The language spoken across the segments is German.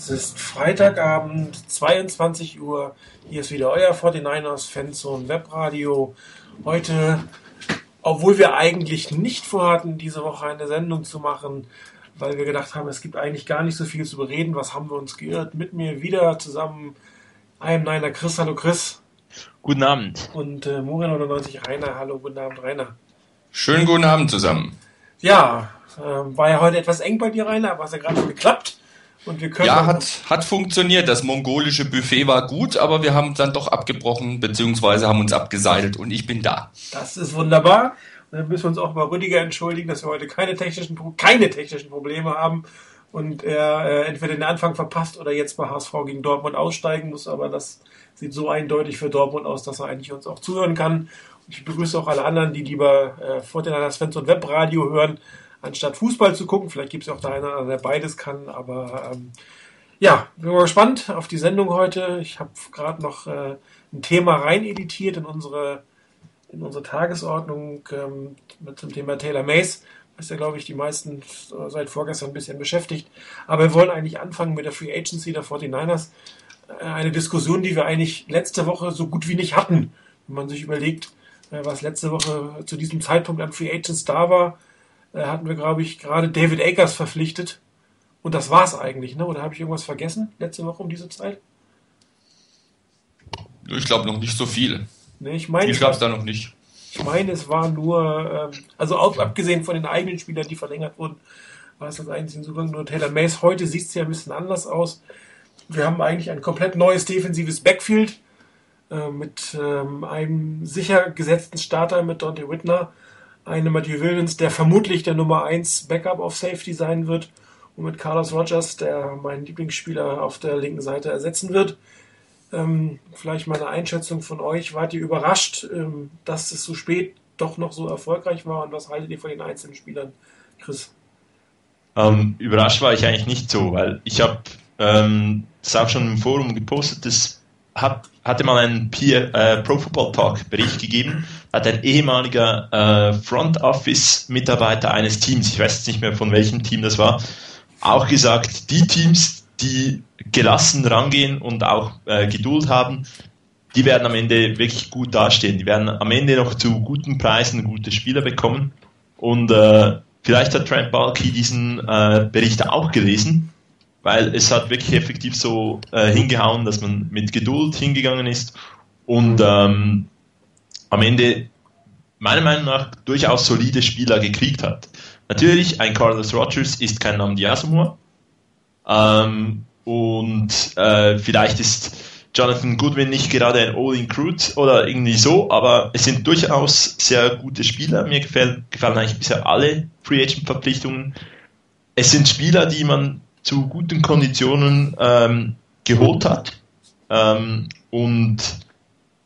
Es ist Freitagabend, 22 Uhr. Hier ist wieder euer 49ers Fanzone Webradio. Heute, obwohl wir eigentlich nicht vorhatten, diese Woche eine Sendung zu machen, weil wir gedacht haben, es gibt eigentlich gar nicht so viel zu bereden. Was haben wir uns geirrt? Mit mir wieder zusammen einem Niner Chris. Hallo Chris. Guten Abend. Und äh, Morin 99 Rainer. Hallo, guten Abend Rainer. Schönen guten Abend zusammen. Ja, äh, war ja heute etwas eng bei dir, Rainer, aber es hat ja gerade geklappt. Und wir können ja, hat, hat funktioniert. Das mongolische Buffet war gut, aber wir haben dann doch abgebrochen, beziehungsweise haben uns abgeseilt und ich bin da. Das ist wunderbar. Und dann müssen wir uns auch bei Rüdiger entschuldigen, dass wir heute keine technischen, keine technischen Probleme haben und er äh, entweder den Anfang verpasst oder jetzt bei HSV gegen Dortmund aussteigen muss. Aber das sieht so eindeutig für Dortmund aus, dass er eigentlich uns auch zuhören kann. Und ich begrüße auch alle anderen, die lieber äh, Fortinanders Fans und Webradio hören anstatt Fußball zu gucken. Vielleicht gibt es auch da einer, der beides kann, aber ähm, ja, bin mal gespannt auf die Sendung heute. Ich habe gerade noch äh, ein Thema rein editiert in unsere, in unsere Tagesordnung ähm, mit dem Thema Taylor Mays. Ist ja, glaube ich, die meisten seit vorgestern ein bisschen beschäftigt. Aber wir wollen eigentlich anfangen mit der Free Agency der 49ers. Äh, eine Diskussion, die wir eigentlich letzte Woche so gut wie nicht hatten. Wenn man sich überlegt, äh, was letzte Woche zu diesem Zeitpunkt an Free Agents da war, hatten wir, glaube ich, gerade David Akers verpflichtet. Und das war es eigentlich, ne? Oder habe ich irgendwas vergessen letzte Woche um diese Zeit? Ich glaube noch nicht so viel. Nee, ich meine, viel gab es da noch nicht. Ich meine, es war nur, ähm, also auch, abgesehen von den eigenen Spielern, die verlängert wurden, war es das eigentlich insofern nur Taylor Mays. Heute sieht es ja ein bisschen anders aus. Wir haben eigentlich ein komplett neues defensives Backfield äh, mit ähm, einem sicher gesetzten Starter mit Dante Whitner eine Matthew Williams, der vermutlich der Nummer 1 Backup auf Safety sein wird und mit Carlos Rogers, der meinen Lieblingsspieler auf der linken Seite ersetzen wird. Ähm, vielleicht mal eine Einschätzung von euch. Wart ihr überrascht, ähm, dass es so spät doch noch so erfolgreich war und was haltet ihr von den einzelnen Spielern, Chris? Ähm, überrascht war ich eigentlich nicht so, weil ich habe ähm, das auch schon im Forum gepostet, dass hat, hatte mal einen Peer, äh, Pro Football Talk Bericht gegeben, hat ein ehemaliger äh, Front Office Mitarbeiter eines Teams, ich weiß jetzt nicht mehr von welchem Team das war, auch gesagt, die Teams, die gelassen rangehen und auch äh, Geduld haben, die werden am Ende wirklich gut dastehen. Die werden am Ende noch zu guten Preisen gute Spieler bekommen. Und äh, vielleicht hat Trent Balky diesen äh, Bericht auch gelesen weil es hat wirklich effektiv so äh, hingehauen, dass man mit Geduld hingegangen ist und ähm, am Ende meiner Meinung nach durchaus solide Spieler gekriegt hat. Natürlich, ein Carlos Rogers ist kein Namdi Asomua ähm, und äh, vielleicht ist Jonathan Goodwin nicht gerade ein All-in-Crude oder irgendwie so, aber es sind durchaus sehr gute Spieler. Mir gefällt, gefallen eigentlich bisher alle Free Agent Verpflichtungen. Es sind Spieler, die man zu guten Konditionen ähm, geholt hat. Ähm, und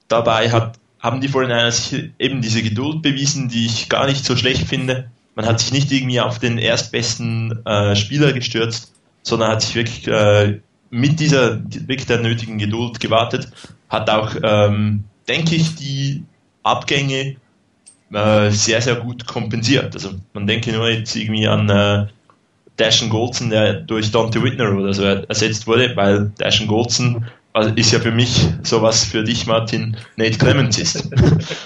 dabei hat, haben die Foreigners eben diese Geduld bewiesen, die ich gar nicht so schlecht finde. Man hat sich nicht irgendwie auf den erstbesten äh, Spieler gestürzt, sondern hat sich wirklich äh, mit dieser wirklich der nötigen Geduld gewartet, hat auch, ähm, denke ich, die Abgänge äh, sehr, sehr gut kompensiert. Also man denke nur jetzt irgendwie an äh, Dashen Goldson, der durch Dante Whitner oder so ersetzt wurde, weil Dashen Goldson also ist ja für mich sowas für dich, Martin, Nate Clemens ist.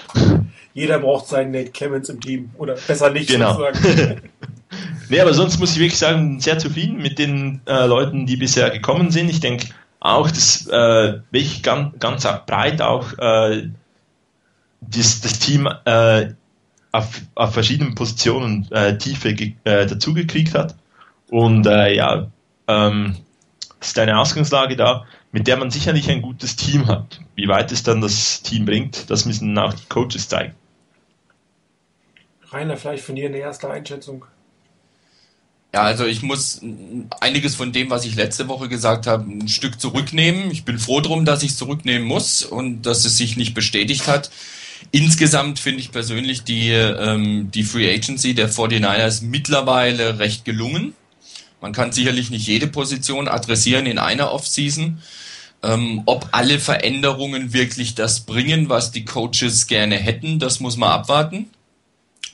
Jeder braucht seinen Nate Clemens im Team. Oder besser nicht genau. sozusagen. nee, aber sonst muss ich wirklich sagen, sehr zufrieden mit den äh, Leuten, die bisher gekommen sind. Ich denke auch, dass äh, wirklich ganz, ganz breit auch äh, das, das Team äh, auf, auf verschiedenen Positionen äh, Tiefe äh, dazugekriegt hat. Und äh, ja, ähm, ist eine Ausgangslage da, mit der man sicherlich ein gutes Team hat. Wie weit es dann das Team bringt, das müssen auch die Coaches zeigen. Rainer, vielleicht von dir eine erste Einschätzung. Ja, also ich muss einiges von dem, was ich letzte Woche gesagt habe, ein Stück zurücknehmen. Ich bin froh drum, dass ich es zurücknehmen muss und dass es sich nicht bestätigt hat. Insgesamt finde ich persönlich die, ähm, die Free Agency der 49ers mittlerweile recht gelungen. Man kann sicherlich nicht jede Position adressieren in einer Offseason. Ähm, ob alle Veränderungen wirklich das bringen, was die Coaches gerne hätten, das muss man abwarten.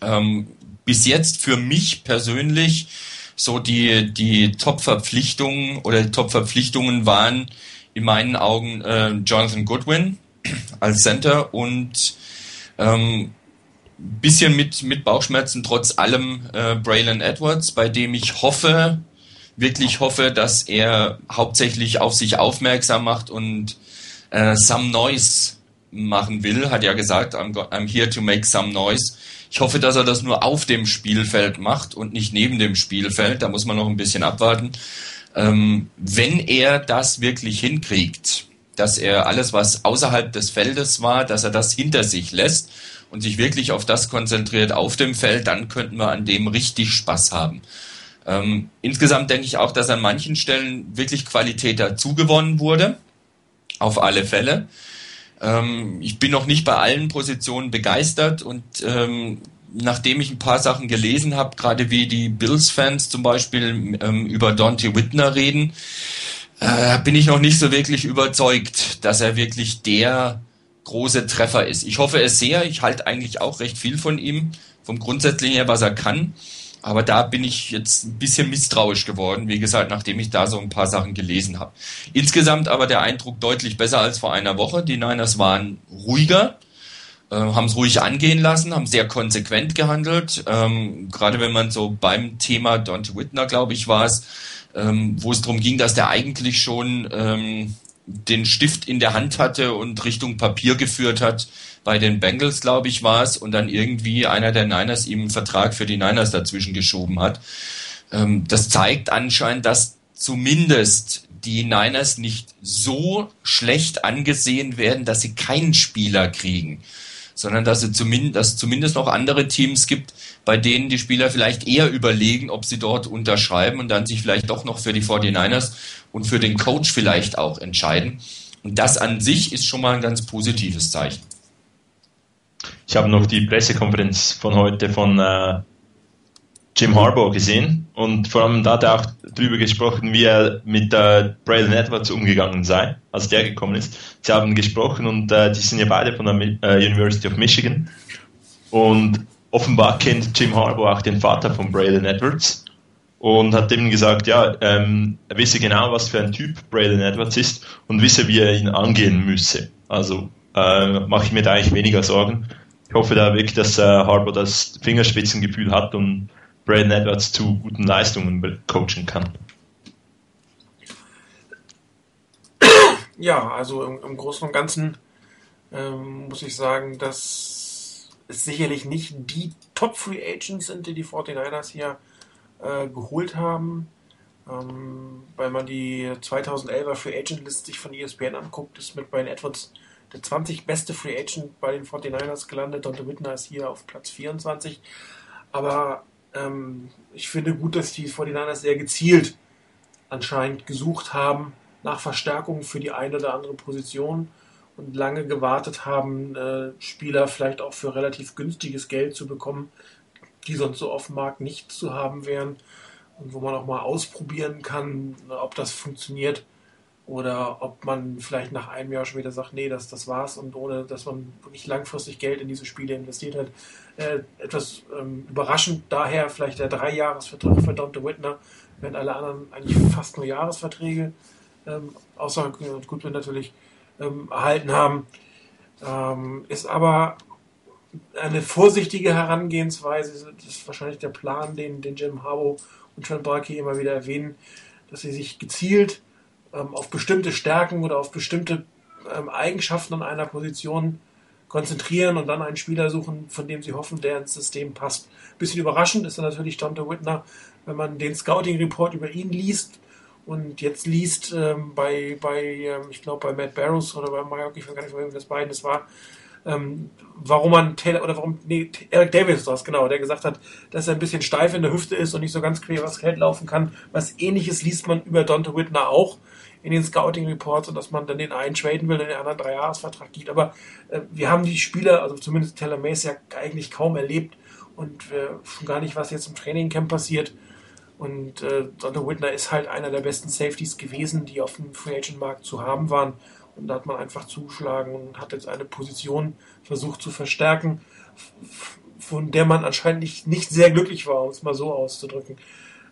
Ähm, bis jetzt für mich persönlich so die, die Top-Verpflichtungen oder Top-Verpflichtungen waren in meinen Augen äh, Jonathan Goodwin als Center und ähm, bisschen mit, mit Bauchschmerzen trotz allem äh, Braylon Edwards, bei dem ich hoffe, wirklich hoffe, dass er hauptsächlich auf sich aufmerksam macht und äh, some noise machen will, hat ja gesagt, I'm, I'm here to make some noise. Ich hoffe, dass er das nur auf dem Spielfeld macht und nicht neben dem Spielfeld. Da muss man noch ein bisschen abwarten. Ähm, wenn er das wirklich hinkriegt, dass er alles, was außerhalb des Feldes war, dass er das hinter sich lässt und sich wirklich auf das konzentriert auf dem Feld, dann könnten wir an dem richtig Spaß haben. Ähm, insgesamt denke ich auch, dass an manchen Stellen wirklich Qualität dazugewonnen wurde. Auf alle Fälle. Ähm, ich bin noch nicht bei allen Positionen begeistert und ähm, nachdem ich ein paar Sachen gelesen habe, gerade wie die Bills-Fans zum Beispiel ähm, über Dante Whitner reden, äh, bin ich noch nicht so wirklich überzeugt, dass er wirklich der große Treffer ist. Ich hoffe es sehr. Ich halte eigentlich auch recht viel von ihm, vom Grundsätzlichen her, was er kann. Aber da bin ich jetzt ein bisschen misstrauisch geworden, wie gesagt, nachdem ich da so ein paar Sachen gelesen habe. Insgesamt aber der Eindruck deutlich besser als vor einer Woche. Die Niners waren ruhiger, äh, haben es ruhig angehen lassen, haben sehr konsequent gehandelt. Ähm, gerade wenn man so beim Thema Dante Whitner, glaube ich, war es, ähm, wo es darum ging, dass der eigentlich schon ähm, den Stift in der Hand hatte und Richtung Papier geführt hat, bei den Bengals, glaube ich, war es, und dann irgendwie einer der Niners ihm einen Vertrag für die Niners dazwischen geschoben hat. Ähm, das zeigt anscheinend, dass zumindest die Niners nicht so schlecht angesehen werden, dass sie keinen Spieler kriegen, sondern dass, es zumindest, dass zumindest noch andere Teams gibt, bei denen die Spieler vielleicht eher überlegen, ob sie dort unterschreiben und dann sich vielleicht doch noch für die 49ers und für den Coach vielleicht auch entscheiden. Und das an sich ist schon mal ein ganz positives Zeichen. Ich habe noch die Pressekonferenz von heute von äh, Jim Harbaugh gesehen und vor allem da hat er auch darüber gesprochen, wie er mit äh, Braden Edwards umgegangen sei, als der gekommen ist. Sie haben gesprochen und äh, die sind ja beide von der äh, University of Michigan und offenbar kennt Jim Harbaugh auch den Vater von Braden Edwards und hat ihm gesagt, ja, ähm, er wisse genau, was für ein Typ Braden Edwards ist und wisse, wie er ihn angehen müsse. Also äh, mache ich mir da eigentlich weniger Sorgen. Ich hoffe da wirklich, dass äh, Harbour das Fingerspitzengefühl hat und Braden Edwards zu guten Leistungen coachen kann. Ja, also im, im Großen und Ganzen ähm, muss ich sagen, dass es sicherlich nicht die Top Free Agents sind, die die 49ers hier äh, geholt haben. Ähm, weil man die 2011er Free Agent List sich von ESPN anguckt, ist mit Brian Edwards der 20 beste Free Agent bei den 49ers gelandet. Dante Whitner ist hier auf Platz 24. Aber ähm, ich finde gut, dass die 49ers sehr gezielt anscheinend gesucht haben nach Verstärkung für die eine oder andere Position und lange gewartet haben, äh, Spieler vielleicht auch für relativ günstiges Geld zu bekommen, die sonst so auf dem Markt nicht zu haben wären und wo man auch mal ausprobieren kann, ob das funktioniert oder ob man vielleicht nach einem Jahr später sagt, nee, das, das war's und ohne, dass man wirklich langfristig Geld in diese Spiele investiert hat. Äh, etwas ähm, überraschend daher vielleicht der Dreijahresvertrag für Dante Whitner, während alle anderen eigentlich fast nur Jahresverträge, ähm, außer Goodwin natürlich, ähm, erhalten haben. Ähm, ist aber eine vorsichtige Herangehensweise, das ist wahrscheinlich der Plan, den, den Jim Harbaugh und Trent Barkey immer wieder erwähnen, dass sie sich gezielt ähm, auf bestimmte Stärken oder auf bestimmte ähm, Eigenschaften an einer Position konzentrieren und dann einen Spieler suchen, von dem sie hoffen, der ins System passt. bisschen überraschend ist dann natürlich Dante Whitner, wenn man den Scouting Report über ihn liest und jetzt liest ähm, bei, bei ähm, ich glaube bei Matt Barrows oder bei Mike, ich weiß gar nicht, wem das beiden das war, ähm, warum man Taylor oder warum nee, Eric Davis das genau, der gesagt hat, dass er ein bisschen steif in der Hüfte ist und nicht so ganz quer was Feld laufen kann. Was ähnliches liest man über Dante Whitner auch in den Scouting Reports und dass man dann den einen traden will, den den anderen Dreijahresvertrag gibt. Aber äh, wir haben die Spieler, also zumindest Taylor Mace ja eigentlich kaum erlebt und wir schon gar nicht, was jetzt im Trainingcamp passiert. Und äh, Dante Whitner ist halt einer der besten Safeties gewesen, die auf dem Free Agent Markt zu haben waren. Und da hat man einfach zugeschlagen und hat jetzt eine Position versucht zu verstärken, von der man anscheinend nicht, nicht sehr glücklich war, um es mal so auszudrücken.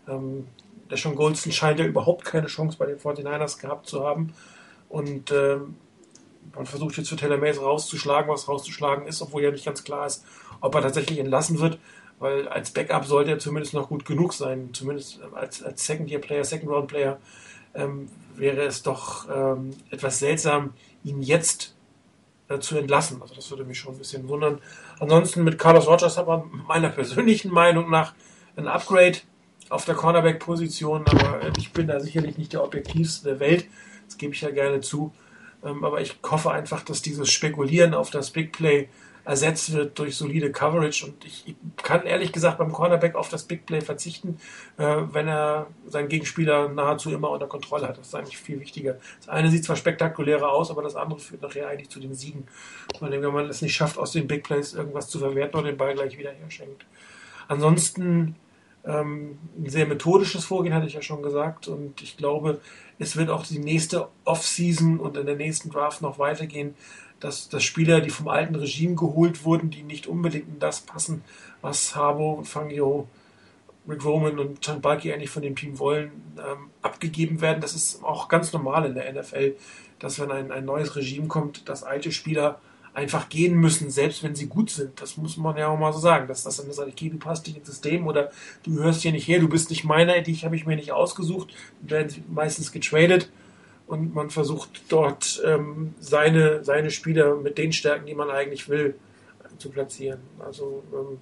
Ähm, der Sean Goldston scheint ja überhaupt keine Chance bei den 49ers gehabt zu haben. Und ähm, man versucht jetzt für Taylor Mays rauszuschlagen, was rauszuschlagen ist, obwohl ja nicht ganz klar ist, ob er tatsächlich entlassen wird, weil als Backup sollte er zumindest noch gut genug sein, zumindest als, als Second-Year-Player, Second-Round-Player ähm, wäre es doch ähm, etwas seltsam, ihn jetzt äh, zu entlassen. Also das würde mich schon ein bisschen wundern. Ansonsten mit Carlos Rogers hat man meiner persönlichen Meinung nach ein Upgrade auf der Cornerback-Position, aber ich bin da sicherlich nicht der objektivste der Welt. Das gebe ich ja gerne zu. Ähm, aber ich hoffe einfach, dass dieses Spekulieren auf das Big Play ersetzt wird durch solide Coverage. Und ich, ich kann ehrlich gesagt beim Cornerback auf das Big Play verzichten, äh, wenn er seinen Gegenspieler nahezu immer unter Kontrolle hat. Das ist eigentlich viel wichtiger. Das eine sieht zwar spektakulärer aus, aber das andere führt nachher eigentlich zu den Siegen. Weil wenn man es nicht schafft, aus den Big Plays irgendwas zu verwerten und den Ball gleich wieder herschenkt. Ansonsten ähm, ein sehr methodisches Vorgehen, hatte ich ja schon gesagt. Und ich glaube, es wird auch die nächste Offseason und in der nächsten Draft noch weitergehen, dass, dass Spieler, die vom alten Regime geholt wurden, die nicht unbedingt in das passen, was Harbo, Fangio, Rick Roman und Chan Balki eigentlich von dem Team wollen, ähm, abgegeben werden. Das ist auch ganz normal in der NFL, dass wenn ein, ein neues Regime kommt, dass alte Spieler einfach gehen müssen, selbst wenn sie gut sind. Das muss man ja auch mal so sagen, dass das dann sagt, okay, du passt nicht ins System oder du hörst hier nicht her, du bist nicht meiner, dich habe ich mir nicht ausgesucht, werden meistens getradet und man versucht dort ähm, seine, seine Spieler mit den Stärken, die man eigentlich will, zu platzieren. Also ähm,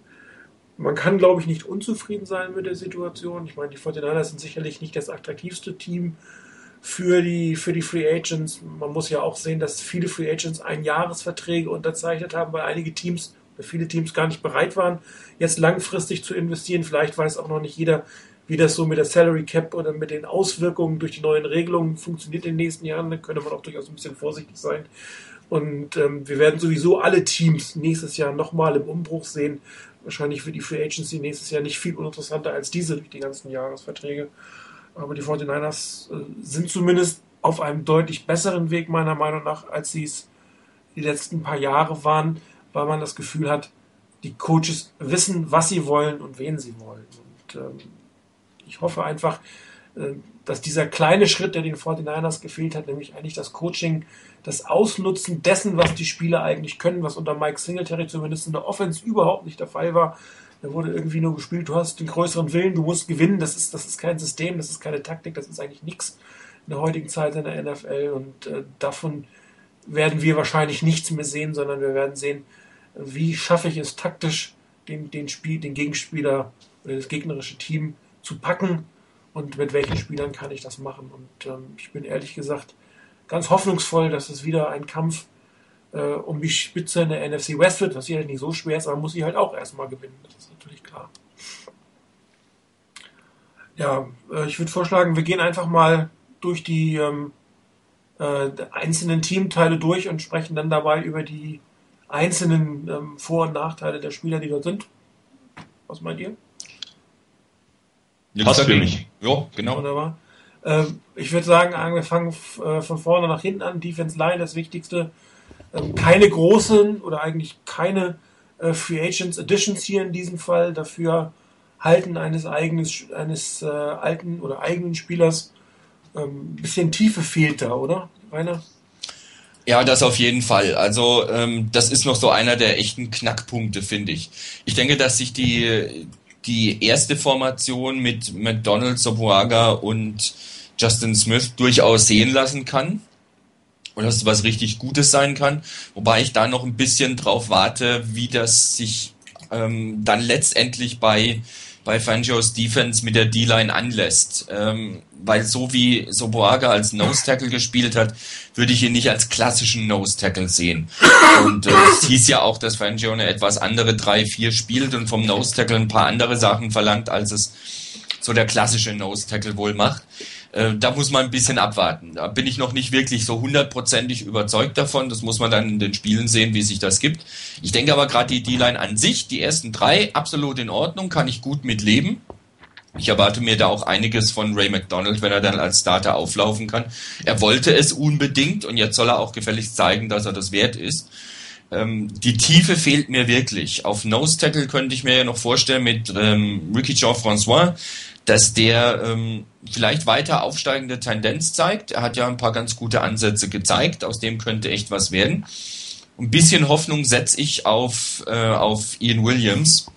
man kann, glaube ich, nicht unzufrieden sein mit der Situation. Ich meine, die 49ers sind sicherlich nicht das attraktivste Team für die, für die Free Agents. Man muss ja auch sehen, dass viele Free Agents Einjahresverträge unterzeichnet haben, weil einige Teams viele Teams gar nicht bereit waren, jetzt langfristig zu investieren. Vielleicht weiß auch noch nicht jeder, wie das so mit der Salary Cap oder mit den Auswirkungen durch die neuen Regelungen funktioniert in den nächsten Jahren. Da könnte man auch durchaus ein bisschen vorsichtig sein. Und ähm, wir werden sowieso alle Teams nächstes Jahr nochmal im Umbruch sehen. Wahrscheinlich für die Free Agency nächstes Jahr nicht viel uninteressanter als diese durch die ganzen Jahresverträge. Aber die 49ers äh, sind zumindest auf einem deutlich besseren Weg, meiner Meinung nach, als sie es die letzten paar Jahre waren, weil man das Gefühl hat, die Coaches wissen, was sie wollen und wen sie wollen. Und ähm, ich hoffe einfach, äh, dass dieser kleine Schritt, der den 49ers gefehlt hat, nämlich eigentlich das Coaching, das Ausnutzen dessen, was die Spieler eigentlich können, was unter Mike Singletary zumindest in der Offense überhaupt nicht der Fall war. Da wurde irgendwie nur gespielt, du hast den größeren Willen, du musst gewinnen, das ist, das ist kein System, das ist keine Taktik, das ist eigentlich nichts in der heutigen Zeit in der NFL und äh, davon werden wir wahrscheinlich nichts mehr sehen, sondern wir werden sehen, wie schaffe ich es taktisch, den, den, Spiel, den Gegenspieler oder das gegnerische Team zu packen und mit welchen Spielern kann ich das machen. Und ähm, ich bin ehrlich gesagt ganz hoffnungsvoll, dass es wieder ein Kampf äh, um die Spitze in der NFC West wird, was halt nicht so schwer ist, aber muss sie halt auch erstmal gewinnen. Das ist natürlich klar. Ja, äh, ich würde vorschlagen, wir gehen einfach mal durch die ähm, äh, einzelnen Teamteile durch und sprechen dann dabei über die einzelnen ähm, Vor- und Nachteile der Spieler, die dort sind. Was meint ihr? Passt für mich. Ja, genau. Wunderbar. Ähm, ich würde sagen, wir fangen äh, von vorne nach hinten an. Defense Line, das Wichtigste. Ähm, keine großen oder eigentlich keine äh, Free Agents Additions hier in diesem Fall. Dafür Halten eines eigenes, eines äh, alten oder eigenen Spielers. Ein ähm, bisschen Tiefe fehlt da, oder, Rainer? Ja, das auf jeden Fall. Also ähm, das ist noch so einer der echten Knackpunkte, finde ich. Ich denke, dass sich die die erste Formation mit McDonald, Sobuaga und Justin Smith durchaus sehen lassen kann. Und dass es was richtig Gutes sein kann. Wobei ich da noch ein bisschen drauf warte, wie das sich ähm, dann letztendlich bei bei Fangios Defense mit der D-Line anlässt. Ähm, weil so wie Soboaga als Nose Tackle gespielt hat, würde ich ihn nicht als klassischen Nose Tackle sehen. Und äh, es hieß ja auch, dass Fangio eine etwas andere 3-4 spielt und vom Nose Tackle ein paar andere Sachen verlangt, als es so der klassische Nose Tackle wohl macht. Äh, da muss man ein bisschen abwarten. Da bin ich noch nicht wirklich so hundertprozentig überzeugt davon. Das muss man dann in den Spielen sehen, wie sich das gibt. Ich denke aber gerade die D-Line an sich, die ersten drei, absolut in Ordnung, kann ich gut mitleben. Ich erwarte mir da auch einiges von Ray McDonald, wenn er dann als Starter auflaufen kann. Er wollte es unbedingt und jetzt soll er auch gefälligst zeigen, dass er das wert ist. Ähm, die Tiefe fehlt mir wirklich. Auf Nose Tackle könnte ich mir ja noch vorstellen mit ähm, Ricky Jean-François, dass der ähm, vielleicht weiter aufsteigende Tendenz zeigt. Er hat ja ein paar ganz gute Ansätze gezeigt, aus dem könnte echt was werden. Ein bisschen Hoffnung setze ich auf, äh, auf Ian Williams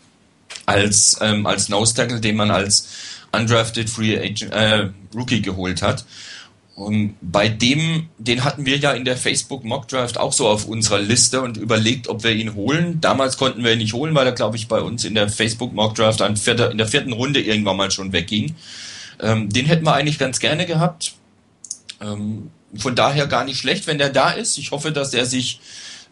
als, ähm, als Nose Tackle, den man als undrafted Free Agent, äh, Rookie geholt hat. Und bei dem, den hatten wir ja in der Facebook Mock auch so auf unserer Liste und überlegt, ob wir ihn holen. Damals konnten wir ihn nicht holen, weil er, glaube ich, bei uns in der Facebook Mock in der vierten Runde irgendwann mal schon wegging. Ähm, den hätten wir eigentlich ganz gerne gehabt. Ähm, von daher gar nicht schlecht, wenn der da ist. Ich hoffe, dass er sich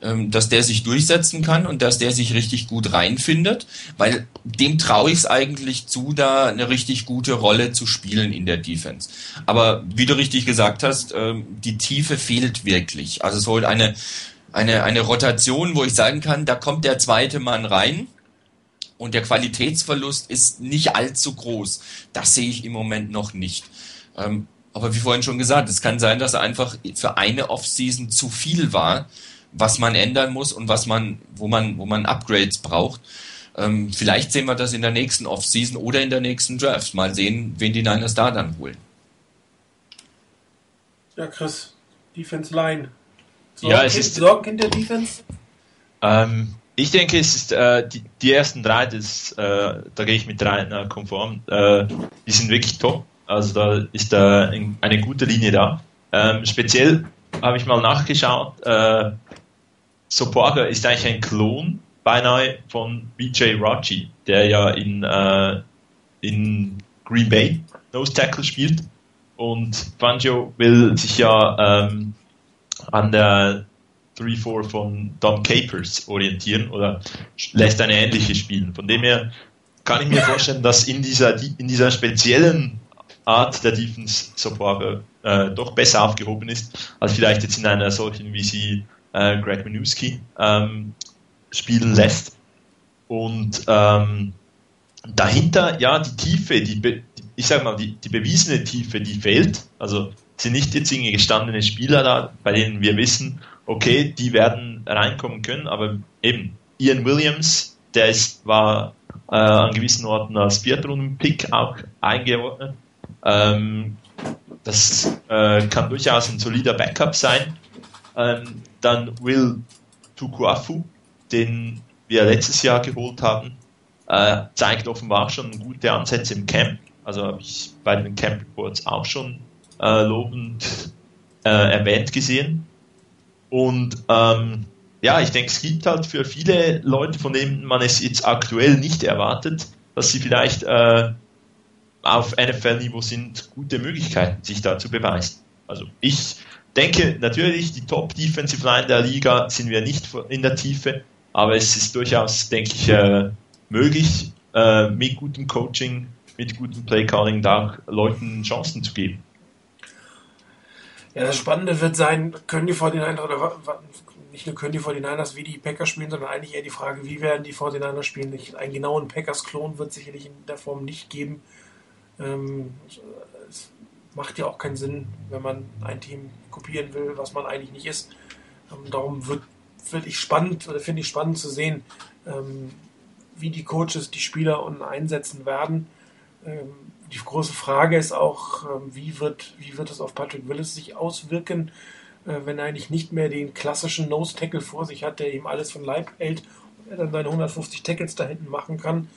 dass der sich durchsetzen kann und dass der sich richtig gut reinfindet, weil dem traue ich es eigentlich zu, da eine richtig gute Rolle zu spielen in der Defense. Aber wie du richtig gesagt hast, ähm, die Tiefe fehlt wirklich. Also es holt eine, eine, eine Rotation, wo ich sagen kann, da kommt der zweite Mann rein und der Qualitätsverlust ist nicht allzu groß. Das sehe ich im Moment noch nicht. Ähm, aber wie vorhin schon gesagt, es kann sein, dass er einfach für eine Offseason zu viel war was man ändern muss und was man, wo man, wo man Upgrades braucht. Ähm, vielleicht sehen wir das in der nächsten Offseason oder in der nächsten Draft. Mal sehen, wen die Niners da dann holen. Ja, Chris, Defense Line. Sorgen, ja, es ist Sorgenkind der Defense? Ähm, ich denke, es ist äh, die, die, ersten drei, das, äh, da gehe ich mit drei äh, konform. Äh, die sind wirklich top. Also da ist äh, eine gute Linie da. Ähm, speziell habe ich mal nachgeschaut. Soporga ist eigentlich ein Klon beinahe von BJ Raji, der ja in, äh, in Green Bay Nose Tackle spielt. Und Fangio will sich ja ähm, an der 3-4 von Dom Capers orientieren oder lässt eine ähnliche spielen. Von dem her kann ich mir vorstellen, dass in dieser, in dieser speziellen Art der Defense Soporga äh, doch besser aufgehoben ist, als vielleicht jetzt in einer solchen, wie sie äh, Greg Minuski ähm, spielen lässt. Und ähm, dahinter, ja, die Tiefe, die, ich sag mal, die, die bewiesene Tiefe, die fehlt. Also sind nicht jetzt irgendwie gestandene Spieler da, bei denen wir wissen, okay, die werden reinkommen können, aber eben Ian Williams, der ist, war äh, an gewissen Orten als Viertrunden-Pick auch eingeordnet. Ähm, das äh, kann durchaus ein solider Backup sein. Ähm, dann Will Tukuafu, den wir letztes Jahr geholt haben, äh, zeigt offenbar schon gute Ansätze im Camp. Also habe ich bei den Camp Reports auch schon äh, lobend äh, erwähnt gesehen. Und ähm, ja, ich denke, es gibt halt für viele Leute, von denen man es jetzt aktuell nicht erwartet, dass sie vielleicht äh, auf NFL-Niveau sind, gute Möglichkeiten, sich da zu beweisen. Also ich denke natürlich, die Top-Defensive Line der Liga sind wir nicht in der Tiefe, aber es ist durchaus, denke ich, äh, möglich, äh, mit gutem Coaching, mit gutem Play-Calling da Leuten Chancen zu geben. Ja, das Spannende wird sein, können die 49ers oder nicht nur können die 49ers wie die Packers spielen, sondern eigentlich eher die Frage, wie werden die 49ers spielen. Einen genauen Packers-Klon wird es sicherlich in der Form nicht geben. Ähm, es macht ja auch keinen Sinn, wenn man ein Team kopieren will, was man eigentlich nicht ist. Ähm, darum wird, wird ich spannend oder finde ich spannend zu sehen, ähm, wie die Coaches die Spieler unten einsetzen werden. Ähm, die große Frage ist auch, ähm, wie wird, wie wird es auf Patrick Willis sich auswirken, äh, wenn er eigentlich nicht mehr den klassischen Nose Tackle vor sich hat, der ihm alles von Leib hält und er dann seine 150 Tackles da hinten machen kann.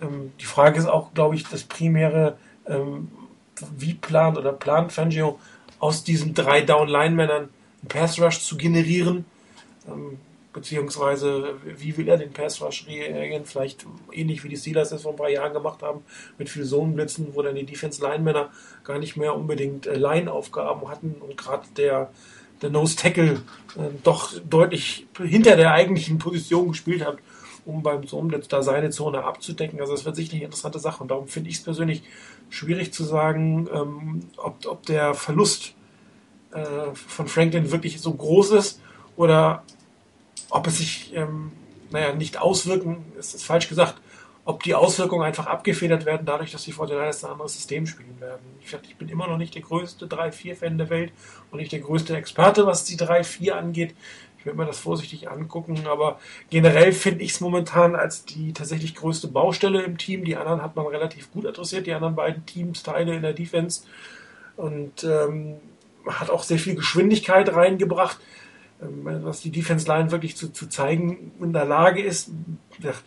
Ähm, die Frage ist auch, glaube ich, das primäre, ähm, wie plant oder plant Fangio aus diesen drei Down-Line-Männern einen Pass-Rush zu generieren, ähm, beziehungsweise wie will er den Pass-Rush reagieren, vielleicht ähnlich wie die Steelers es vor ein paar Jahren gemacht haben, mit viel Zonenblitzen, wo dann die Defense-Line-Männer gar nicht mehr unbedingt äh, Line-Aufgaben hatten und gerade der der Nose Tackle äh, doch deutlich hinter der eigentlichen Position gespielt hat um beim Zoom da seine Zone abzudecken. Also das wird sicherlich eine interessante Sache. Und darum finde ich es persönlich schwierig zu sagen, ähm, ob, ob der Verlust äh, von Franklin wirklich so groß ist oder ob es sich, ähm, naja, nicht auswirken, ist, ist falsch gesagt, ob die Auswirkungen einfach abgefedert werden, dadurch, dass die 49ers ein anderes System spielen werden. Ich, ich bin immer noch nicht der größte 3-4-Fan der Welt und nicht der größte Experte, was die 3-4 angeht. Ich werde mir das vorsichtig angucken, aber generell finde ich es momentan als die tatsächlich größte Baustelle im Team. Die anderen hat man relativ gut adressiert, die anderen beiden Teamsteile in der Defense. Und ähm, hat auch sehr viel Geschwindigkeit reingebracht, ähm, was die Defense Line wirklich zu, zu zeigen in der Lage ist.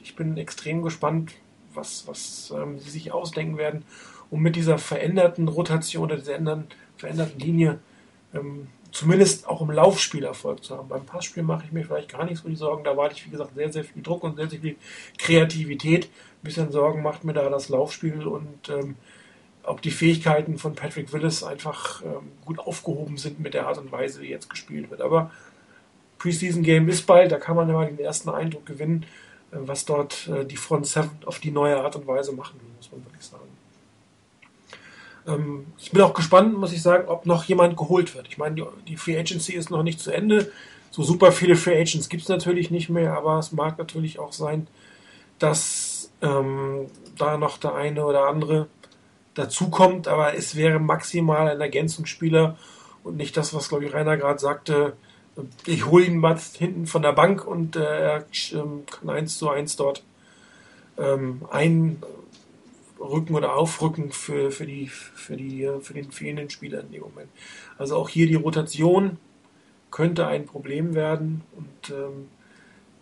Ich bin extrem gespannt, was, was ähm, sie sich ausdenken werden, um mit dieser veränderten Rotation oder dieser veränderten Linie ähm, zumindest auch im Laufspiel Erfolg zu haben. Beim Passspiel mache ich mir vielleicht gar nicht so die Sorgen. Da warte ich, wie gesagt, sehr, sehr viel Druck und sehr, sehr viel Kreativität. Ein bisschen Sorgen macht mir da das Laufspiel und ähm, ob die Fähigkeiten von Patrick Willis einfach ähm, gut aufgehoben sind mit der Art und Weise, wie jetzt gespielt wird. Aber Preseason Game ist bald, da kann man ja mal den ersten Eindruck gewinnen, äh, was dort äh, die Front 7 auf die neue Art und Weise machen muss man wirklich sagen. Ähm, ich bin auch gespannt, muss ich sagen, ob noch jemand geholt wird. Ich meine, die, Free Agency ist noch nicht zu Ende. So super viele Free Agents gibt es natürlich nicht mehr, aber es mag natürlich auch sein, dass ähm, da noch der eine oder andere dazukommt, aber es wäre maximal ein Ergänzungsspieler und nicht das, was, glaube ich, Rainer gerade sagte, ich hole ihn mal hinten von der Bank und äh, er ähm, kann eins zu eins dort ähm, einrücken oder aufrücken für, für, die, für, die, für den fehlenden Spieler in dem Moment. Also auch hier die Rotation könnte ein Problem werden und ähm,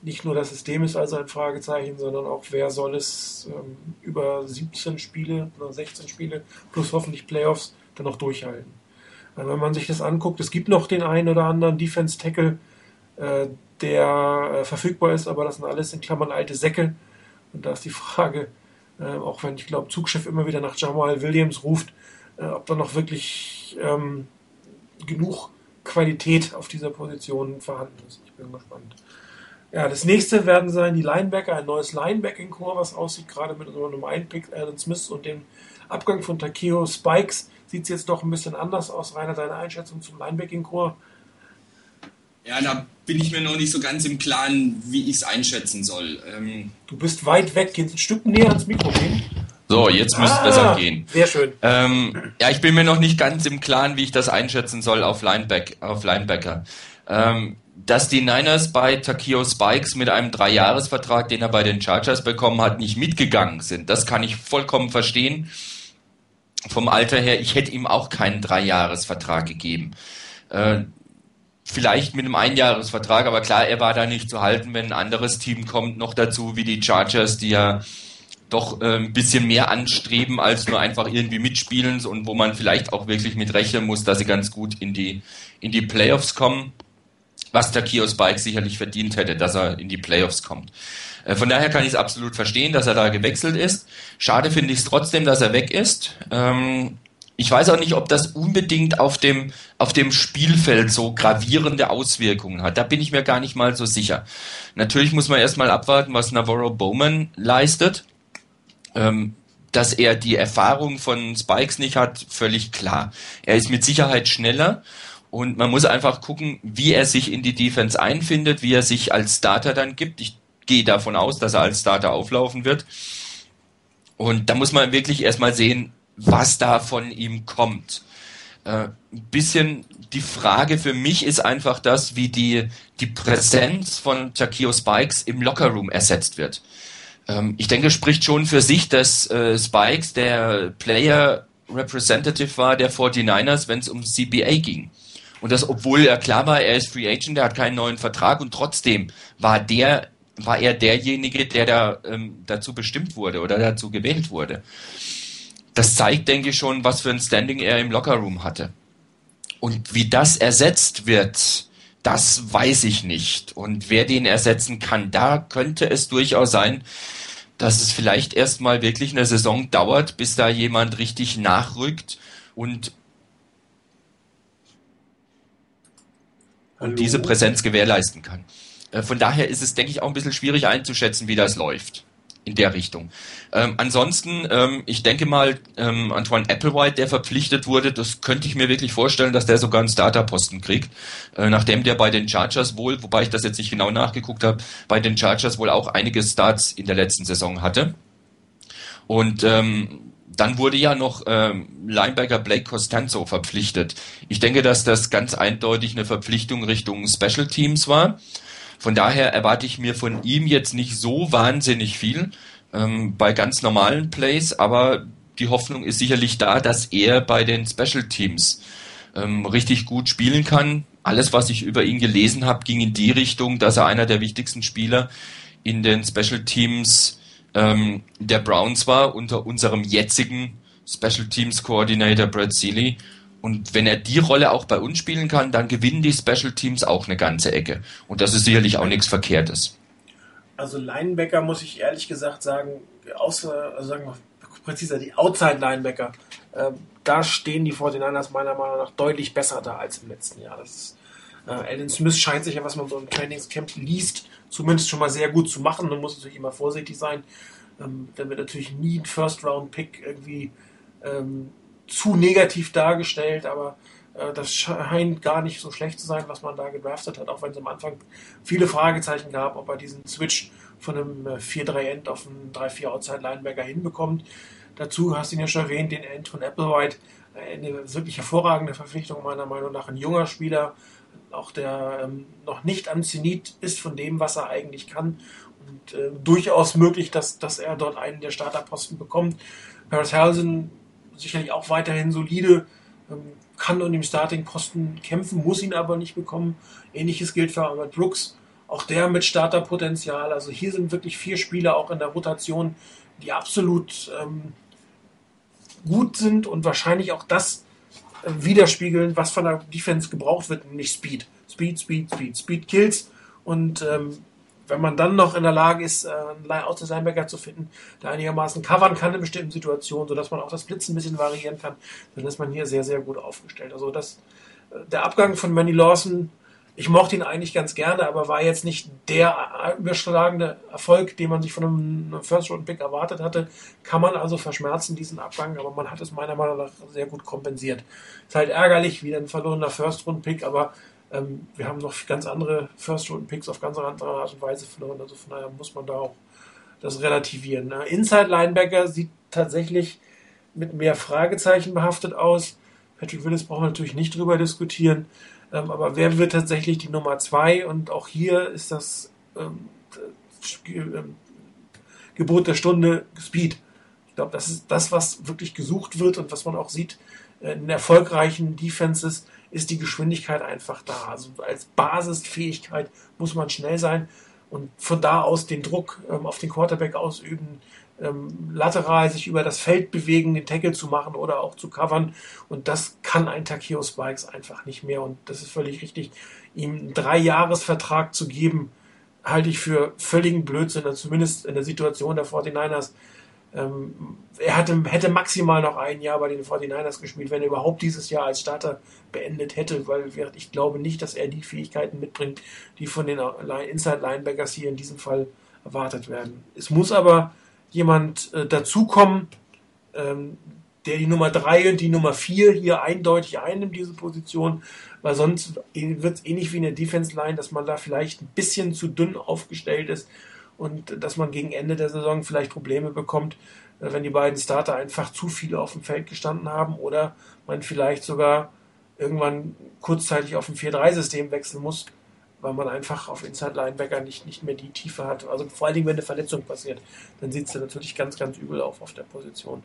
nicht nur das System ist also ein Fragezeichen, sondern auch wer soll es ähm, über 17 Spiele oder 16 Spiele plus hoffentlich Playoffs dann noch durchhalten. Also wenn man sich das anguckt, es gibt noch den einen oder anderen Defense Tackle, äh, der äh, verfügbar ist, aber das sind alles in Klammern alte Säcke. Und da ist die Frage, äh, auch wenn ich glaube, Zugchef immer wieder nach Jamal Williams ruft, äh, ob da noch wirklich ähm, genug Qualität auf dieser Position vorhanden ist. Ich bin gespannt. Ja, das nächste werden sein die Linebacker, ein neues Linebacking-Core, was aussieht, gerade mit so einem Einpick Alan Smith und dem Abgang von Takeo Spikes sieht es jetzt doch ein bisschen anders aus. Rainer, deine Einschätzung zum Linebacking-Core? Ja, da bin ich mir noch nicht so ganz im Klaren, wie ich es einschätzen soll. Ähm du bist weit weg, gehst ein Stück näher ans Mikro gehen. So, jetzt müsste es besser gehen. Sehr schön. Ähm, ja, ich bin mir noch nicht ganz im Klaren, wie ich das einschätzen soll auf, Lineback, auf Linebacker. Ähm, dass die Niners bei Takio Spikes mit einem Dreijahresvertrag, den er bei den Chargers bekommen hat, nicht mitgegangen sind, das kann ich vollkommen verstehen. Vom Alter her, ich hätte ihm auch keinen Dreijahresvertrag gegeben. Äh, vielleicht mit einem Einjahresvertrag, aber klar, er war da nicht zu halten, wenn ein anderes Team kommt noch dazu, wie die Chargers, die ja doch äh, ein bisschen mehr anstreben, als nur einfach irgendwie mitspielen und wo man vielleicht auch wirklich mit rechnen muss, dass sie ganz gut in die, in die Playoffs kommen was der Kiosk Bike sicherlich verdient hätte, dass er in die Playoffs kommt. Äh, von daher kann ich es absolut verstehen, dass er da gewechselt ist. Schade finde ich es trotzdem, dass er weg ist. Ähm, ich weiß auch nicht, ob das unbedingt auf dem, auf dem Spielfeld so gravierende Auswirkungen hat. Da bin ich mir gar nicht mal so sicher. Natürlich muss man erstmal abwarten, was Navarro Bowman leistet. Ähm, dass er die Erfahrung von Spikes nicht hat, völlig klar. Er ist mit Sicherheit schneller und man muss einfach gucken, wie er sich in die Defense einfindet, wie er sich als Starter dann gibt. Ich gehe davon aus, dass er als Starter auflaufen wird. Und da muss man wirklich erstmal sehen, was da von ihm kommt. Äh, ein bisschen die Frage für mich ist einfach das, wie die, die Präsenz von Takio Spikes im Lockerroom ersetzt wird. Ähm, ich denke, spricht schon für sich, dass äh, Spikes der Player Representative war der 49ers, wenn es um CBA ging. Und das, obwohl er klar war, er ist Free Agent, er hat keinen neuen Vertrag und trotzdem war der, war er derjenige, der da ähm, dazu bestimmt wurde oder dazu gewählt wurde. Das zeigt, denke ich, schon, was für ein Standing er im Lockerroom hatte. Und wie das ersetzt wird, das weiß ich nicht. Und wer den ersetzen kann, da könnte es durchaus sein, dass es vielleicht erstmal wirklich eine Saison dauert, bis da jemand richtig nachrückt und und diese Präsenz gewährleisten kann. Äh, von daher ist es, denke ich, auch ein bisschen schwierig einzuschätzen, wie das läuft in der Richtung. Ähm, ansonsten, ähm, ich denke mal, ähm, Antoine Applewhite, der verpflichtet wurde, das könnte ich mir wirklich vorstellen, dass der sogar einen Starterposten kriegt, äh, nachdem der bei den Chargers wohl, wobei ich das jetzt nicht genau nachgeguckt habe, bei den Chargers wohl auch einige Starts in der letzten Saison hatte. Und ähm, Dann wurde ja noch ähm, Linebacker Blake Costanzo verpflichtet. Ich denke, dass das ganz eindeutig eine Verpflichtung Richtung Special Teams war. Von daher erwarte ich mir von ihm jetzt nicht so wahnsinnig viel ähm, bei ganz normalen Plays, aber die Hoffnung ist sicherlich da, dass er bei den Special Teams ähm, richtig gut spielen kann. Alles, was ich über ihn gelesen habe, ging in die Richtung, dass er einer der wichtigsten Spieler in den Special Teams ähm, der Browns war, unter unserem jetzigen Special Teams Coordinator Brad Seeley. Und wenn er die Rolle auch bei uns spielen kann, dann gewinnen die Special Teams auch eine ganze Ecke. Und das ist sicherlich auch nichts Verkehrtes. Also Linebacker muss ich ehrlich gesagt sagen, außer, also sagen wir präziser, die Outside-Linebacker, äh, da stehen die 49ers meiner Meinung nach deutlich besser da als im letzten Jahr. Ist, äh, Alan Smith scheint sich ja, was man so im Trainingscamp liest, zumindest schon mal sehr gut zu machen. Man muss natürlich immer vorsichtig sein. Ähm, wird natürlich nie ein First-Round-Pick irgendwie ähm, zu negativ dargestellt, aber äh, das scheint gar nicht so schlecht zu sein, was man da gedraftet hat, auch wenn es am Anfang viele Fragezeichen gab, ob er diesen Switch von einem 4-3-End auf einen 3-4 Outside-Linebacker hinbekommt. Dazu hast du ihn ja schon erwähnt, den End von Applewhite, eine wirklich hervorragende Verpflichtung meiner Meinung nach, ein junger Spieler, auch der ähm, noch nicht am Zenit ist von dem, was er eigentlich kann und äh, durchaus möglich, dass, dass er dort einen der Starterposten bekommt. Paris Halsen sicherlich auch weiterhin solide, ähm, kann um den Starting-Posten kämpfen, muss ihn aber nicht bekommen. Ähnliches gilt für Ahmed Brooks, auch der mit Starterpotenzial. Also hier sind wirklich vier Spieler auch in der Rotation, die absolut ähm, gut sind und wahrscheinlich auch das äh, widerspiegeln, was von der Defense gebraucht wird, nämlich Speed. Speed, Speed, Speed. Speed kills. Und ähm, wenn man dann noch in der Lage ist, äh, einen Outside-Linebacker zu finden, der einigermaßen covern kann in bestimmten Situationen, sodass man auch das Blitz ein bisschen variieren kann, dann ist man hier sehr, sehr gut aufgestellt. Also das, äh, der Abgang von Manny Lawson ich mochte ihn eigentlich ganz gerne, aber war jetzt nicht der überschlagende Erfolg, den man sich von einem First-Round-Pick erwartet hatte. Kann man also verschmerzen, diesen Abgang, aber man hat es meiner Meinung nach sehr gut kompensiert. Ist halt ärgerlich, wieder ein verlorener First-Round-Pick, aber ähm, wir haben noch ganz andere First-Round-Picks auf ganz andere Art und Weise verloren. Also von daher muss man da auch das relativieren. Inside-Linebacker sieht tatsächlich mit mehr Fragezeichen behaftet aus. Patrick Willis brauchen wir natürlich nicht drüber diskutieren. Ähm, aber wer wird tatsächlich die Nummer zwei? Und auch hier ist das ähm, ähm, Gebot der Stunde Speed. Glaube, das ist das, was wirklich gesucht wird und was man auch sieht äh, in erfolgreichen Defenses, ist die Geschwindigkeit einfach da. Also als Basisfähigkeit muss man schnell sein und von da aus den Druck ähm, auf den Quarterback ausüben, ähm, lateral sich über das Feld bewegen, den Tackle zu machen oder auch zu covern. Und das kann ein Takeo Spikes einfach nicht mehr. Und das ist völlig richtig. Ihm einen Drei-Jahres-Vertrag zu geben, halte ich für völligen Blödsinn, also zumindest in der Situation der 49ers. Ähm, er hatte, hätte maximal noch ein Jahr bei den 49ers gespielt, wenn er überhaupt dieses Jahr als Starter beendet hätte, weil ich glaube nicht, dass er die Fähigkeiten mitbringt, die von den Inside Linebackers hier in diesem Fall erwartet werden. Es muss aber jemand äh, dazukommen, ähm, der die Nummer 3 und die Nummer 4 hier eindeutig einnimmt, diese Position, weil sonst wird es ähnlich wie in der Defense Line, dass man da vielleicht ein bisschen zu dünn aufgestellt ist und dass man gegen Ende der Saison vielleicht Probleme bekommt, äh, wenn die beiden Starter einfach zu viele auf dem Feld gestanden haben oder man vielleicht sogar irgendwann kurzzeitig auf ein 4-3-System wechseln muss, weil man einfach auf Inside Linebacker nicht, nicht mehr die Tiefe hat. Also vor allen Dingen, wenn eine Verletzung passiert, dann sieht es natürlich ganz, ganz übel auf auf der Position.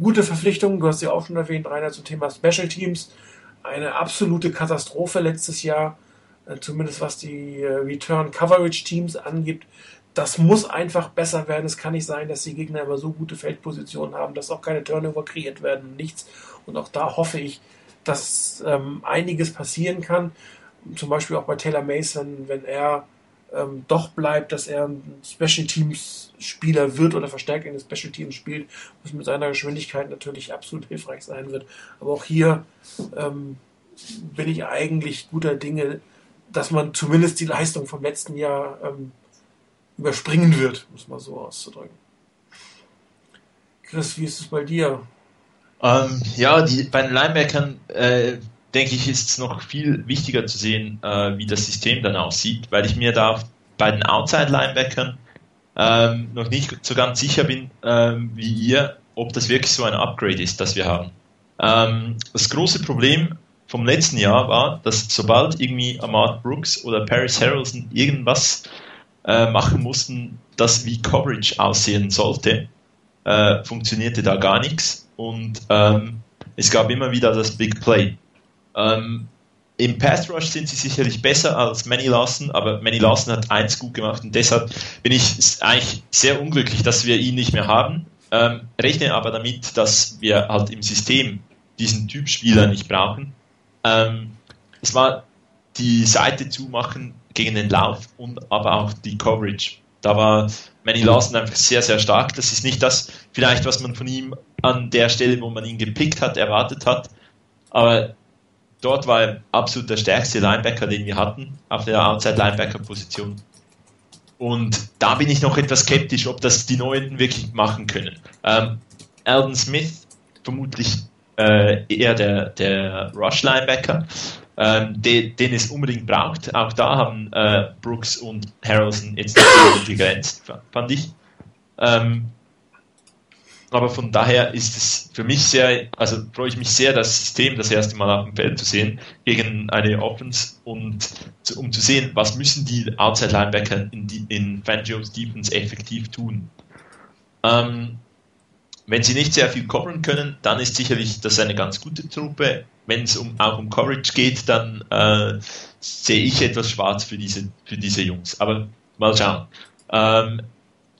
Gute Verpflichtung, du hast sie auch schon erwähnt, Rainer, zum Thema Special Teams. Eine absolute Katastrophe letztes Jahr, äh, zumindest was die äh, Return Coverage Teams angibt. Das muss einfach besser werden. Es kann nicht sein, dass die Gegner immer so gute Feldpositionen haben, dass auch keine Turnover kreiert werden, nichts. Und auch da hoffe ich, dass ähm, einiges passieren kann zum Beispiel auch bei Taylor Mason, wenn er ähm, doch bleibt, dass er ein Special Teams Spieler wird oder verstärkt in den Special Teams spielt, was mit seiner Geschwindigkeit natürlich absolut hilfreich sein wird. Aber auch hier ähm, bin ich eigentlich guter Dinge, dass man zumindest die Leistung vom letzten Jahr ähm, überspringen wird, muss man so auszudrücken. Chris, wie ist es bei dir? Ähm, ja, die, bei den Linebackern äh, denke ich, ist es noch viel wichtiger zu sehen, äh, wie das System dann aussieht, weil ich mir da bei den Outside-Linebackern ähm, noch nicht so ganz sicher bin, ähm, wie ihr, ob das wirklich so ein Upgrade ist, das wir haben. Ähm, das große Problem vom letzten Jahr war, dass sobald irgendwie Ahmad Brooks oder Paris Harrelson irgendwas äh, machen mussten, das wie Coverage aussehen sollte, äh, funktionierte da gar nichts und ähm, es gab immer wieder das Big Play. Ähm, Im Pass Rush sind sie sicherlich besser als Manny Larson, aber Manny Larson hat eins gut gemacht und deshalb bin ich eigentlich sehr unglücklich, dass wir ihn nicht mehr haben. Ähm, rechne aber damit, dass wir halt im System diesen Typ Spieler nicht brauchen. Ähm, es war die Seite zumachen gegen den Lauf und aber auch die Coverage. Da war Manny Lawson einfach sehr, sehr stark. Das ist nicht das, vielleicht, was man von ihm an der Stelle, wo man ihn gepickt hat, erwartet hat. Aber dort war er absolut der stärkste Linebacker, den wir hatten, auf der Outside-Linebacker-Position. Und da bin ich noch etwas skeptisch, ob das die Neuen wirklich machen können. Ähm, Alden Smith, vermutlich äh, eher der, der Rush-Linebacker den, den, es unbedingt braucht. Auch da haben äh, Brooks und Harrelson jetzt nicht gegrenzt, fand ich. Ähm, aber von daher ist es für mich sehr, also freue ich mich sehr, das System das erste Mal auf dem Feld zu sehen gegen eine Offense und zu, um zu sehen, was müssen die Outside Linebacker in, in Fangio's Defense effektiv tun. Ähm, wenn sie nicht sehr viel covern können, dann ist sicherlich das eine ganz gute Truppe. Wenn es um, auch um Coverage geht, dann äh, sehe ich etwas schwarz für diese, für diese Jungs. Aber mal schauen. Ähm,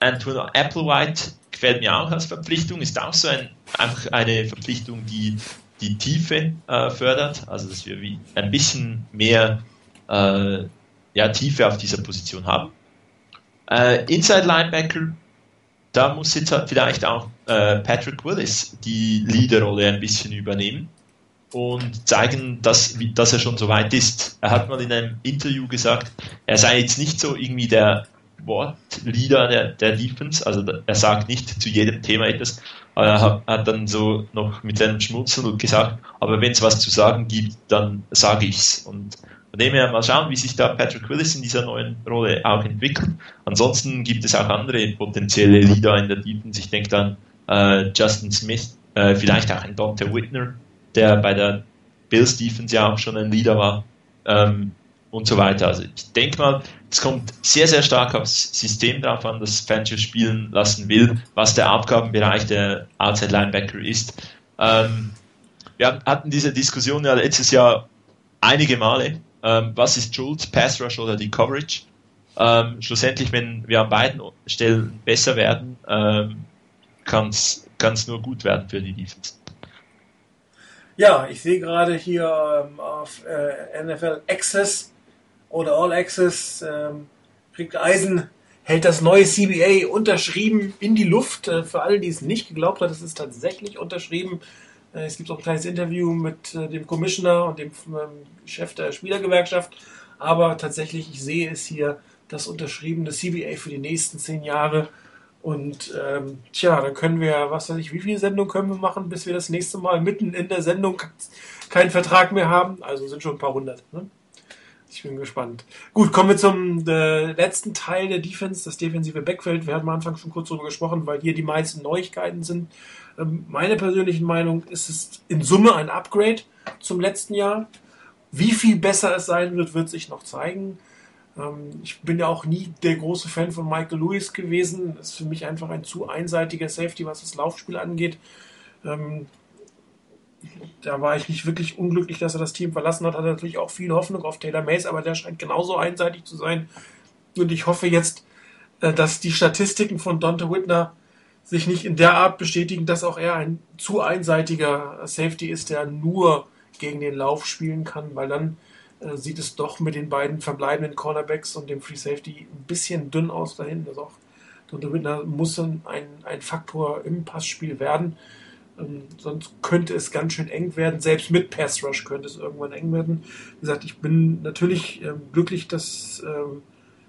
Antoine Applewhite gefällt mir auch als Verpflichtung, ist auch so ein, einfach eine Verpflichtung, die die Tiefe äh, fördert, also dass wir wie ein bisschen mehr äh, ja, Tiefe auf dieser Position haben. Äh, Inside Linebacker da muss jetzt halt vielleicht auch äh, Patrick Willis die Leaderrolle ein bisschen übernehmen und zeigen, dass, dass er schon so weit ist. Er hat mal in einem Interview gesagt, er sei jetzt nicht so irgendwie der Wortleader der, der Defense, also er sagt nicht zu jedem Thema etwas, aber er hat, hat dann so noch mit seinem Schmunzeln gesagt, aber wenn es was zu sagen gibt, dann sage ich's. Und von dem her mal schauen, wie sich da Patrick Willis in dieser neuen Rolle auch entwickelt. Ansonsten gibt es auch andere potenzielle Leader in der Defense. Ich denke dann äh, Justin Smith, äh, vielleicht auch ein Dante Whitner, der bei der Bills Defense ja auch schon ein Leader war ähm, und so weiter. Also ich denke mal, es kommt sehr, sehr stark aufs System drauf an, das Fangio spielen lassen will, was der Aufgabenbereich der Outside Linebacker ist. Ähm, wir hatten diese Diskussion ja letztes Jahr einige Male ähm, was ist schuld, Pass Rush oder die Coverage. Ähm, schlussendlich, wenn wir an beiden Stellen besser werden, ähm, kann es nur gut werden für die Defense. Ja, ich sehe gerade hier ähm, auf äh, NFL Access oder All Access, ähm, kriegt Eisen, hält das neue CBA unterschrieben in die Luft. Äh, für alle, die es nicht geglaubt haben, es ist tatsächlich unterschrieben. Äh, es gibt auch ein kleines Interview mit äh, dem Commissioner und dem ähm, Chef der Spielergewerkschaft. Aber tatsächlich, ich sehe es hier, das unterschriebene CBA für die nächsten zehn Jahre. Und ähm, tja, da können wir, was weiß ich, wie viele Sendungen können wir machen, bis wir das nächste Mal mitten in der Sendung keinen Vertrag mehr haben? Also sind schon ein paar hundert. Ne? Ich bin gespannt. Gut, kommen wir zum äh, letzten Teil der Defense, das defensive Backfeld. Wir hatten am Anfang schon kurz darüber gesprochen, weil hier die meisten Neuigkeiten sind. Ähm, meine persönliche Meinung ist es in Summe ein Upgrade zum letzten Jahr. Wie viel besser es sein wird, wird sich noch zeigen. Ähm, ich bin ja auch nie der große Fan von Michael Lewis gewesen. Das ist für mich einfach ein zu einseitiger Safety, was das Laufspiel angeht. Ähm, da war ich nicht wirklich unglücklich, dass er das Team verlassen hat. Hat natürlich auch viel Hoffnung auf Taylor Mays, aber der scheint genauso einseitig zu sein. Und ich hoffe jetzt, äh, dass die Statistiken von Dante Whitner sich nicht in der Art bestätigen, dass auch er ein zu einseitiger Safety ist, der nur gegen den Lauf spielen kann, weil dann äh, sieht es doch mit den beiden verbleibenden Cornerbacks und dem Free Safety ein bisschen dünn aus dahin. Also Dante Whitner muss ein, ein Faktor im Passspiel werden. Ähm, sonst könnte es ganz schön eng werden. Selbst mit Pass Rush könnte es irgendwann eng werden. Wie gesagt, ich bin natürlich ähm, glücklich, dass ähm,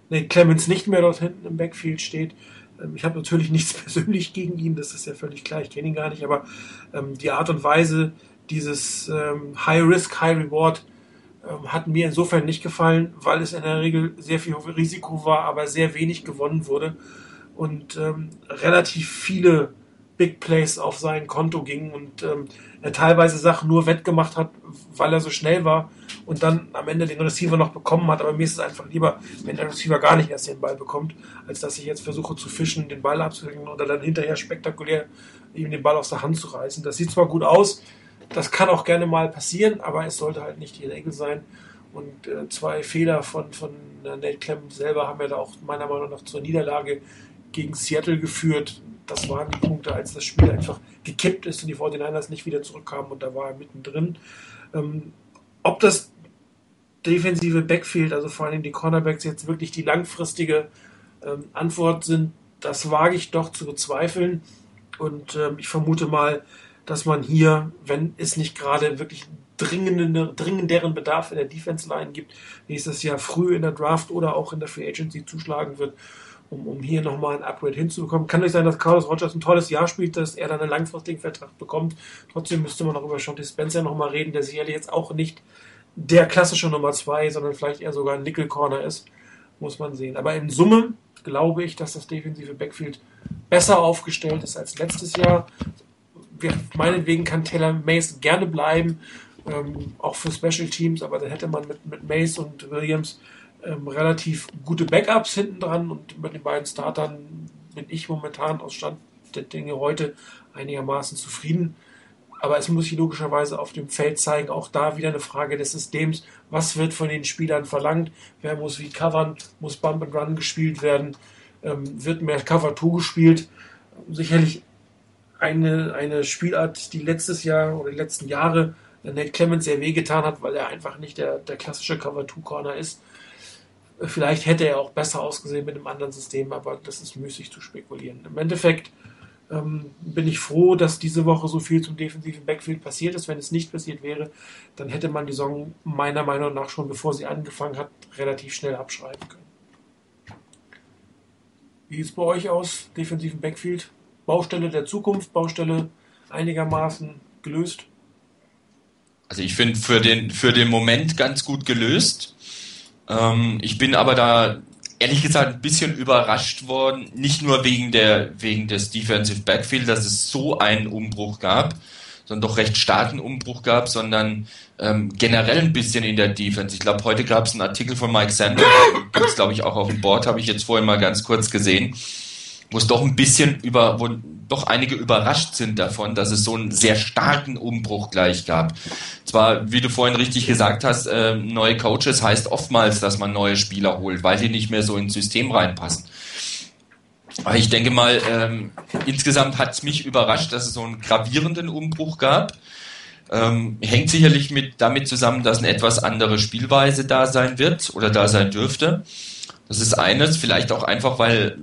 Nate Clemens nicht mehr dort hinten im Backfield steht. Ähm, ich habe natürlich nichts persönlich gegen ihn, das ist ja völlig klar, ich kenne ihn gar nicht, aber ähm, die Art und Weise dieses ähm, High Risk, High Reward hat mir insofern nicht gefallen, weil es in der Regel sehr viel Risiko war, aber sehr wenig gewonnen wurde und ähm, relativ viele Big Plays auf sein Konto gingen und ähm, er teilweise Sachen nur wettgemacht hat, weil er so schnell war und dann am Ende den Receiver noch bekommen hat. Aber mir ist es einfach lieber, wenn der Receiver gar nicht erst den Ball bekommt, als dass ich jetzt versuche zu fischen, den Ball abzuhängen oder dann hinterher spektakulär ihm den Ball aus der Hand zu reißen. Das sieht zwar gut aus, das kann auch gerne mal passieren, aber es sollte halt nicht die Regel sein. Und äh, zwei Fehler von, von äh, Nate Clemens selber haben ja da auch meiner Meinung nach zur Niederlage gegen Seattle geführt. Das waren die Punkte, als das Spiel einfach gekippt ist und die 49ers nicht wieder zurückkamen und da war er mittendrin. Ähm, ob das defensive Backfield, also vor allem die Cornerbacks, jetzt wirklich die langfristige ähm, Antwort sind, das wage ich doch zu bezweifeln. Und ähm, ich vermute mal, dass man hier, wenn es nicht gerade wirklich dringenden, dringenderen Bedarf in der Defense Line gibt, nächstes Jahr früh in der Draft oder auch in der Free Agency zuschlagen wird, um, um hier nochmal ein Upgrade hinzubekommen. Kann nicht sein, dass Carlos Rogers ein tolles Jahr spielt, dass er dann einen langfristigen Vertrag bekommt. Trotzdem müsste man auch über Sean Spencer nochmal reden, der sicherlich jetzt auch nicht der klassische Nummer 2, sondern vielleicht eher sogar ein Nickel Corner ist. Muss man sehen. Aber in Summe glaube ich, dass das defensive Backfield besser aufgestellt ist als letztes Jahr. Meinetwegen kann Taylor Mace gerne bleiben, ähm, auch für Special Teams, aber dann hätte man mit, mit Mace und Williams ähm, relativ gute Backups hinten dran und mit den beiden Startern bin ich momentan aus Stand der Dinge heute einigermaßen zufrieden. Aber es muss sich logischerweise auf dem Feld zeigen, auch da wieder eine Frage des Systems. Was wird von den Spielern verlangt? Wer muss wie covern? Muss Bump and Run gespielt werden? Ähm, wird mehr Cover 2 gespielt? Sicherlich eine, eine Spielart, die letztes Jahr oder die letzten Jahre Nate Clemens sehr wehgetan hat, weil er einfach nicht der, der klassische Cover 2 Corner ist. Vielleicht hätte er auch besser ausgesehen mit einem anderen System, aber das ist müßig zu spekulieren. Im Endeffekt ähm, bin ich froh, dass diese Woche so viel zum defensiven Backfield passiert ist. Wenn es nicht passiert wäre, dann hätte man die Saison meiner Meinung nach schon, bevor sie angefangen hat, relativ schnell abschreiben können. Wie sieht es bei euch aus, defensiven Backfield? Baustelle der Zukunft, Baustelle einigermaßen gelöst? Also ich finde für den, für den Moment ganz gut gelöst. Ähm, ich bin aber da ehrlich gesagt ein bisschen überrascht worden, nicht nur wegen der wegen des Defensive Backfield, dass es so einen Umbruch gab, sondern doch recht starken Umbruch gab, sondern ähm, generell ein bisschen in der Defense. Ich glaube, heute gab es einen Artikel von Mike Sander, gibt es glaube ich auch auf dem Board, habe ich jetzt vorhin mal ganz kurz gesehen, wo es doch ein bisschen über, wo doch einige überrascht sind davon, dass es so einen sehr starken Umbruch gleich gab. Zwar, wie du vorhin richtig gesagt hast, äh, neue Coaches heißt oftmals, dass man neue Spieler holt, weil die nicht mehr so ins System reinpassen. Aber ich denke mal, ähm, insgesamt hat es mich überrascht, dass es so einen gravierenden Umbruch gab. Ähm, hängt sicherlich mit, damit zusammen, dass eine etwas andere Spielweise da sein wird oder da sein dürfte. Das ist eines, vielleicht auch einfach, weil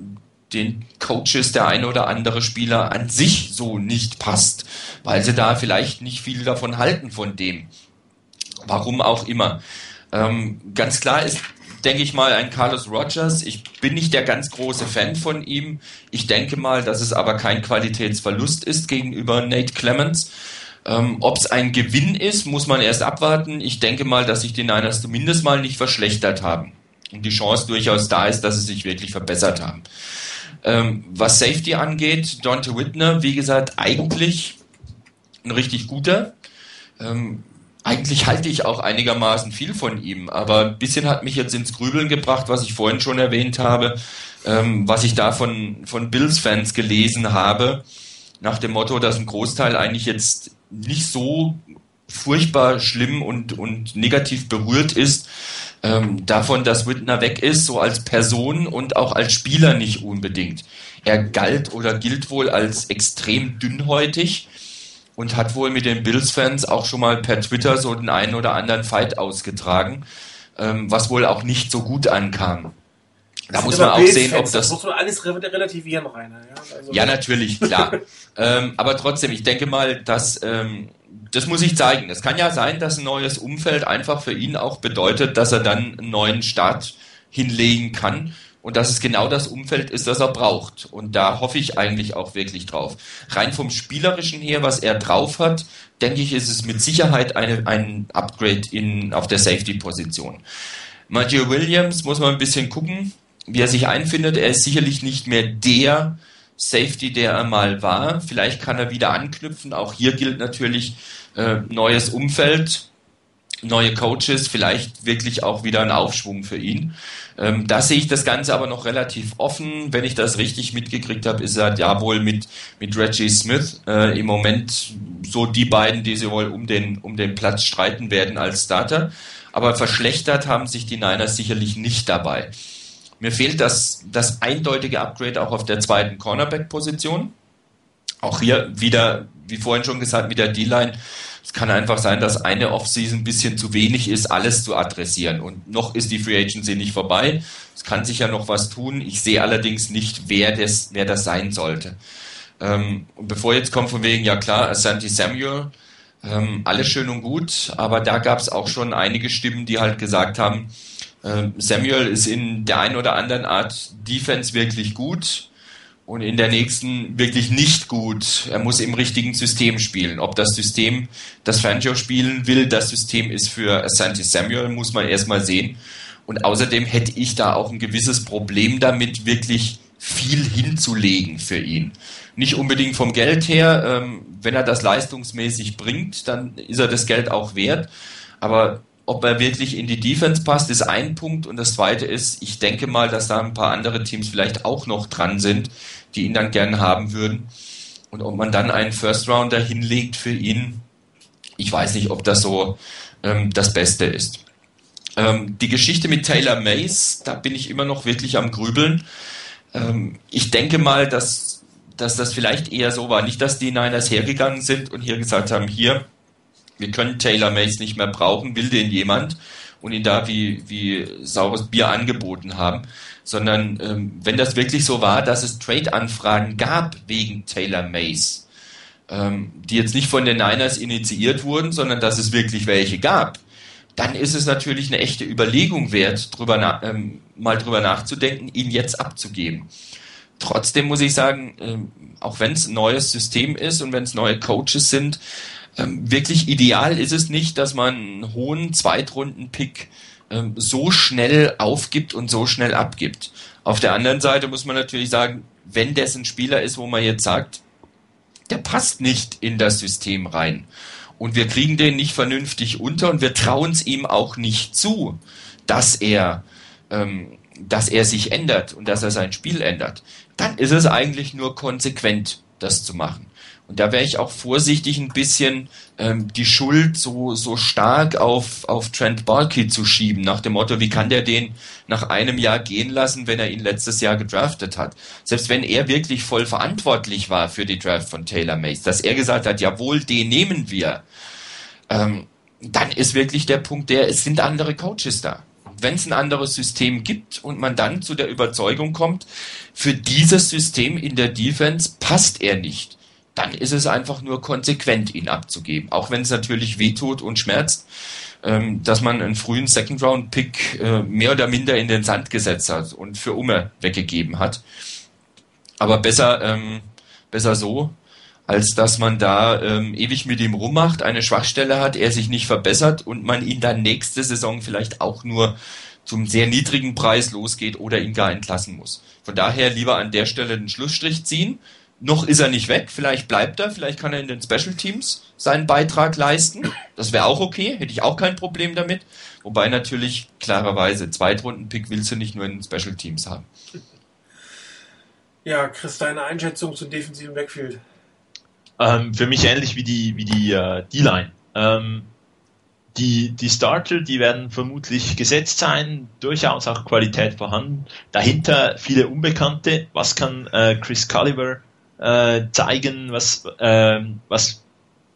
den Coaches der eine oder andere Spieler an sich so nicht passt, weil sie da vielleicht nicht viel davon halten von dem. Warum auch immer. Ähm, ganz klar ist, denke ich mal, ein Carlos Rogers. Ich bin nicht der ganz große Fan von ihm. Ich denke mal, dass es aber kein Qualitätsverlust ist gegenüber Nate Clemens. Ähm, Ob es ein Gewinn ist, muss man erst abwarten. Ich denke mal, dass sich die Niners zumindest mal nicht verschlechtert haben. Und die Chance durchaus da ist, dass sie sich wirklich verbessert haben. Ähm, was Safety angeht, Dante Whitner, wie gesagt, eigentlich ein richtig guter. Ähm, eigentlich halte ich auch einigermaßen viel von ihm, aber ein bisschen hat mich jetzt ins Grübeln gebracht, was ich vorhin schon erwähnt habe, ähm, was ich da von, von Bills-Fans gelesen habe, nach dem Motto, dass ein Großteil eigentlich jetzt nicht so furchtbar schlimm und, und negativ berührt ist, ähm, davon, dass Whitner weg ist, so als Person und auch als Spieler nicht unbedingt. Er galt oder gilt wohl als extrem dünnhäutig und hat wohl mit den Bills-Fans auch schon mal per Twitter so den einen oder anderen Fight ausgetragen, ähm, was wohl auch nicht so gut ankam. Da muss man auch sehen, ob das. Das muss man alles relativieren, Rainer. Ja, also ja natürlich, klar. ähm, aber trotzdem, ich denke mal, dass ähm, das muss ich zeigen. Es kann ja sein, dass ein neues Umfeld einfach für ihn auch bedeutet, dass er dann einen neuen Start hinlegen kann und dass es genau das Umfeld ist, das er braucht. Und da hoffe ich eigentlich auch wirklich drauf. Rein vom Spielerischen her, was er drauf hat, denke ich, ist es mit Sicherheit eine, ein Upgrade in, auf der Safety-Position. Matthew Williams muss man ein bisschen gucken, wie er sich einfindet. Er ist sicherlich nicht mehr der Safety, der er mal war. Vielleicht kann er wieder anknüpfen. Auch hier gilt natürlich äh, neues Umfeld, neue Coaches, vielleicht wirklich auch wieder ein Aufschwung für ihn. Ähm, da sehe ich das Ganze aber noch relativ offen. Wenn ich das richtig mitgekriegt habe, ist er ja wohl mit, mit Reggie Smith äh, im Moment so die beiden, die sie wohl um den, um den Platz streiten werden als Starter. Aber verschlechtert haben sich die Niners sicherlich nicht dabei. Mir fehlt das, das eindeutige Upgrade auch auf der zweiten Cornerback-Position. Auch hier wieder, wie vorhin schon gesagt, mit der D-Line es kann einfach sein, dass eine Offseason ein bisschen zu wenig ist, alles zu adressieren. Und noch ist die Free Agency nicht vorbei. Es kann sich ja noch was tun. Ich sehe allerdings nicht, wer das, wer das sein sollte. Ähm, und bevor jetzt kommt von wegen, ja klar, Asante Samuel, ähm, alles schön und gut, aber da gab es auch schon einige Stimmen, die halt gesagt haben, ähm, Samuel ist in der einen oder anderen Art Defense wirklich gut, und in der nächsten wirklich nicht gut. Er muss im richtigen System spielen. Ob das System, das Fangio spielen will, das System ist für Asante Samuel, muss man erstmal sehen. Und außerdem hätte ich da auch ein gewisses Problem damit, wirklich viel hinzulegen für ihn. Nicht unbedingt vom Geld her, ähm, wenn er das leistungsmäßig bringt, dann ist er das Geld auch wert. Aber ob er wirklich in die Defense passt, ist ein Punkt. Und das zweite ist, ich denke mal, dass da ein paar andere Teams vielleicht auch noch dran sind, die ihn dann gern haben würden. Und ob man dann einen First Rounder hinlegt für ihn, ich weiß nicht, ob das so ähm, das Beste ist. Ähm, die Geschichte mit Taylor Mays, da bin ich immer noch wirklich am Grübeln. Ähm, ich denke mal, dass, dass das vielleicht eher so war. Nicht, dass die Niners hergegangen sind und hier gesagt haben, hier, wir können Taylor Mays nicht mehr brauchen, will den jemand und ihn da wie, wie saures Bier angeboten haben, sondern ähm, wenn das wirklich so war, dass es Trade-Anfragen gab wegen Taylor Mays, ähm, die jetzt nicht von den Niners initiiert wurden, sondern dass es wirklich welche gab, dann ist es natürlich eine echte Überlegung wert, drüber ähm, mal drüber nachzudenken, ihn jetzt abzugeben. Trotzdem muss ich sagen, ähm, auch wenn es ein neues System ist und wenn es neue Coaches sind, ähm, wirklich ideal ist es nicht, dass man einen hohen Zweitrunden-Pick ähm, so schnell aufgibt und so schnell abgibt. Auf der anderen Seite muss man natürlich sagen, wenn das ein Spieler ist, wo man jetzt sagt, der passt nicht in das System rein und wir kriegen den nicht vernünftig unter und wir trauen es ihm auch nicht zu, dass er, ähm, dass er sich ändert und dass er sein Spiel ändert, dann ist es eigentlich nur konsequent, das zu machen. Und da wäre ich auch vorsichtig, ein bisschen ähm, die Schuld so, so stark auf, auf Trent Balky zu schieben, nach dem Motto, wie kann der den nach einem Jahr gehen lassen, wenn er ihn letztes Jahr gedraftet hat? Selbst wenn er wirklich voll verantwortlich war für die Draft von Taylor Mays, dass er gesagt hat, jawohl, den nehmen wir, ähm, dann ist wirklich der Punkt der, es sind andere Coaches da wenn es ein anderes System gibt und man dann zu der Überzeugung kommt, für dieses System in der Defense passt er nicht, dann ist es einfach nur konsequent, ihn abzugeben. Auch wenn es natürlich wehtut und schmerzt, ähm, dass man einen frühen Second-Round-Pick äh, mehr oder minder in den Sand gesetzt hat und für Umme weggegeben hat. Aber besser, ähm, besser so, als dass man da ähm, ewig mit ihm rummacht, eine Schwachstelle hat, er sich nicht verbessert und man ihn dann nächste Saison vielleicht auch nur zum sehr niedrigen Preis losgeht oder ihn gar entlassen muss. Von daher lieber an der Stelle den Schlussstrich ziehen noch ist er nicht weg, vielleicht bleibt er, vielleicht kann er in den Special Teams seinen Beitrag leisten. Das wäre auch okay, hätte ich auch kein Problem damit. Wobei natürlich klarerweise Zweitrunden-Pick willst du nicht nur in den Special Teams haben. Ja, Chris, deine Einschätzung zum defensiven Backfield? Ähm, für mich ähnlich wie die, wie die äh, D-Line. Ähm, die, die Starter, die werden vermutlich gesetzt sein, durchaus auch Qualität vorhanden. Dahinter viele Unbekannte. Was kann äh, Chris Culliver äh, zeigen, was, äh, was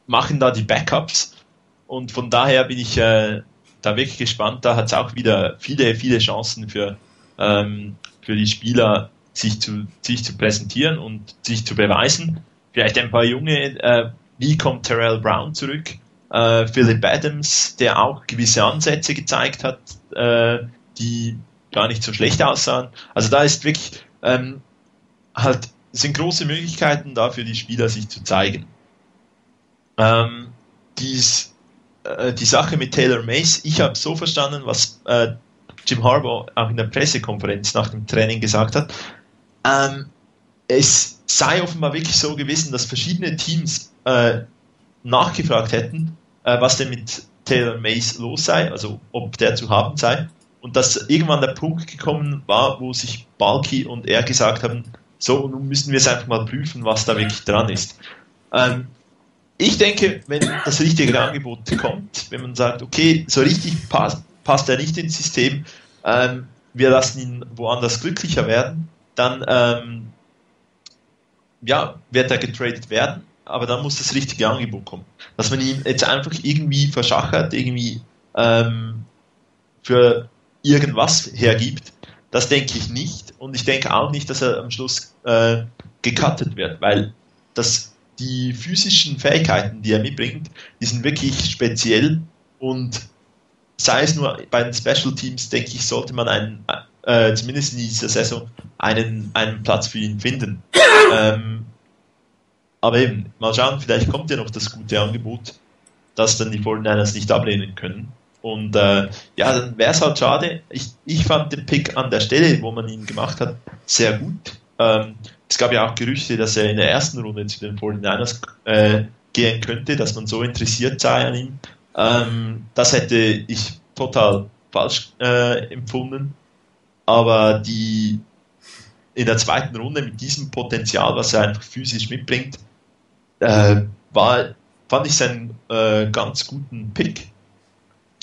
machen da die Backups. Und von daher bin ich äh, da wirklich gespannt. Da hat es auch wieder viele, viele Chancen für, ähm, für die Spieler, sich zu, sich zu präsentieren und sich zu beweisen. Vielleicht ein paar junge, äh, wie kommt Terrell Brown zurück? Äh, Philip Adams, der auch gewisse Ansätze gezeigt hat, äh, die gar nicht so schlecht aussahen. Also da ist wirklich ähm, halt sind große Möglichkeiten da für die Spieler, sich zu zeigen. Ähm, dies, äh, die Sache mit Taylor Mace, ich habe so verstanden, was äh, Jim Harbaugh auch in der Pressekonferenz nach dem Training gesagt hat. Ähm, es, sei offenbar wirklich so gewesen, dass verschiedene Teams äh, nachgefragt hätten, äh, was denn mit Taylor Mays los sei, also ob der zu haben sei. Und dass irgendwann der Punkt gekommen war, wo sich Balki und er gesagt haben, so, nun müssen wir es einfach mal prüfen, was da wirklich dran ist. Ähm, ich denke, wenn das richtige Angebot kommt, wenn man sagt, okay, so richtig passt, passt er nicht ins System, ähm, wir lassen ihn woanders glücklicher werden, dann ähm, ja, wird er getradet werden, aber dann muss das richtige Angebot kommen. Dass man ihn jetzt einfach irgendwie verschachert, irgendwie ähm, für irgendwas hergibt, das denke ich nicht. Und ich denke auch nicht, dass er am Schluss äh, gecuttet wird, weil das, die physischen Fähigkeiten, die er mitbringt, die sind wirklich speziell und sei es nur bei den Special Teams, denke ich, sollte man einen, äh, zumindest in dieser Saison einen, einen Platz für ihn finden. Ähm, aber eben, mal schauen, vielleicht kommt ja noch das gute Angebot, das dann die 49ers nicht ablehnen können. Und äh, ja, dann wäre es halt schade. Ich, ich fand den Pick an der Stelle, wo man ihn gemacht hat, sehr gut. Ähm, es gab ja auch Gerüchte, dass er in der ersten Runde zu den 49ers äh, gehen könnte, dass man so interessiert sei an ihm. Ähm, das hätte ich total falsch äh, empfunden. Aber die in der zweiten Runde mit diesem Potenzial, was er einfach physisch mitbringt, äh, war, fand ich seinen äh, ganz guten Pick.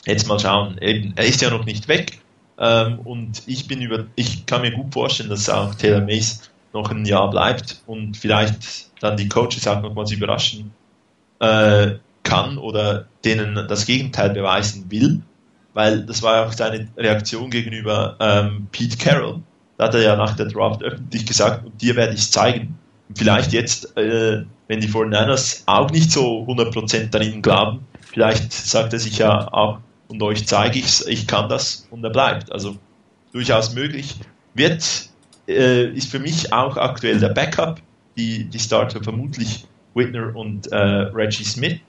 Jetzt mal schauen. Eben, er ist ja noch nicht weg. Ähm, und ich bin über, ich kann mir gut vorstellen, dass auch Taylor Mays noch ein Jahr bleibt und vielleicht dann die Coaches auch nochmals überraschen äh, kann oder denen das Gegenteil beweisen will, weil das war auch seine Reaktion gegenüber ähm, Pete Carroll. Da hat er ja nach der Draft öffentlich gesagt, und dir werde ich es zeigen. Vielleicht jetzt, äh, wenn die 49ers auch nicht so 100% an ihn glauben, vielleicht sagt er sich ja auch, und euch zeige ich es, ich kann das und er bleibt. Also durchaus möglich. Wird, äh, ist für mich auch aktuell der Backup, die, die Starter vermutlich Whitner und äh, Reggie Smith.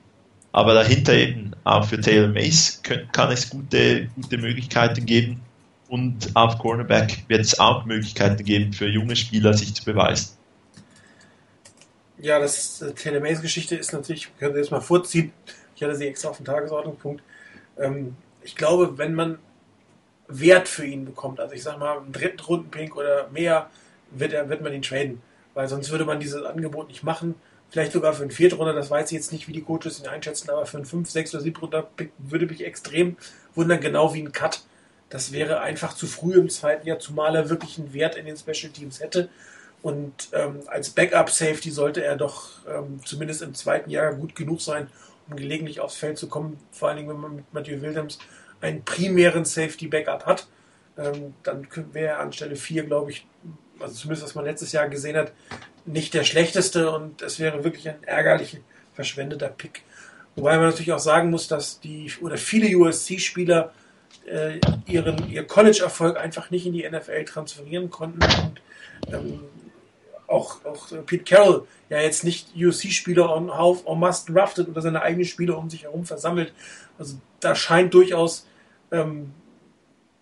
Aber dahinter eben auch für Taylor Mace können, kann es gute, gute Möglichkeiten geben. Und auf Cornerback wird es auch Möglichkeiten geben für junge Spieler, sich zu beweisen. Ja, das äh, Taylor Mace Geschichte ist natürlich, können Sie jetzt mal vorziehen. Ich hatte sie extra auf den Tagesordnungspunkt. Ähm, ich glaube, wenn man Wert für ihn bekommt, also ich sag mal, einen dritten Runden-Pink oder mehr, wird, er, wird man ihn traden. Weil sonst würde man dieses Angebot nicht machen vielleicht sogar für einen Viertrunde, das weiß ich jetzt nicht, wie die Coaches ihn einschätzen, aber für einen 5, 6 oder 7 Runder würde mich extrem wundern, genau wie ein Cut. Das wäre einfach zu früh im zweiten Jahr, zumal er wirklich einen Wert in den Special Teams hätte. Und ähm, als Backup-Safety sollte er doch ähm, zumindest im zweiten Jahr gut genug sein, um gelegentlich aufs Feld zu kommen. Vor allen Dingen, wenn man mit Matthew Williams einen primären Safety-Backup hat. Ähm, dann wäre er an Stelle 4, glaube ich, also zumindest was man letztes Jahr gesehen hat, nicht der schlechteste und es wäre wirklich ein ärgerlich verschwendeter Pick. Wobei man natürlich auch sagen muss, dass die oder viele USC-Spieler äh, ihren ihr College-Erfolg einfach nicht in die NFL transferieren konnten und ähm, auch, auch Pete Carroll ja jetzt nicht USC-Spieler on, on must drafted oder seine eigenen Spieler um sich herum versammelt. Also da scheint durchaus ähm,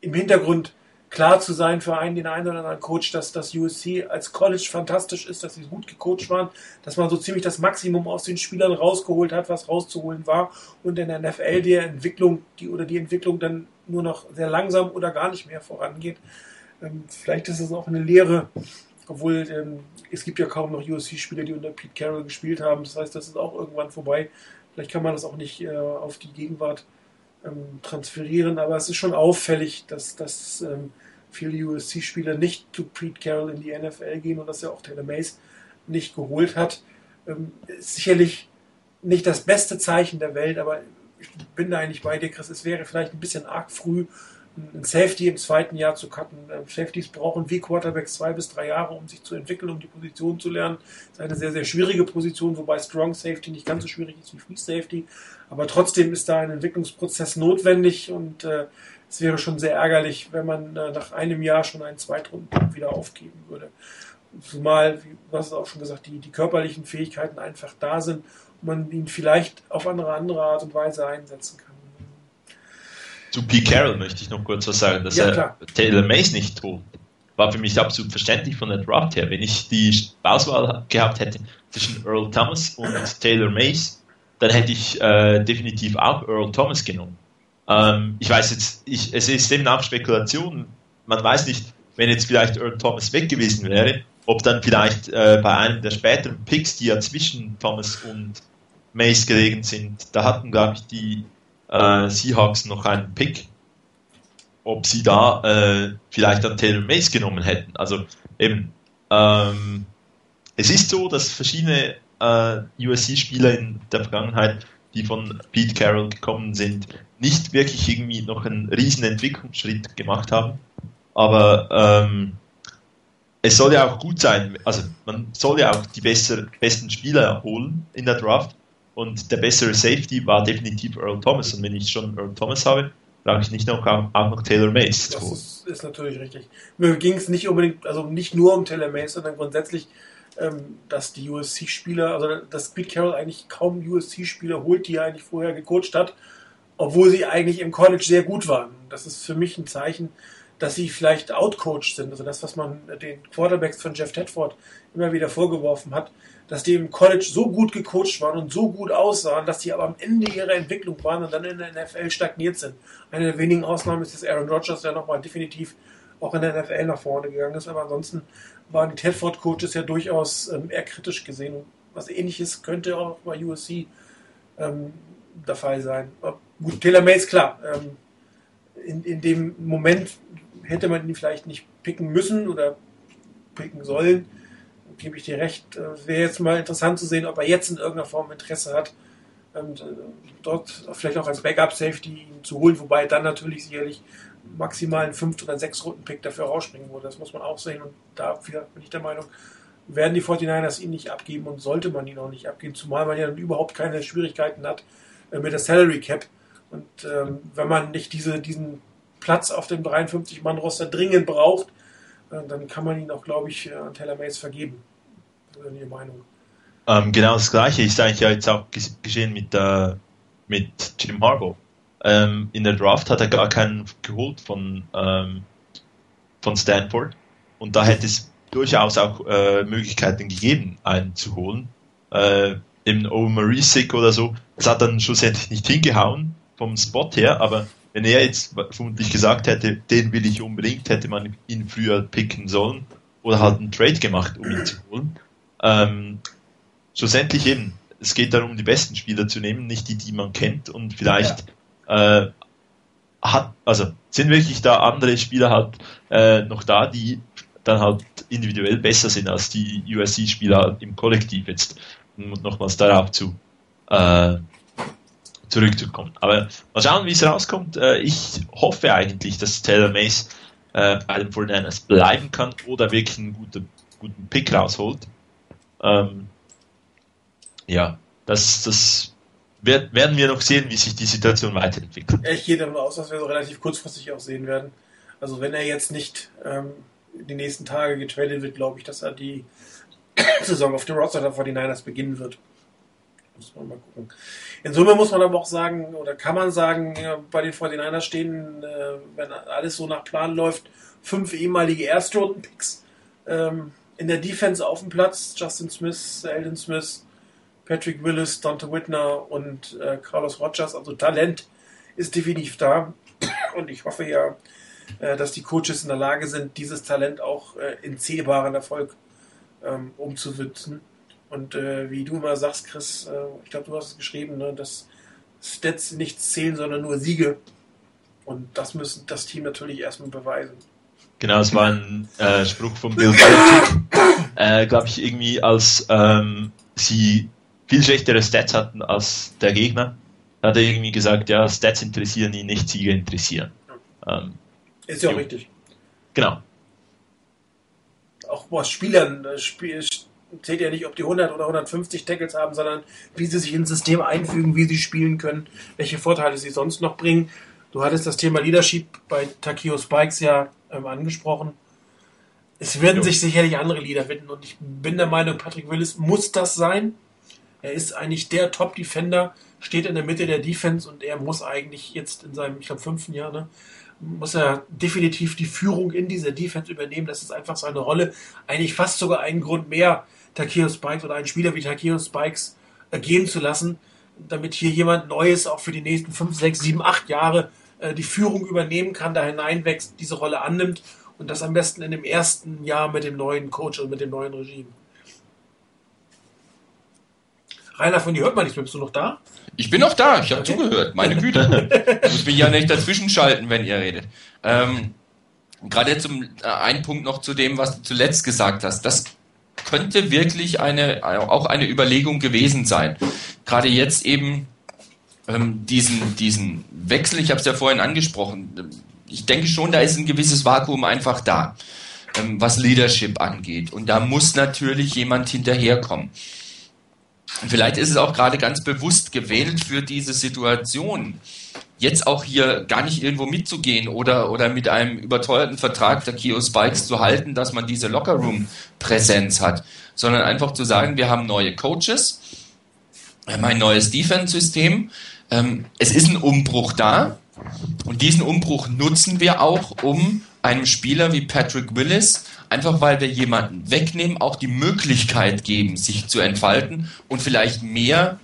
im Hintergrund klar zu sein für einen, den einen oder anderen Coach, dass das USC als College fantastisch ist, dass sie gut gecoacht waren, dass man so ziemlich das Maximum aus den Spielern rausgeholt hat, was rauszuholen war und in der NFL die Entwicklung, die oder die Entwicklung dann nur noch sehr langsam oder gar nicht mehr vorangeht. Ähm, vielleicht ist es auch eine Lehre, obwohl ähm, es gibt ja kaum noch USC-Spieler, die unter Pete Carroll gespielt haben. Das heißt, das ist auch irgendwann vorbei. Vielleicht kann man das auch nicht äh, auf die Gegenwart ähm, transferieren, aber es ist schon auffällig, dass, dass ähm, viele USC-Spieler nicht zu Pete Carroll in die NFL gehen und dass er auch Taylor Mays nicht geholt hat. Ähm, ist sicherlich nicht das beste Zeichen der Welt, aber ich bin da eigentlich bei dir, Chris. Es wäre vielleicht ein bisschen arg früh, ein Safety im zweiten Jahr zu cutten. Ähm, Safeties brauchen wie Quarterbacks zwei bis drei Jahre, um sich zu entwickeln, um die Position zu lernen. Das ist eine sehr, sehr schwierige Position, wobei Strong Safety nicht ganz so schwierig ist wie Free Safety. Aber trotzdem ist da ein Entwicklungsprozess notwendig und äh, es wäre schon sehr ärgerlich, wenn man äh, nach einem Jahr schon einen Zweitrunden wieder aufgeben würde. Zumal, wie du hast auch schon gesagt, die, die körperlichen Fähigkeiten einfach da sind und man ihn vielleicht auf andere, andere Art und Weise einsetzen kann. Zu Pete Carroll möchte ich noch kurz was sagen, dass ja, er Taylor Mays nicht holt. war für mich absolut verständlich von der Draft her. Wenn ich die Auswahl gehabt hätte zwischen Earl Thomas und Taylor Mays, dann hätte ich äh, definitiv auch Earl Thomas genommen. Ähm, ich weiß jetzt, ich, es ist eben auch Spekulation. Man weiß nicht, wenn jetzt vielleicht Earl Thomas weg gewesen wäre, ob dann vielleicht äh, bei einem der späteren Picks, die ja zwischen Thomas und Mace gelegen sind, da hatten, glaube ich, die äh, Seahawks noch einen Pick, ob sie da äh, vielleicht dann Taylor Mace genommen hätten. Also eben, ähm, es ist so, dass verschiedene äh, USC-Spieler in der Vergangenheit, die von Pete Carroll gekommen sind, nicht wirklich irgendwie noch einen riesen Entwicklungsschritt gemacht haben. Aber ähm, es soll ja auch gut sein, also man soll ja auch die besser, besten Spieler holen in der Draft und der bessere Safety war definitiv Earl Thomas und wenn ich schon Earl Thomas habe, brauche ich nicht noch, auch noch Taylor Mace. Das ist, ist, natürlich richtig. Mir ging es nicht unbedingt, also nicht nur um Taylor Mace, sondern grundsätzlich, ähm, dass die USC-Spieler, also dass Pete Carroll eigentlich kaum USC-Spieler holt, die er eigentlich vorher gecoacht hat, obwohl sie eigentlich im College sehr gut waren. Das ist für mich ein Zeichen, dass sie vielleicht outcoached sind. Also das, was man den Quarterbacks von Jeff Tedford immer wieder vorgeworfen hat, dass die im College so gut gecoacht waren und so gut aussahen, dass die aber am Ende ihrer Entwicklung waren und dann in der NFL stagniert sind. Eine der wenigen Ausnahmen ist jetzt Aaron Rodgers, der nochmal definitiv auch in der NFL nach vorne gegangen ist. Aber ansonsten waren die Tedford-Coaches ja durchaus ähm, eher kritisch gesehen. Was ähnliches könnte auch bei USC ähm, der Fall sein. Aber gut, Taylor Mays, klar. Ähm, in, in dem Moment hätte man ihn vielleicht nicht picken müssen oder picken sollen. Gebe ich dir recht. Es wäre jetzt mal interessant zu sehen, ob er jetzt in irgendeiner Form Interesse hat, ähm, dort vielleicht auch als Backup-Safety ihn zu holen, wobei dann natürlich sicherlich maximal ein 5- oder 6-Runden-Pick dafür rausspringen würde. Das muss man auch sehen und da bin ich der Meinung, werden die 49ers ihn nicht abgeben und sollte man ihn auch nicht abgeben, zumal man ja dann überhaupt keine Schwierigkeiten hat äh, mit der Salary Cap. Und ähm, wenn man nicht diese, diesen Platz auf dem 53-Mann-Roster dringend braucht, äh, dann kann man ihn auch, glaube ich, äh, an Taylor Mays vergeben. Ihre Meinung. Ähm, genau das Gleiche ist eigentlich jetzt auch geschehen mit, äh, mit Jim Harbaugh. Ähm, in der Draft hat er gar keinen geholt von, ähm, von Stanford und da hätte es durchaus auch äh, Möglichkeiten gegeben, einen zu holen. Äh, im Omarisic oder so. Das hat dann schlussendlich nicht hingehauen vom Spot her, aber wenn er jetzt vermutlich gesagt hätte, den will ich unbedingt, hätte man ihn früher picken sollen oder halt einen Trade gemacht, um ihn zu holen. Ähm, schlussendlich eben, es geht darum, die besten Spieler zu nehmen, nicht die, die man kennt und vielleicht ja. äh, hat, also sind wirklich da andere Spieler halt äh, noch da, die dann halt individuell besser sind als die USC-Spieler im Kollektiv jetzt, um nochmals darauf zu äh, zurückzukommen. Aber mal schauen, wie es rauskommt. Äh, ich hoffe eigentlich, dass Taylor Mays äh, bei den 49ers bleiben kann oder wirklich einen guten, guten Pick rausholt. Ähm, ja, das, das wird, werden wir noch sehen, wie sich die Situation weiterentwickelt. Ich gehe davon aus, dass wir so relativ kurzfristig auch sehen werden. Also wenn er jetzt nicht ähm, die nächsten Tage getradet wird, glaube ich, dass er die Saison auf dem Roster der 49ers beginnen wird. Muss man mal gucken. In Summe muss man aber auch sagen, oder kann man sagen, bei den 49ers stehen, äh, wenn alles so nach Plan läuft, fünf ehemalige Erstrunden-Picks ähm, in der Defense auf dem Platz. Justin Smith, Eldon Smith, Patrick Willis, Dante Whitner und äh, Carlos Rogers. Also Talent ist definitiv da. Und ich hoffe ja, äh, dass die Coaches in der Lage sind, dieses Talent auch in zählbaren Erfolg ähm, umzusetzen. Und äh, wie du immer sagst, Chris, äh, ich glaube, du hast es geschrieben, ne, dass Stats nichts zählen, sondern nur Siege. Und das müssen das Team natürlich erstmal beweisen. Genau, es war ein äh, Spruch von Bill Belichick, äh, glaube ich, irgendwie, als ähm, sie viel schlechtere Stats hatten als der Gegner, hat er irgendwie gesagt, ja, Stats interessieren ihn nicht, Siege interessieren. Ähm, Ist ja auch jo. richtig. Genau. Auch was Spielern, äh, Spiel, zählt ja nicht, ob die 100 oder 150 Tackles haben, sondern wie sie sich ins System einfügen, wie sie spielen können, welche Vorteile sie sonst noch bringen. Du hattest das Thema Leadership bei Takio Spikes ja ähm, angesprochen. Es werden sich sicherlich andere Leader finden und ich bin der Meinung, Patrick Willis muss das sein. Er ist eigentlich der Top-Defender, steht in der Mitte der Defense und er muss eigentlich jetzt in seinem, ich glaube, fünften Jahr, ne, muss er definitiv die Führung in dieser Defense übernehmen. Das ist einfach seine Rolle. Eigentlich fast sogar einen Grund mehr, Takeo Spikes oder einen Spieler wie Takeo Spikes äh, gehen zu lassen, damit hier jemand Neues auch für die nächsten 5, 6, 7, 8 Jahre äh, die Führung übernehmen kann, da hineinwächst, diese Rolle annimmt und das am besten in dem ersten Jahr mit dem neuen Coach und mit dem neuen Regime. Rainer, von dir hört man nichts mehr. Bist du noch da? Ich bin noch da. Ich habe okay. zugehört. Meine Güte. ich muss mich ja nicht dazwischen schalten, wenn ihr redet. Ähm, Gerade zum äh, ein Punkt noch zu dem, was du zuletzt gesagt hast. Das könnte wirklich eine auch eine Überlegung gewesen sein. Gerade jetzt eben ähm, diesen diesen Wechsel. Ich habe es ja vorhin angesprochen. Ich denke schon, da ist ein gewisses Vakuum einfach da, ähm, was Leadership angeht. Und da muss natürlich jemand hinterherkommen. Vielleicht ist es auch gerade ganz bewusst gewählt für diese Situation, jetzt auch hier gar nicht irgendwo mitzugehen oder, oder mit einem überteuerten Vertrag der Kio Spikes zu halten, dass man diese Lockerroom-Präsenz hat, sondern einfach zu sagen, wir haben neue Coaches, wir haben ein neues Defense-System, ähm, es ist ein Umbruch da und diesen Umbruch nutzen wir auch, um einem Spieler wie Patrick Willis einfach weil wir jemanden wegnehmen, auch die Möglichkeit geben, sich zu entfalten und vielleicht mehr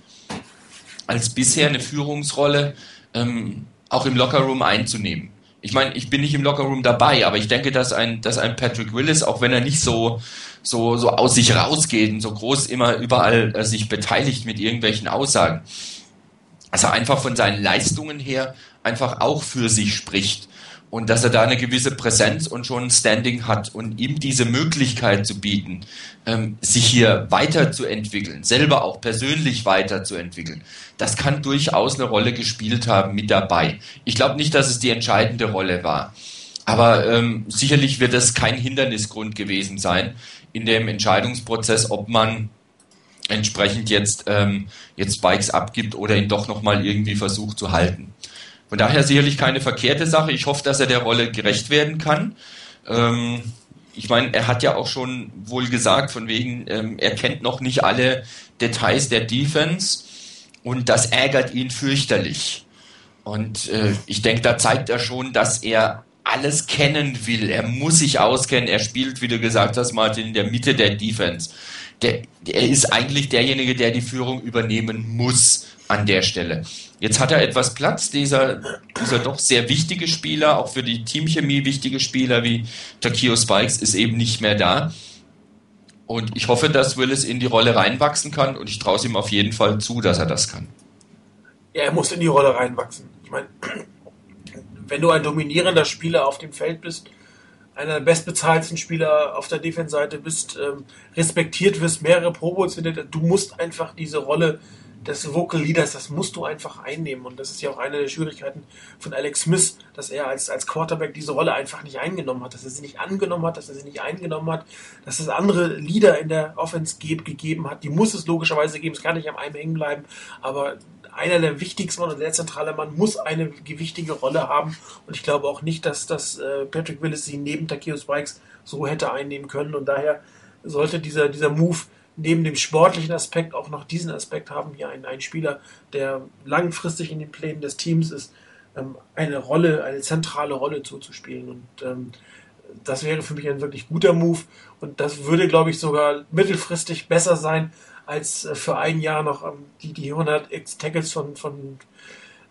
als bisher eine Führungsrolle ähm, auch im Lockerroom einzunehmen. Ich meine, ich bin nicht im Lockerroom dabei, aber ich denke, dass ein, dass ein Patrick Willis, auch wenn er nicht so, so, so aus sich rausgeht und so groß immer überall äh, sich beteiligt mit irgendwelchen Aussagen, also einfach von seinen Leistungen her einfach auch für sich spricht und dass er da eine gewisse Präsenz und schon ein Standing hat und ihm diese Möglichkeit zu bieten, ähm, sich hier weiterzuentwickeln, selber auch persönlich weiterzuentwickeln, das kann durchaus eine Rolle gespielt haben mit dabei. Ich glaube nicht, dass es die entscheidende Rolle war. Aber ähm, sicherlich wird es kein Hindernisgrund gewesen sein in dem Entscheidungsprozess, ob man entsprechend jetzt, ähm, jetzt Bikes abgibt oder ihn doch nochmal irgendwie versucht zu halten. Von daher sicherlich keine verkehrte Sache. Ich hoffe, dass er der Rolle gerecht werden kann. Ähm, ich meine, er hat ja auch schon wohl gesagt, von wegen, ähm, er kennt noch nicht alle Details der Defense und das ärgert ihn fürchterlich. Und äh, ich denke, da zeigt er schon, dass er alles kennen will. Er muss sich auskennen. Er spielt, wie du gesagt hast, Martin, in der Mitte der Defense. Der, er ist eigentlich derjenige, der die Führung übernehmen muss an der Stelle. Jetzt hat er etwas Platz, dieser, dieser doch sehr wichtige Spieler, auch für die Teamchemie wichtige Spieler wie Takio Spikes ist eben nicht mehr da. Und ich hoffe, dass Willis in die Rolle reinwachsen kann und ich traue es ihm auf jeden Fall zu, dass er das kann. Ja, er muss in die Rolle reinwachsen. Ich meine, wenn du ein dominierender Spieler auf dem Feld bist, einer der bestbezahlten Spieler auf der Defense-Seite bist, ähm, respektiert wirst, mehrere Pro Bowls du musst einfach diese Rolle des Vocal Leaders, das musst du einfach einnehmen. Und das ist ja auch eine der Schwierigkeiten von Alex Smith, dass er als, als Quarterback diese Rolle einfach nicht eingenommen hat, dass er sie nicht angenommen hat, dass er sie nicht eingenommen hat, dass es andere Leader in der Offense gegeben hat. Die muss es logischerweise geben, es kann nicht am einem hängen bleiben, aber einer der wichtigsten und der zentrale Mann muss eine gewichtige Rolle haben. Und ich glaube auch nicht, dass, dass äh, Patrick Willis sie neben Takeo Spikes so hätte einnehmen können. Und daher sollte dieser, dieser Move neben dem sportlichen Aspekt auch noch diesen Aspekt haben, hier ein, ein Spieler, der langfristig in den Plänen des Teams ist, ähm, eine Rolle, eine zentrale Rolle zuzuspielen. Und ähm, das wäre für mich ein wirklich guter Move. Und das würde, glaube ich, sogar mittelfristig besser sein, als äh, für ein Jahr noch ähm, die, die 100 X Tackles von, von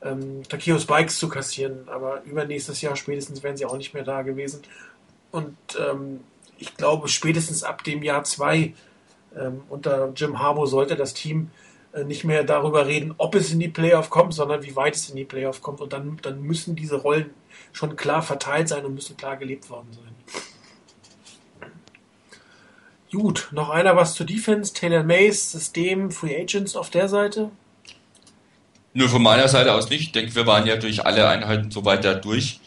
ähm, Takeos Bikes zu kassieren. Aber übernächstes Jahr spätestens wären sie auch nicht mehr da gewesen. Und ähm, ich glaube, spätestens ab dem Jahr zwei ähm, unter Jim Harbour sollte das Team äh, nicht mehr darüber reden, ob es in die Playoff kommt, sondern wie weit es in die Playoff kommt. Und dann, dann müssen diese Rollen schon klar verteilt sein und müssen klar gelebt worden sein. Gut, noch einer was zur Defense. Taylor Mays, System, Free Agents auf der Seite? Nur von meiner Seite aus nicht. Ich denke, wir waren ja durch alle Einheiten so weiter durch.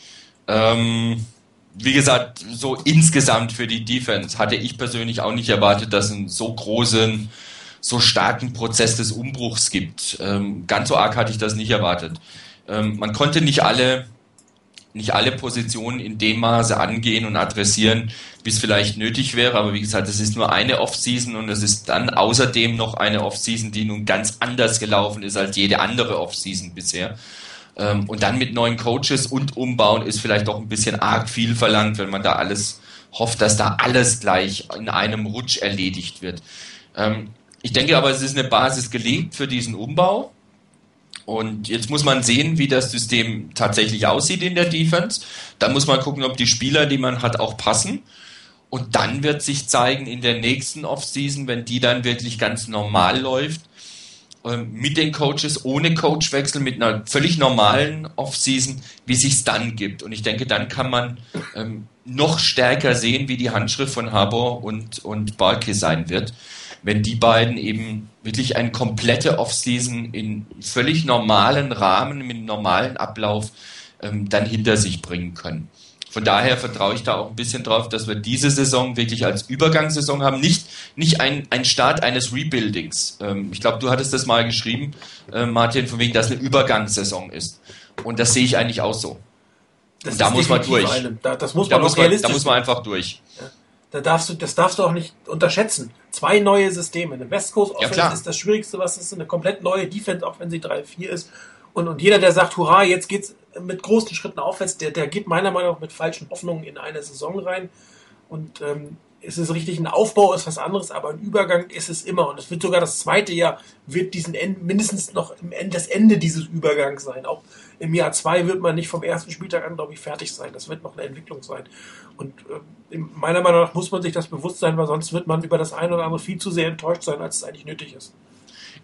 Ähm, wie gesagt, so insgesamt für die Defense hatte ich persönlich auch nicht erwartet, dass es einen so großen, so starken Prozess des Umbruchs gibt. Ähm, ganz so arg hatte ich das nicht erwartet. Ähm, man konnte nicht alle, nicht alle Positionen in dem Maße angehen und adressieren, wie es vielleicht nötig wäre. Aber wie gesagt, es ist nur eine Offseason und es ist dann außerdem noch eine Offseason, die nun ganz anders gelaufen ist als jede andere Offseason bisher. Ähm, und dann mit neuen Coaches und umbauen ist vielleicht doch ein bisschen arg viel verlangt, wenn man da alles hofft, dass da alles gleich in einem Rutsch erledigt wird. Ähm, ich denke aber, es ist eine Basis gelegt für diesen Umbau. Und jetzt muss man sehen, wie das System tatsächlich aussieht in der Defense. Da muss man gucken, ob die Spieler, die man hat, auch passen. Und dann wird sich zeigen in der nächsten Offseason, wenn die dann wirklich ganz normal läuft, ähm, mit den Coaches, ohne Coachwechsel, mit einer völlig normalen Offseason, wie sich's dann gibt. Und ich denke, dann kann man ähm, noch stärker sehen, wie die Handschrift von Harbour und, und Barkey sein wird, wenn die beiden eben wirklich eine komplette Offseason in völlig normalen Rahmen, mit normalen Ablauf ähm, dann hinter sich bringen können. Von daher vertraue ich da auch ein bisschen drauf, dass wir diese Saison wirklich als Übergangssaison haben. Nicht, nicht ein, ein Start eines Rebuildings. Ähm, ich glaube, du hattest das mal geschrieben, äh, Martin, von wegen, dass eine Übergangssaison ist. Und das sehe ich eigentlich auch so. Das da muss man durch. Eine, da, das muss da man muss man, da muss man einfach durch. Ja. Da darfst du, das darfst du auch nicht unterschätzen. Zwei neue Systeme. Eine West Coast Offense Ja, ist das Schwierigste, was ist. Eine komplett neue Defense, auch wenn sie 3-4 ist. Und, und jeder, der sagt, hurra, jetzt geht's mit großen Schritten aufwärts, der, der geht meiner Meinung nach mit falschen Hoffnungen in eine Saison rein. Und ähm, es ist richtig, ein Aufbau ist was anderes, aber ein Übergang ist es immer. Und es wird sogar das zweite Jahr, wird diesen End, mindestens noch im End, das Ende dieses Übergangs sein. Auch im Jahr zwei wird man nicht vom ersten Spieltag an, glaube ich, fertig sein. Das wird noch eine Entwicklung sein. Und äh, meiner Meinung nach muss man sich das bewusst sein, weil sonst wird man über das eine oder andere viel zu sehr enttäuscht sein, als es eigentlich nötig ist.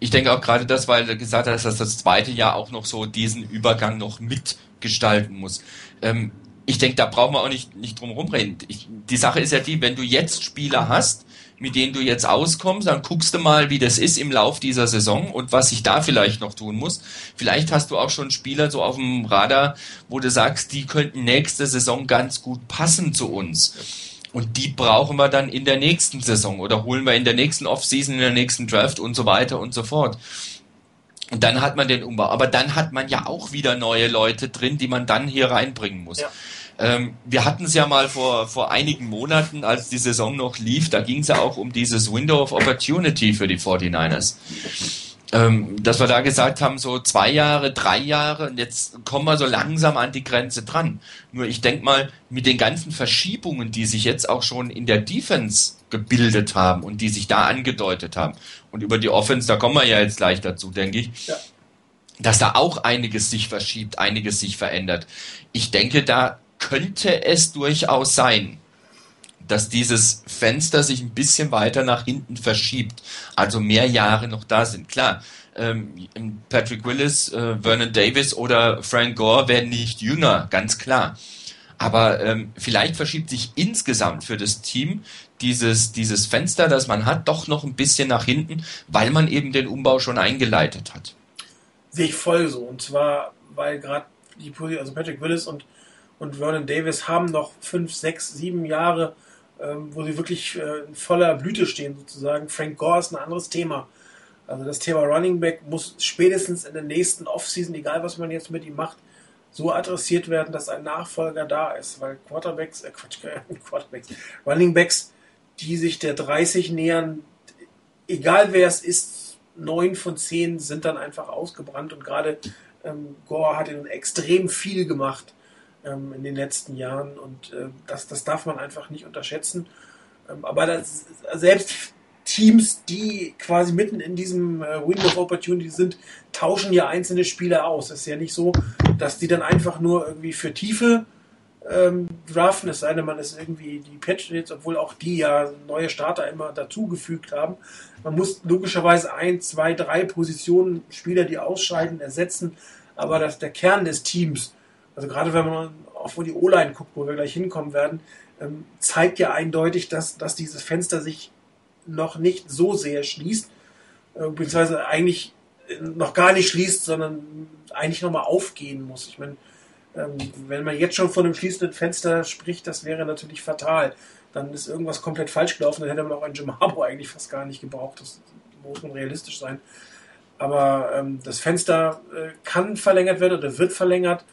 Ich denke auch gerade das, weil du gesagt hast, dass das zweite Jahr auch noch so diesen Übergang noch mitgestalten muss. Ähm, ich denke, da brauchen wir auch nicht, nicht drum rumreden. Ich, die Sache ist ja die, wenn du jetzt Spieler hast, mit denen du jetzt auskommst, dann guckst du mal, wie das ist im Lauf dieser Saison und was sich da vielleicht noch tun muss. Vielleicht hast du auch schon Spieler so auf dem Radar, wo du sagst, die könnten nächste Saison ganz gut passen zu uns. Und die brauchen wir dann in der nächsten Saison oder holen wir in der nächsten Offseason, in der nächsten Draft und so weiter und so fort. Und dann hat man den Umbau. Aber dann hat man ja auch wieder neue Leute drin, die man dann hier reinbringen muss. Ja. Ähm, wir hatten es ja mal vor, vor einigen Monaten, als die Saison noch lief, da ging es ja auch um dieses Window of Opportunity für die 49ers. Ähm, dass wir da gesagt haben, so zwei Jahre, drei Jahre und jetzt kommen wir so langsam an die Grenze dran. Nur ich denke mal, mit den ganzen Verschiebungen, die sich jetzt auch schon in der Defense gebildet haben und die sich da angedeutet haben und über die Offense, da kommen wir ja jetzt gleich dazu, denke ich, Ja. dass da auch einiges sich verschiebt, einiges sich verändert. Ich denke, da könnte es durchaus sein, dass dieses Fenster sich ein bisschen weiter nach hinten verschiebt, also mehr Jahre noch da sind. Klar, ähm, Patrick Willis, äh, Vernon Davis oder Frank Gore werden nicht jünger, ganz klar. Aber ähm, vielleicht verschiebt sich insgesamt für das Team dieses, dieses Fenster, das man hat, doch noch ein bisschen nach hinten, weil man eben den Umbau schon eingeleitet hat. Sehe ich voll so. Und zwar, weil gerade die also Patrick Willis und, und Vernon Davis haben noch fünf, sechs, sieben Jahre, ähm, wo sie wirklich äh, in voller Blüte stehen, sozusagen. Frank Gore ist ein anderes Thema. Also das Thema Running Back muss spätestens in der nächsten Offseason, egal was man jetzt mit ihm macht, so adressiert werden, dass ein Nachfolger da ist. Weil Quarterbacks, äh Quatsch, Quarterbacks, Running Backs, die sich der 30 nähern, egal wer es ist, neun von zehn sind dann einfach ausgebrannt und gerade ähm, Gore hat ihnen extrem viel gemacht ähm, in den letzten Jahren und äh, das, das darf man einfach nicht unterschätzen. Ähm, aber das, selbst Teams, die quasi mitten in diesem äh, Window of Opportunity sind, tauschen ja einzelne Spieler aus. Es ist ja nicht so, dass die dann einfach nur irgendwie für Tiefe ähm, draften, es sei denn, man ist irgendwie die Patriots, obwohl auch die ja neue Starter immer dazugefügt haben. Man muss logischerweise ein, zwei, drei Positionen, Spieler, die ausscheiden, ersetzen, aber dass der Kern des Teams, also gerade wenn man auf die O-Line guckt, wo wir gleich hinkommen werden, ähm, zeigt ja eindeutig, dass, dass dieses Fenster sich noch nicht so sehr schließt, äh, beziehungsweise eigentlich noch gar nicht schließt, sondern eigentlich nochmal aufgehen muss. Ich meine, ähm, wenn man jetzt schon von einem schließenden Fenster spricht, das wäre natürlich fatal. Dann ist irgendwas komplett falsch gelaufen, dann hätte man auch einen Jim Harbour eigentlich fast gar nicht gebraucht. Das muss man realistisch sein. Aber ähm, das Fenster äh, kann verlängert werden oder wird verlängert.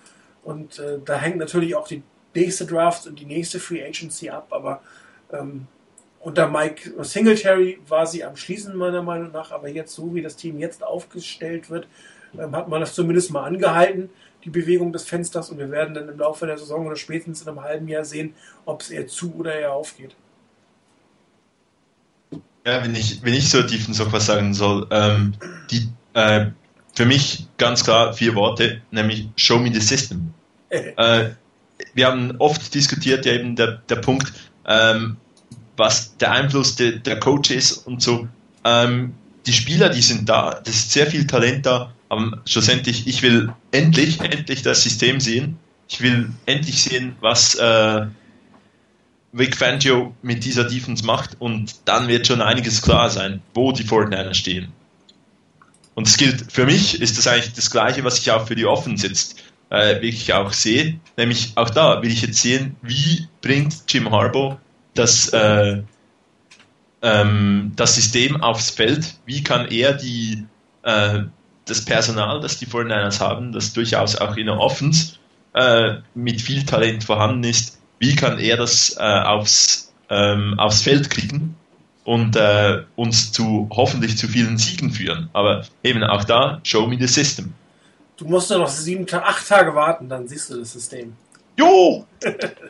Und äh, da hängt natürlich auch die nächste Draft und die nächste Free Agency ab. Aber ähm, unter Mike Singletary war sie am Schließen meiner Meinung nach. Aber jetzt, so wie das Team jetzt aufgestellt wird, ähm, hat man das zumindest mal angehalten. die Bewegung des Fensters und wir werden dann im Laufe der Saison oder spätestens in einem halben Jahr sehen, ob es eher zu oder eher aufgeht. Ja, wenn ich, wenn ich so Defense noch was sagen soll, ähm, die, äh, für mich ganz klar vier Worte, nämlich Show me the system. äh, wir haben oft diskutiert, ja eben der, der Punkt, ähm, was der Einfluss de, der Coach ist und so. Ähm, die Spieler, die sind da, das ist sehr viel Talent da, aber schlussendlich, ich will endlich, endlich das System sehen. Ich will endlich sehen, was äh, Vic Fangio mit dieser Defense macht und dann wird schon einiges klar sein, wo die Fortnite stehen. Und es gilt, für mich ist das eigentlich das Gleiche, was ich auch für die Offense jetzt äh, wirklich auch sehe. Nämlich auch da will ich jetzt sehen, wie bringt Jim Harbaugh das, äh, ähm, das System aufs Feld, wie kann er die, äh, das Personal, das die 49ers haben, das durchaus auch in der Offense äh, mit viel Talent vorhanden ist, wie kann er das äh, aufs, ähm, aufs Feld kriegen und äh, uns zu hoffentlich zu vielen Siegen führen. Aber eben auch da, show me the system. Du musst nur noch sieben, acht Tage warten, dann siehst du das System. Jo,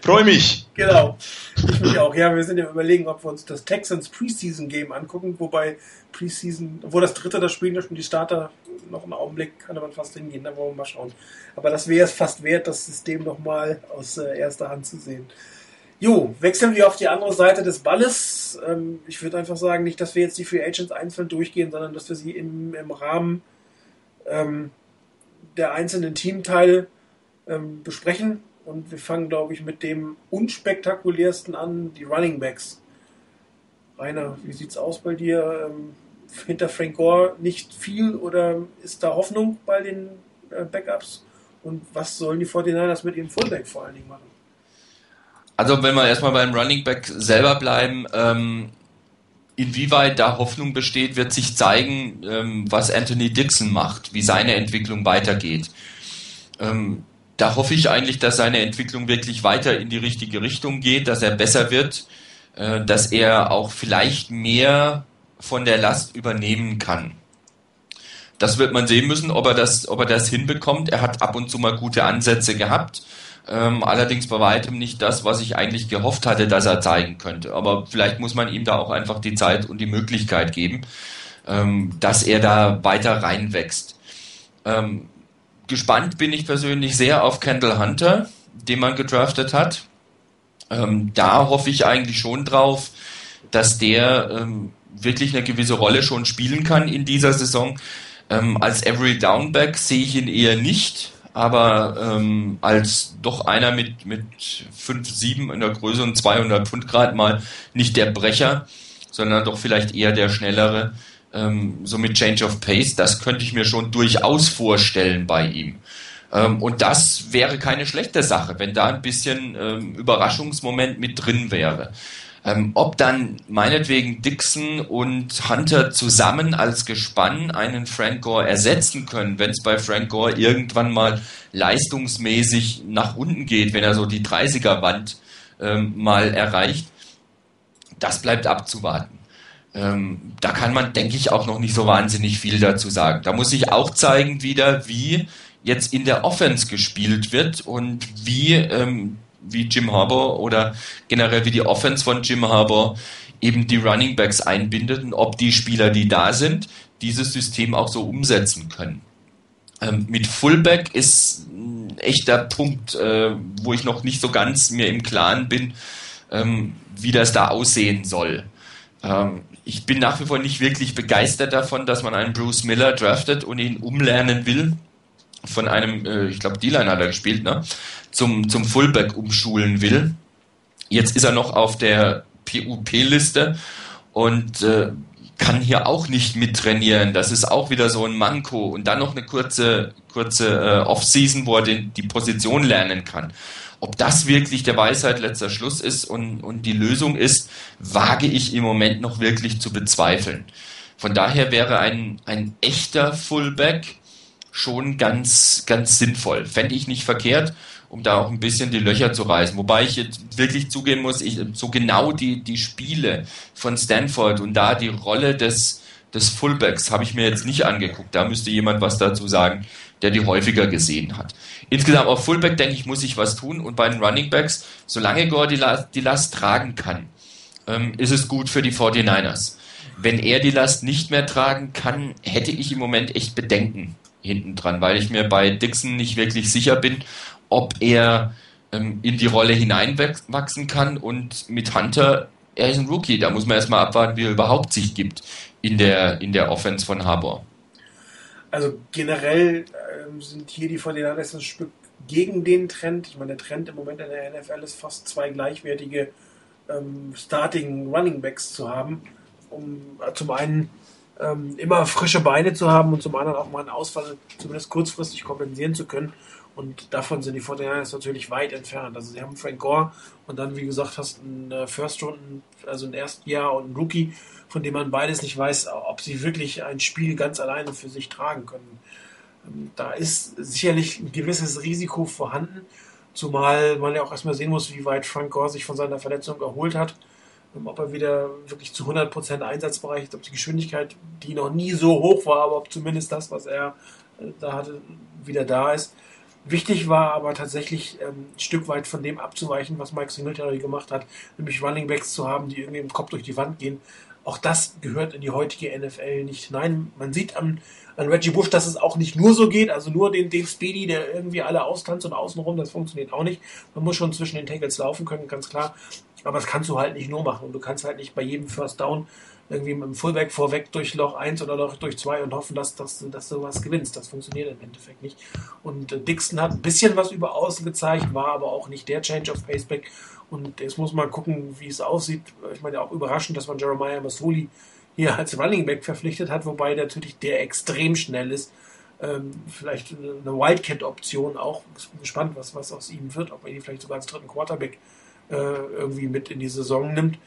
freue mich. genau. Ich mich auch. Ja, wir sind ja überlegen, ob wir uns das Texans Preseason Game angucken, wobei Preseason, wo das dritte, das spielen ja schon die Starter noch einen Augenblick, kann man fast hingehen, da wollen wir mal schauen. Aber das wäre es fast wert, das System nochmal aus äh, erster Hand zu sehen. Jo, wechseln wir auf die andere Seite des Balles. Ähm, ich würde einfach sagen, nicht, dass wir jetzt die Free Agents einzeln durchgehen, sondern dass wir sie im, im Rahmen ähm, der einzelnen Teamteile ähm, besprechen und wir fangen, glaube ich, mit dem unspektakulärsten an, die Running Backs. Rainer, wie sieht's aus bei dir? Ähm, hinter Frank Gore nicht viel oder ist da Hoffnung bei den äh, Backups? Und was sollen die 49ers mit ihrem Fullback vor allen Dingen machen? Also wenn wir erstmal beim Running Back selber bleiben, ähm, inwieweit da Hoffnung besteht, wird sich zeigen, ähm, was Anthony Dixon macht, wie seine Entwicklung weitergeht. Ähm, da hoffe ich eigentlich, dass seine Entwicklung wirklich weiter in die richtige Richtung geht, dass er besser wird, äh, dass er auch vielleicht mehr von der Last übernehmen kann. Das wird man sehen müssen, ob er das, ob er das hinbekommt. Er hat ab und zu mal gute Ansätze gehabt. Ähm, allerdings bei weitem nicht das, was ich eigentlich gehofft hatte, dass er zeigen könnte. Aber vielleicht muss man ihm da auch einfach die Zeit und die Möglichkeit geben, ähm, dass er da weiter reinwächst. Ähm, gespannt bin ich persönlich sehr auf Kendall Hunter, den man gedraftet hat. Ähm, da hoffe ich eigentlich schon drauf, dass der ähm, wirklich eine gewisse Rolle schon spielen kann in dieser Saison. Ähm, als Every Downback sehe ich ihn eher nicht, aber ähm, als doch einer mit, mit 5, 7 in der Größe und 200 Pfund Grad mal nicht der Brecher, sondern doch vielleicht eher der schnellere ähm, so mit Change of Pace, das könnte ich mir schon durchaus vorstellen bei ihm. Ähm, und das wäre keine schlechte Sache, wenn da ein bisschen ähm, Überraschungsmoment mit drin wäre. Ähm, ob dann meinetwegen Dixon und Hunter zusammen als Gespann einen Frank Gore ersetzen können, wenn es bei Frank Gore irgendwann mal leistungsmäßig nach unten geht, wenn er so die 30er-Wand ähm, mal erreicht, das bleibt abzuwarten. Ähm, da kann man, denke ich, auch noch nicht so wahnsinnig viel dazu sagen. Da muss ich auch zeigen wieder, wie jetzt in der Offense gespielt wird und wie, ähm, wie Jim Harbour oder generell wie die Offense von Jim Harbour eben die Running Backs einbindet und ob die Spieler, die da sind, dieses System auch so umsetzen können. Ähm, mit Fullback ist ein echter Punkt, äh, wo ich noch nicht so ganz mir im Klaren bin, ähm, wie das da aussehen soll. Ähm, ich bin nach wie vor nicht wirklich begeistert davon, dass man einen Bruce Miller draftet und ihn umlernen will. Von einem, äh, ich glaube, D-Line hat er gespielt, ne? Zum, zum Fullback umschulen will. Jetzt ist er noch auf der PUP-Liste und äh, kann hier auch nicht mittrainieren. Das ist auch wieder so ein Manko. Und dann noch eine kurze, kurze äh, Off-Season, wo er den, die Position lernen kann. Ob das wirklich der Weisheit letzter Schluss ist und, und die Lösung ist, wage ich im Moment noch wirklich zu bezweifeln. Von daher wäre ein, ein echter Fullback schon ganz, ganz sinnvoll. Fände ich nicht verkehrt, um da auch ein bisschen die Löcher zu reißen. Wobei ich jetzt wirklich zugeben muss, ich, so genau die, die Spiele von Stanford und da die Rolle des, des Fullbacks habe ich mir jetzt nicht angeguckt. Da müsste jemand was dazu sagen, der die häufiger gesehen hat. Insgesamt auf Fullback, denke ich, muss ich was tun. Und bei den Running Backs, solange Gore die Last, die Last tragen kann, ähm, ist es gut für die 49ers. Wenn er die Last nicht mehr tragen kann, hätte ich im Moment echt Bedenken hinten dran, weil ich mir bei Dixon nicht wirklich sicher bin, ob er ähm, in die Rolle hineinwachsen kann und mit Hunter, er ist ein Rookie, da muss man erstmal abwarten, wie er überhaupt sich gibt in der, in der Offense von Harbour. Also generell ähm, sind hier die 49ers ein Stück gegen den Trend. Ich meine, der Trend im Moment in der NFL ist fast zwei gleichwertige ähm, Starting Running Backs zu haben, um äh, zum einen ähm, immer frische Beine zu haben und zum anderen auch mal einen Ausfall zumindest kurzfristig kompensieren zu können. Und davon sind die 49ers natürlich weit entfernt. Also sie haben Frank Gore und dann, wie gesagt, hast einen äh, First Runden, also ein Erstjahr und einen Rookie, von dem man beides nicht weiß, ob sie wirklich ein Spiel ganz alleine für sich tragen können. Ähm, da ist sicherlich ein gewisses Risiko vorhanden, zumal man ja auch erstmal sehen muss, wie weit Frank Gore sich von seiner Verletzung erholt hat ob er wieder wirklich zu 100% einsatzbereit ist, ob die Geschwindigkeit, die noch nie so hoch war, aber ob zumindest das, was er äh, da hatte, wieder da ist. Wichtig war aber tatsächlich ähm, ein Stück weit von dem abzuweichen, was Mike Singletary gemacht hat, nämlich Running Backs zu haben, die irgendwie im Kopf durch die Wand gehen. Auch das gehört in die heutige NFL nicht hinein. Man sieht an, an Reggie Bush, dass es auch nicht nur so geht, also nur den, den Speedy, der irgendwie alle austanzt und außenrum, das funktioniert auch nicht. Man muss schon zwischen den Tackles laufen können, ganz klar. Aber das kannst du halt nicht nur machen. Und du kannst halt nicht bei jedem First Down irgendwie mit dem Fullback vorweg durch Loch 1 oder Loch durch 2 und hoffen, dass, dass, dass du was gewinnst. Das funktioniert im Endeffekt nicht. Und äh, Dixon hat ein bisschen was über außen gezeigt, war aber auch nicht der Change of Paceback. Und jetzt muss man gucken, wie es aussieht. Ich meine, auch überraschend, dass man Jeremiah Masoli hier als Running Back verpflichtet hat, wobei natürlich der extrem schnell ist. Ähm, vielleicht eine Wildcat-Option auch. Ich bin gespannt, was, was aus ihm wird, ob er ihn vielleicht sogar als dritten Quarterback äh, irgendwie mit in die Saison nimmt.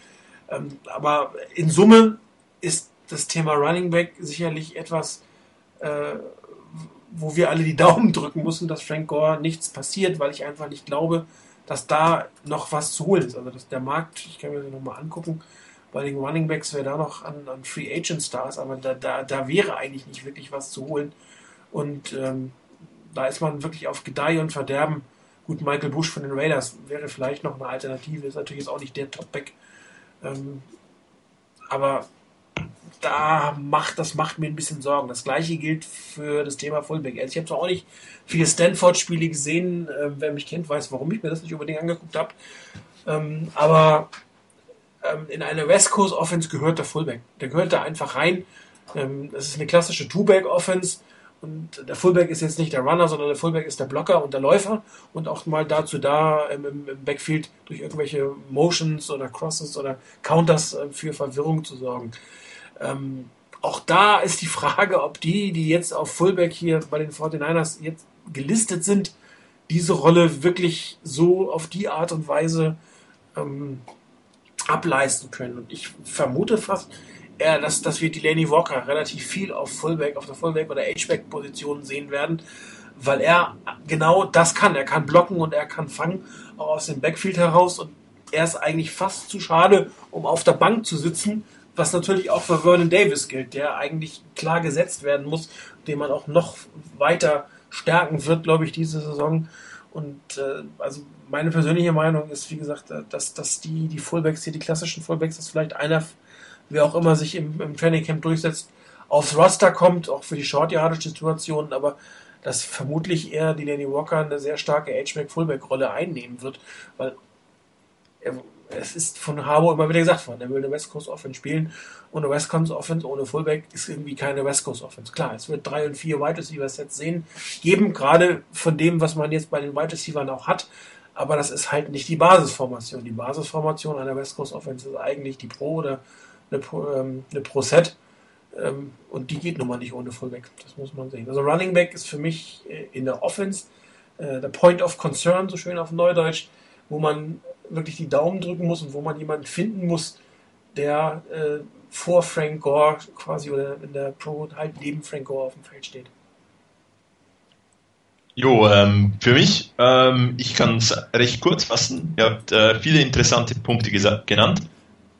Ähm, aber in Summe ist das Thema Running Back sicherlich etwas, äh, wo wir alle die Daumen drücken müssen, dass Frank Gore nichts passiert, weil ich einfach nicht glaube, dass da noch was zu holen ist. Also dass der Markt, ich kann mir das nochmal angucken, bei den Running Backs wäre da noch an, an, Free Agent Stars, aber da, da, da wäre eigentlich nicht wirklich was zu holen. Und ähm, da ist man wirklich auf Gedeih und Verderben. Gut, Michael Bush von den Raiders wäre vielleicht noch eine Alternative, ist natürlich jetzt auch nicht der Top-Back ähm, aber da macht, das macht mir ein bisschen Sorgen. Das gleiche gilt für das Thema Fullback. Also ich habe zwar auch nicht viele Stanford-Spiele gesehen. Äh, wer mich kennt, weiß, warum ich mir das nicht unbedingt angeguckt habe. Ähm, aber ähm, in eine West Coast Offense gehört der Fullback. Der gehört da einfach rein. Ähm, das ist eine klassische Two-Back Offense. Und der Fullback ist jetzt nicht der Runner, sondern der Fullback ist der Blocker und der Läufer und auch mal dazu da, im, im Backfield durch irgendwelche Motions oder Crosses oder Counters äh, für Verwirrung zu sorgen. Ähm, auch da ist die Frage, ob die, die jetzt auf Fullback hier bei den 49ers jetzt gelistet sind, diese Rolle wirklich so auf die Art und Weise ähm, ableisten können. Und ich vermute fast, eher, dass, dass wir Delaney Walker relativ viel auf Fullback, auf der Fullback oder H-Back-Position sehen werden, weil er genau das kann. Er kann blocken und er kann fangen, auch aus dem Backfield heraus. Und er ist eigentlich fast zu schade, um auf der Bank zu sitzen, was natürlich auch für Vernon Davis gilt, der eigentlich klar gesetzt werden muss, den man auch noch weiter stärken wird, glaube ich, diese Saison. Und äh, also meine persönliche Meinung ist, wie gesagt, dass, dass die, die Fullbacks hier, die klassischen Fullbacks, dass vielleicht einer wer auch immer sich im, im Trainingcamp durchsetzt, aufs Roster kommt, auch für die Short-Yardage-Situationen, aber dass vermutlich eher die Danny Walker eine sehr starke H-Back-Fullback-Rolle einnehmen wird, weil es ist von Harbour immer wieder gesagt worden, er will eine West Coast Offense spielen und eine West Coast Offense ohne Fullback ist irgendwie keine West Coast Offense. Klar, es wird drei und vier Wide Receivers jetzt sehen, geben, gerade von dem, was man jetzt bei den Wide Receivers auch hat, aber das ist halt nicht die Basisformation. Die Basisformation einer West Coast Offense ist eigentlich die Pro- oder eine, ähm, eine Pro-Set. Ähm, und die geht nun mal nicht ohne Fullback. Das muss man sehen. Also Running Back ist für mich äh, in der Offense äh, der Point of Concern, so schön auf Neudeutsch, wo man wirklich die Daumen drücken muss und wo man jemanden finden muss, der äh, vor Frank Gore quasi oder in der Pro halt neben Frank Gore auf dem Feld steht. Jo, ähm, für mich, ähm, ich kann es recht kurz fassen. Ihr habt äh, viele interessante Punkte genannt.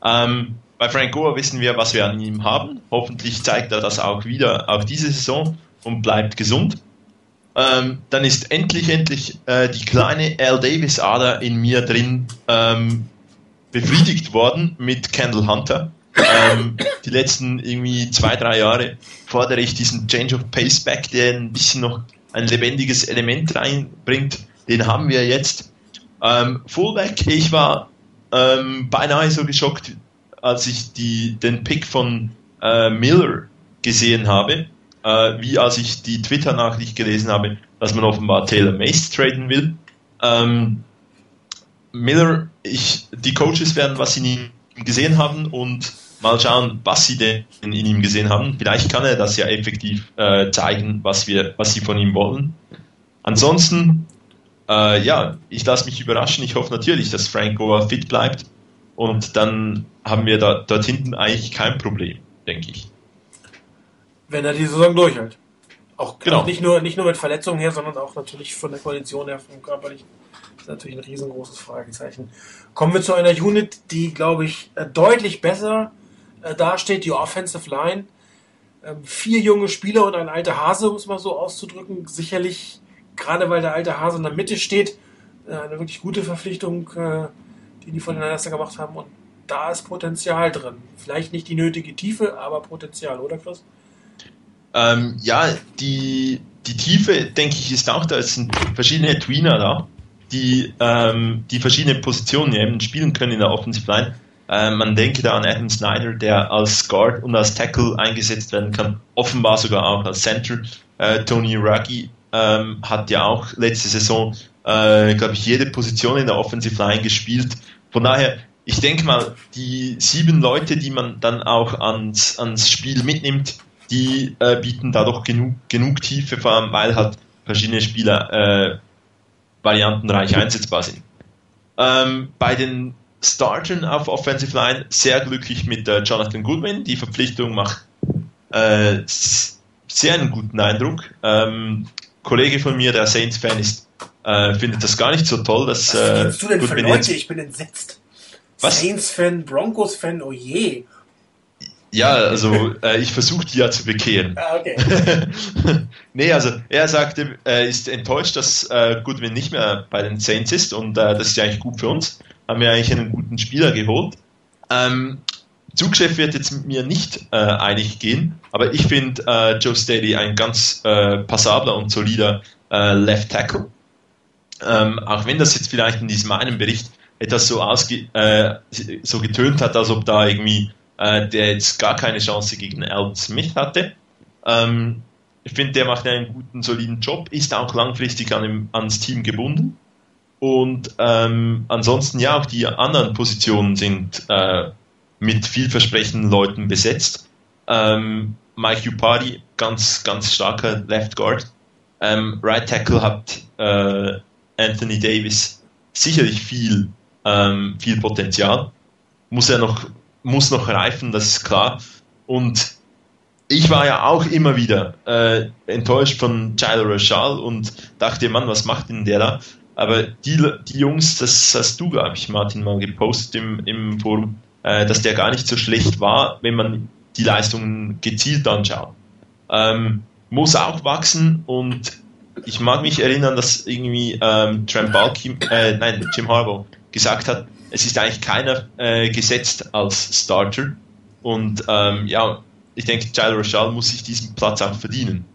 Ähm, bei Frank Gore wissen wir, was wir an ihm haben. Hoffentlich zeigt er das auch wieder, auch diese Saison und bleibt gesund. ähm, dann ist endlich, endlich äh, die kleine Al Davis Ader in mir drin ähm, befriedigt worden mit Kendall Hunter. Ähm, die letzten irgendwie zwei, drei Jahre fordere ich diesen Change of Pace back, der ein bisschen noch ein lebendiges Element reinbringt. Den haben wir jetzt. Ähm, Fullback, ich war ähm, beinahe so geschockt, als ich die, den Pick von äh, Miller gesehen habe, äh, wie als ich die Twitter-Nachricht gelesen habe, dass man offenbar Taylor Mace traden will. Ähm, Miller, ich, die Coaches werden was in ihm gesehen haben und mal schauen, was sie denn in ihm gesehen haben. Vielleicht kann er das ja effektiv äh, zeigen, was wir, was sie von ihm wollen. Ansonsten, äh, ja, ich lasse mich überraschen. Ich hoffe natürlich, dass Frank Goa fit bleibt und dann haben wir da, dort hinten eigentlich kein Problem, denke ich. Wenn er die Saison durchhält. Auch genau. nicht, nur, nicht nur mit Verletzungen her, sondern auch natürlich von der Kondition her, vom körperlichen. Das ist natürlich ein riesengroßes Fragezeichen. Kommen wir zu einer Unit, die, glaube ich, äh, deutlich besser äh, dasteht, die Offensive Line. Ähm, vier junge Spieler und ein alter Hase, um es mal so auszudrücken. Sicherlich, gerade weil der alte Hase in der Mitte steht, äh, eine wirklich gute Verpflichtung, die die von den Niners gemacht haben. Und da ist Potenzial drin. Vielleicht nicht die nötige Tiefe, aber Potenzial, oder Chris? Ähm, ja, die, die Tiefe, denke ich, ist auch da. Es sind verschiedene Tweener da, die, ähm, die verschiedene Positionen eben spielen können in der Offensive Line. Äh, man denke da an Adam Snyder, der als Guard und als Tackle eingesetzt werden kann, offenbar sogar auch als Center. Äh, Tony Ruggie ähm, hat ja auch letzte Saison, äh, glaube ich, jede Position in der Offensive Line gespielt. Von daher, ich denke mal, die sieben Leute, die man dann auch ans, ans Spiel mitnimmt, die äh, bieten da doch genug, genug Tiefe, vor allem weil halt verschiedene Spieler äh, variantenreich einsetzbar sind. Ähm, bei den Startern auf Offensive Line sehr glücklich mit äh, Jonathan Goodwin. Die Verpflichtung macht äh, sehr einen guten Eindruck. Ähm, Kollege von mir, der Saints-Fan ist, äh, findet das gar nicht so toll, dass Was äh, du denn Goodwin für Leute? Ich bin entsetzt. Saints-Fan, Broncos-Fan, oh je. Ja, also äh, ich versuche die ja zu bekehren. Ah, okay. nee, also er sagte, er ist enttäuscht, dass äh, Goodwin nicht mehr bei den Saints ist und äh, das ist ja eigentlich gut für uns haben wir eigentlich einen guten Spieler geholt. Ähm, Zugchef wird jetzt mit mir nicht äh, einig gehen, aber ich finde äh, Joe Staley ein ganz äh, passabler und solider äh, Left Tackle. Ähm, auch wenn das jetzt vielleicht in diesem einen Bericht etwas so, ausge äh, so getönt hat, als ob da irgendwie äh, der jetzt gar keine Chance gegen Alden Smith hatte. Ähm, ich finde, der macht einen guten, soliden Job, ist auch langfristig an dem, ans Team gebunden. Und ähm, ansonsten ja, auch die anderen Positionen sind äh, mit vielversprechenden Leuten besetzt. Ähm, Mike Upari, ganz, ganz starker Left Guard. Ähm, right Tackle hat äh, Anthony Davis sicherlich viel, ähm, viel Potenzial. Muss er noch, muss noch reifen, das ist klar. Und ich war ja auch immer wieder äh, enttäuscht von Tyler Rashal und dachte, Mann, was macht denn der da? Aber die, die Jungs, das hast du, glaube ich, Martin, mal gepostet im, im Forum, äh, dass der gar nicht so schlecht war, wenn man die Leistungen gezielt anschaut. Ähm, muss auch wachsen und ich mag mich erinnern, dass irgendwie ähm, Trent Balky, äh, nein, Jim Harbaugh gesagt hat, es ist eigentlich keiner äh, gesetzt als Starter und ähm, ja, ich denke, Tyler Rochelle muss sich diesen Platz auch verdienen.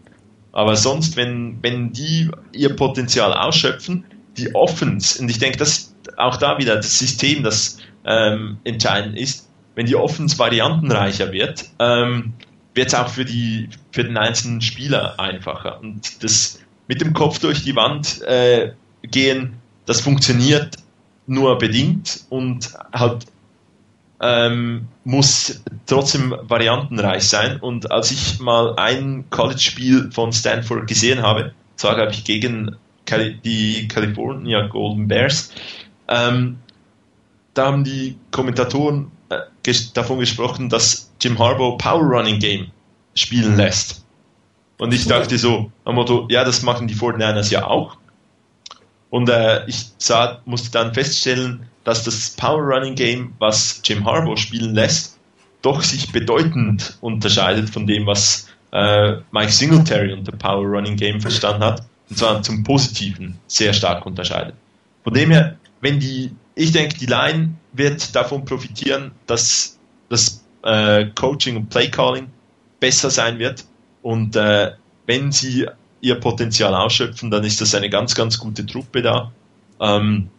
Aber sonst, wenn, wenn die ihr Potenzial ausschöpfen, die Offense, und ich denke, das auch da wieder das System, das ähm, entscheidend ist, wenn die Offense variantenreicher wird, ähm, wird es auch für, die, für den einzelnen Spieler einfacher. Und das mit dem Kopf durch die Wand äh, gehen, das funktioniert nur bedingt und halt ähm, muss trotzdem variantenreich sein. Und als ich mal ein College-Spiel von Stanford gesehen habe, zwar glaube ich gegen die California Golden Bears. Ähm, da haben die Kommentatoren äh, ges davon gesprochen, dass Jim Harbaugh Power Running Game spielen lässt. Und ich dachte so, am Motto, ja, das machen die 49ers ja auch. Und äh, ich sah, musste dann feststellen, dass das Power Running Game, was Jim Harbaugh spielen lässt, doch sich bedeutend unterscheidet von dem, was äh, Mike Singletary unter Power Running Game verstanden hat und zwar zum Positiven, sehr stark unterscheidet. Von dem her, wenn die, ich denke, die Line wird davon profitieren, dass das äh, Coaching und Playcalling besser sein wird und äh, wenn sie ihr Potenzial ausschöpfen, dann ist das eine ganz, ganz gute Truppe da. Ähm,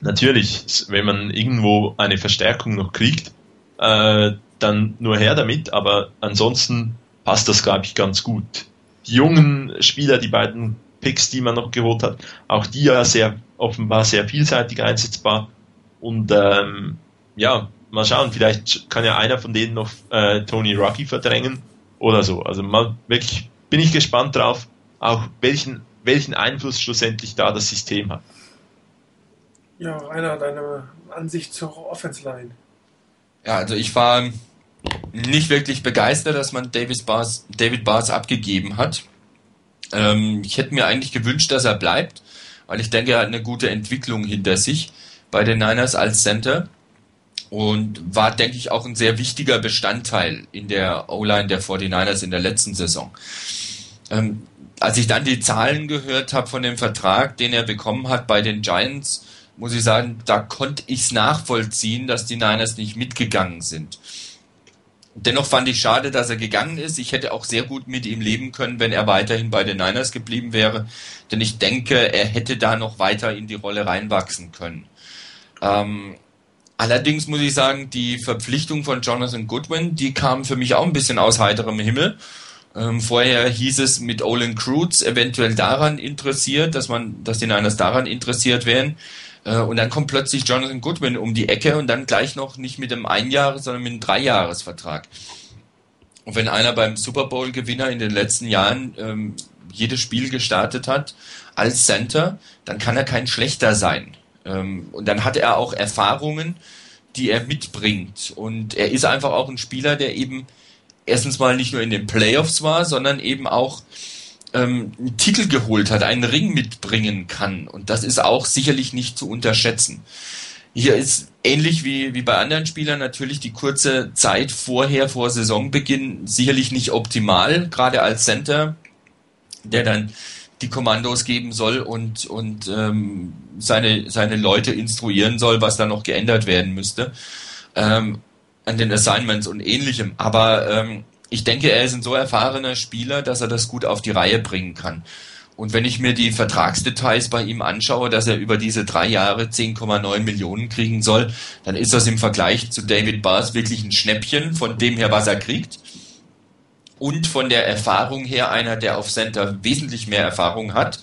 natürlich, wenn man irgendwo eine Verstärkung noch kriegt, äh, dann nur her damit, aber ansonsten passt das, glaube ich, ganz gut. Die jungen Spieler, die beiden Picks, die man noch geholt hat, auch die ja sehr offenbar sehr vielseitig einsetzbar. Und ähm, ja, mal schauen, vielleicht kann ja einer von denen noch äh, Tony Rocky verdrängen oder so. Also mal wirklich bin ich gespannt drauf, auch welchen, welchen Einfluss schlussendlich da das System hat. Ja, Rainer, deine Ansicht zur Offense Line. Ja, also ich war nicht wirklich begeistert, dass man Davis Bars, David Bars abgegeben hat. Ähm, ich hätte mir eigentlich gewünscht, dass er bleibt, weil ich denke, er hat eine gute Entwicklung hinter sich bei den Niners als Center und war, denke ich, auch ein sehr wichtiger Bestandteil in der O-Line der 49ers in der letzten Saison. Ähm, als ich dann die Zahlen gehört habe von dem Vertrag, den er bekommen hat bei den Giants, muss ich sagen, da konnte ich es nachvollziehen, dass die Niners nicht mitgegangen sind. Dennoch fand ich schade, dass er gegangen ist. Ich hätte auch sehr gut mit ihm leben können, wenn er weiterhin bei den Niners geblieben wäre. Denn ich denke, er hätte da noch weiter in die Rolle reinwachsen können. Ähm, allerdings muss ich sagen, die Verpflichtung von Jonathan Goodwin, die kam für mich auch ein bisschen aus heiterem Himmel. Ähm, vorher hieß es mit Olin Cruz eventuell daran interessiert, dass man, dass die Niners daran interessiert wären. Äh, und dann kommt plötzlich Jonathan Goodwin um die Ecke und dann gleich noch nicht mit einem Einjahres, sondern mit einem Dreijahresvertrag. Und wenn einer beim Super Bowl-Gewinner in den letzten Jahren ähm, jedes Spiel gestartet hat als Center, dann kann er kein schlechter sein. Ähm, und dann hat er auch Erfahrungen, die er mitbringt. Und er ist einfach auch ein Spieler, der eben erstens mal nicht nur in den Playoffs war, sondern eben auch ähm, einen Titel geholt hat, einen Ring mitbringen kann. Und das ist auch sicherlich nicht zu unterschätzen. Hier ist ähnlich wie, wie bei anderen Spielern natürlich die kurze Zeit vorher, vor Saisonbeginn, sicherlich nicht optimal, gerade als Center, der dann die Kommandos geben soll und, und ähm, seine, seine Leute instruieren soll, was da noch geändert werden müsste. Ähm, an den Assignments und ähnlichem. Aber ähm, ich denke, er ist ein so erfahrener Spieler, dass er das gut auf die Reihe bringen kann. Und wenn ich mir die Vertragsdetails bei ihm anschaue, dass er über diese drei Jahre 10,9 Millionen kriegen soll, dann ist das im Vergleich zu David Bars wirklich ein Schnäppchen von dem her, was er kriegt. Und von der Erfahrung her einer, der auf Center wesentlich mehr Erfahrung hat.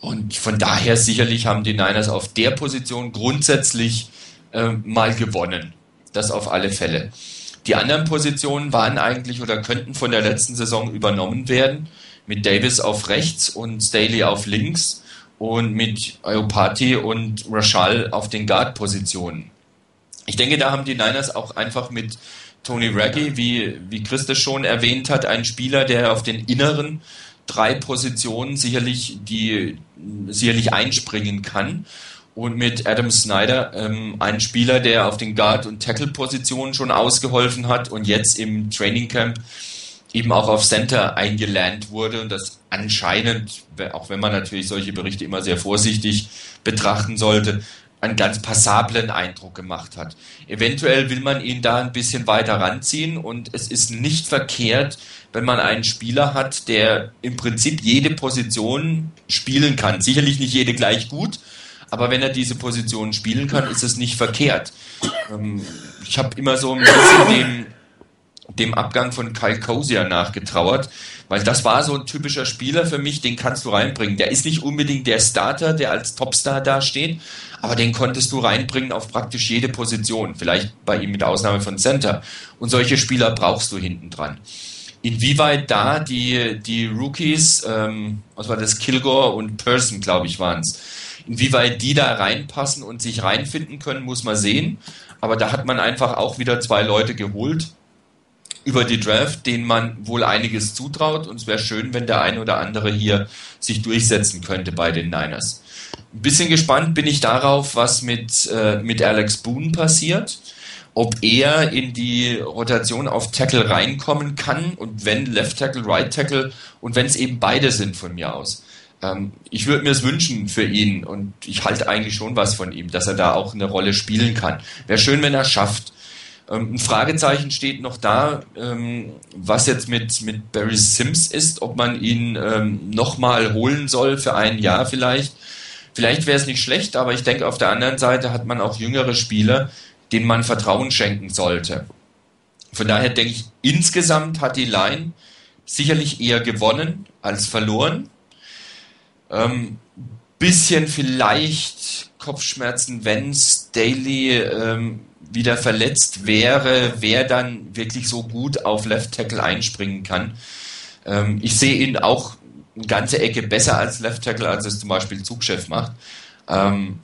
Und von daher sicherlich haben die Niners auf der Position grundsätzlich äh, mal gewonnen. Das auf alle Fälle. Die anderen Positionen waren eigentlich oder könnten von der letzten Saison übernommen werden. Mit Davis auf rechts und Staley auf links und mit Ayopati und Rashal auf den Guard-Positionen. Ich denke, da haben die Niners auch einfach mit Tony Raggi, wie, wie Christus schon erwähnt hat, einen Spieler, der auf den inneren drei Positionen sicherlich die sicherlich einspringen kann und mit Adam Snyder ähm, einen Spieler, der auf den Guard- und Tackle-Positionen schon ausgeholfen hat und jetzt im Training Camp eben auch auf Center eingelernt wurde und das anscheinend, auch wenn man natürlich solche Berichte immer sehr vorsichtig betrachten sollte, einen ganz passablen Eindruck gemacht hat. Eventuell will man ihn da ein bisschen weiter ranziehen und es ist nicht verkehrt, wenn man einen Spieler hat, der im Prinzip jede Position spielen kann. Sicherlich nicht jede gleich gut, aber wenn er diese Position spielen kann, ist es nicht verkehrt. Ähm, ich habe immer so ein bisschen dem, dem Abgang von Kyle Kosier nachgetrauert, weil das war so ein typischer Spieler für mich, den kannst du reinbringen. Der ist nicht unbedingt der Starter, der als Topstar dasteht, aber den konntest du reinbringen auf praktisch jede Position, vielleicht bei ihm mit Ausnahme von Center. Und solche Spieler brauchst du hinten dran. Inwieweit da die, die Rookies, ähm, was war das, Kilgore und Person, glaube ich, waren es, Inwieweit die da reinpassen und sich reinfinden können, muss man sehen. Aber da hat man einfach auch wieder zwei Leute geholt über die Draft, denen man wohl einiges zutraut. Und es wäre schön, wenn der eine oder andere hier sich durchsetzen könnte bei den Niners. Ein bisschen gespannt bin ich darauf, was mit, äh, mit Alex Boone passiert. Ob er in die Rotation auf Tackle reinkommen kann und wenn Left Tackle, Right Tackle und wenn es eben beide sind von mir aus. Ähm, ich würde mir es wünschen für ihn und ich halte eigentlich schon was von ihm, dass er da auch eine Rolle spielen kann. Wäre schön, wenn er schafft. Ähm, ein Fragezeichen steht noch da, ähm, was jetzt mit, mit Barry Sims ist, ob man ihn ähm, nochmal holen soll für ein Jahr vielleicht. Vielleicht wäre es nicht schlecht, aber ich denke, auf der anderen Seite hat man auch jüngere Spieler, denen man Vertrauen schenken sollte. Von daher denke ich, insgesamt hat die Line sicherlich eher gewonnen als verloren. Ähm, bisschen vielleicht Kopfschmerzen, wenn Staley ähm, wieder verletzt wäre, wer dann wirklich so gut auf Left Tackle einspringen kann. Ähm, ich sehe ihn auch eine ganze Ecke besser als Left Tackle, als es zum Beispiel Zugchef macht. Ähm,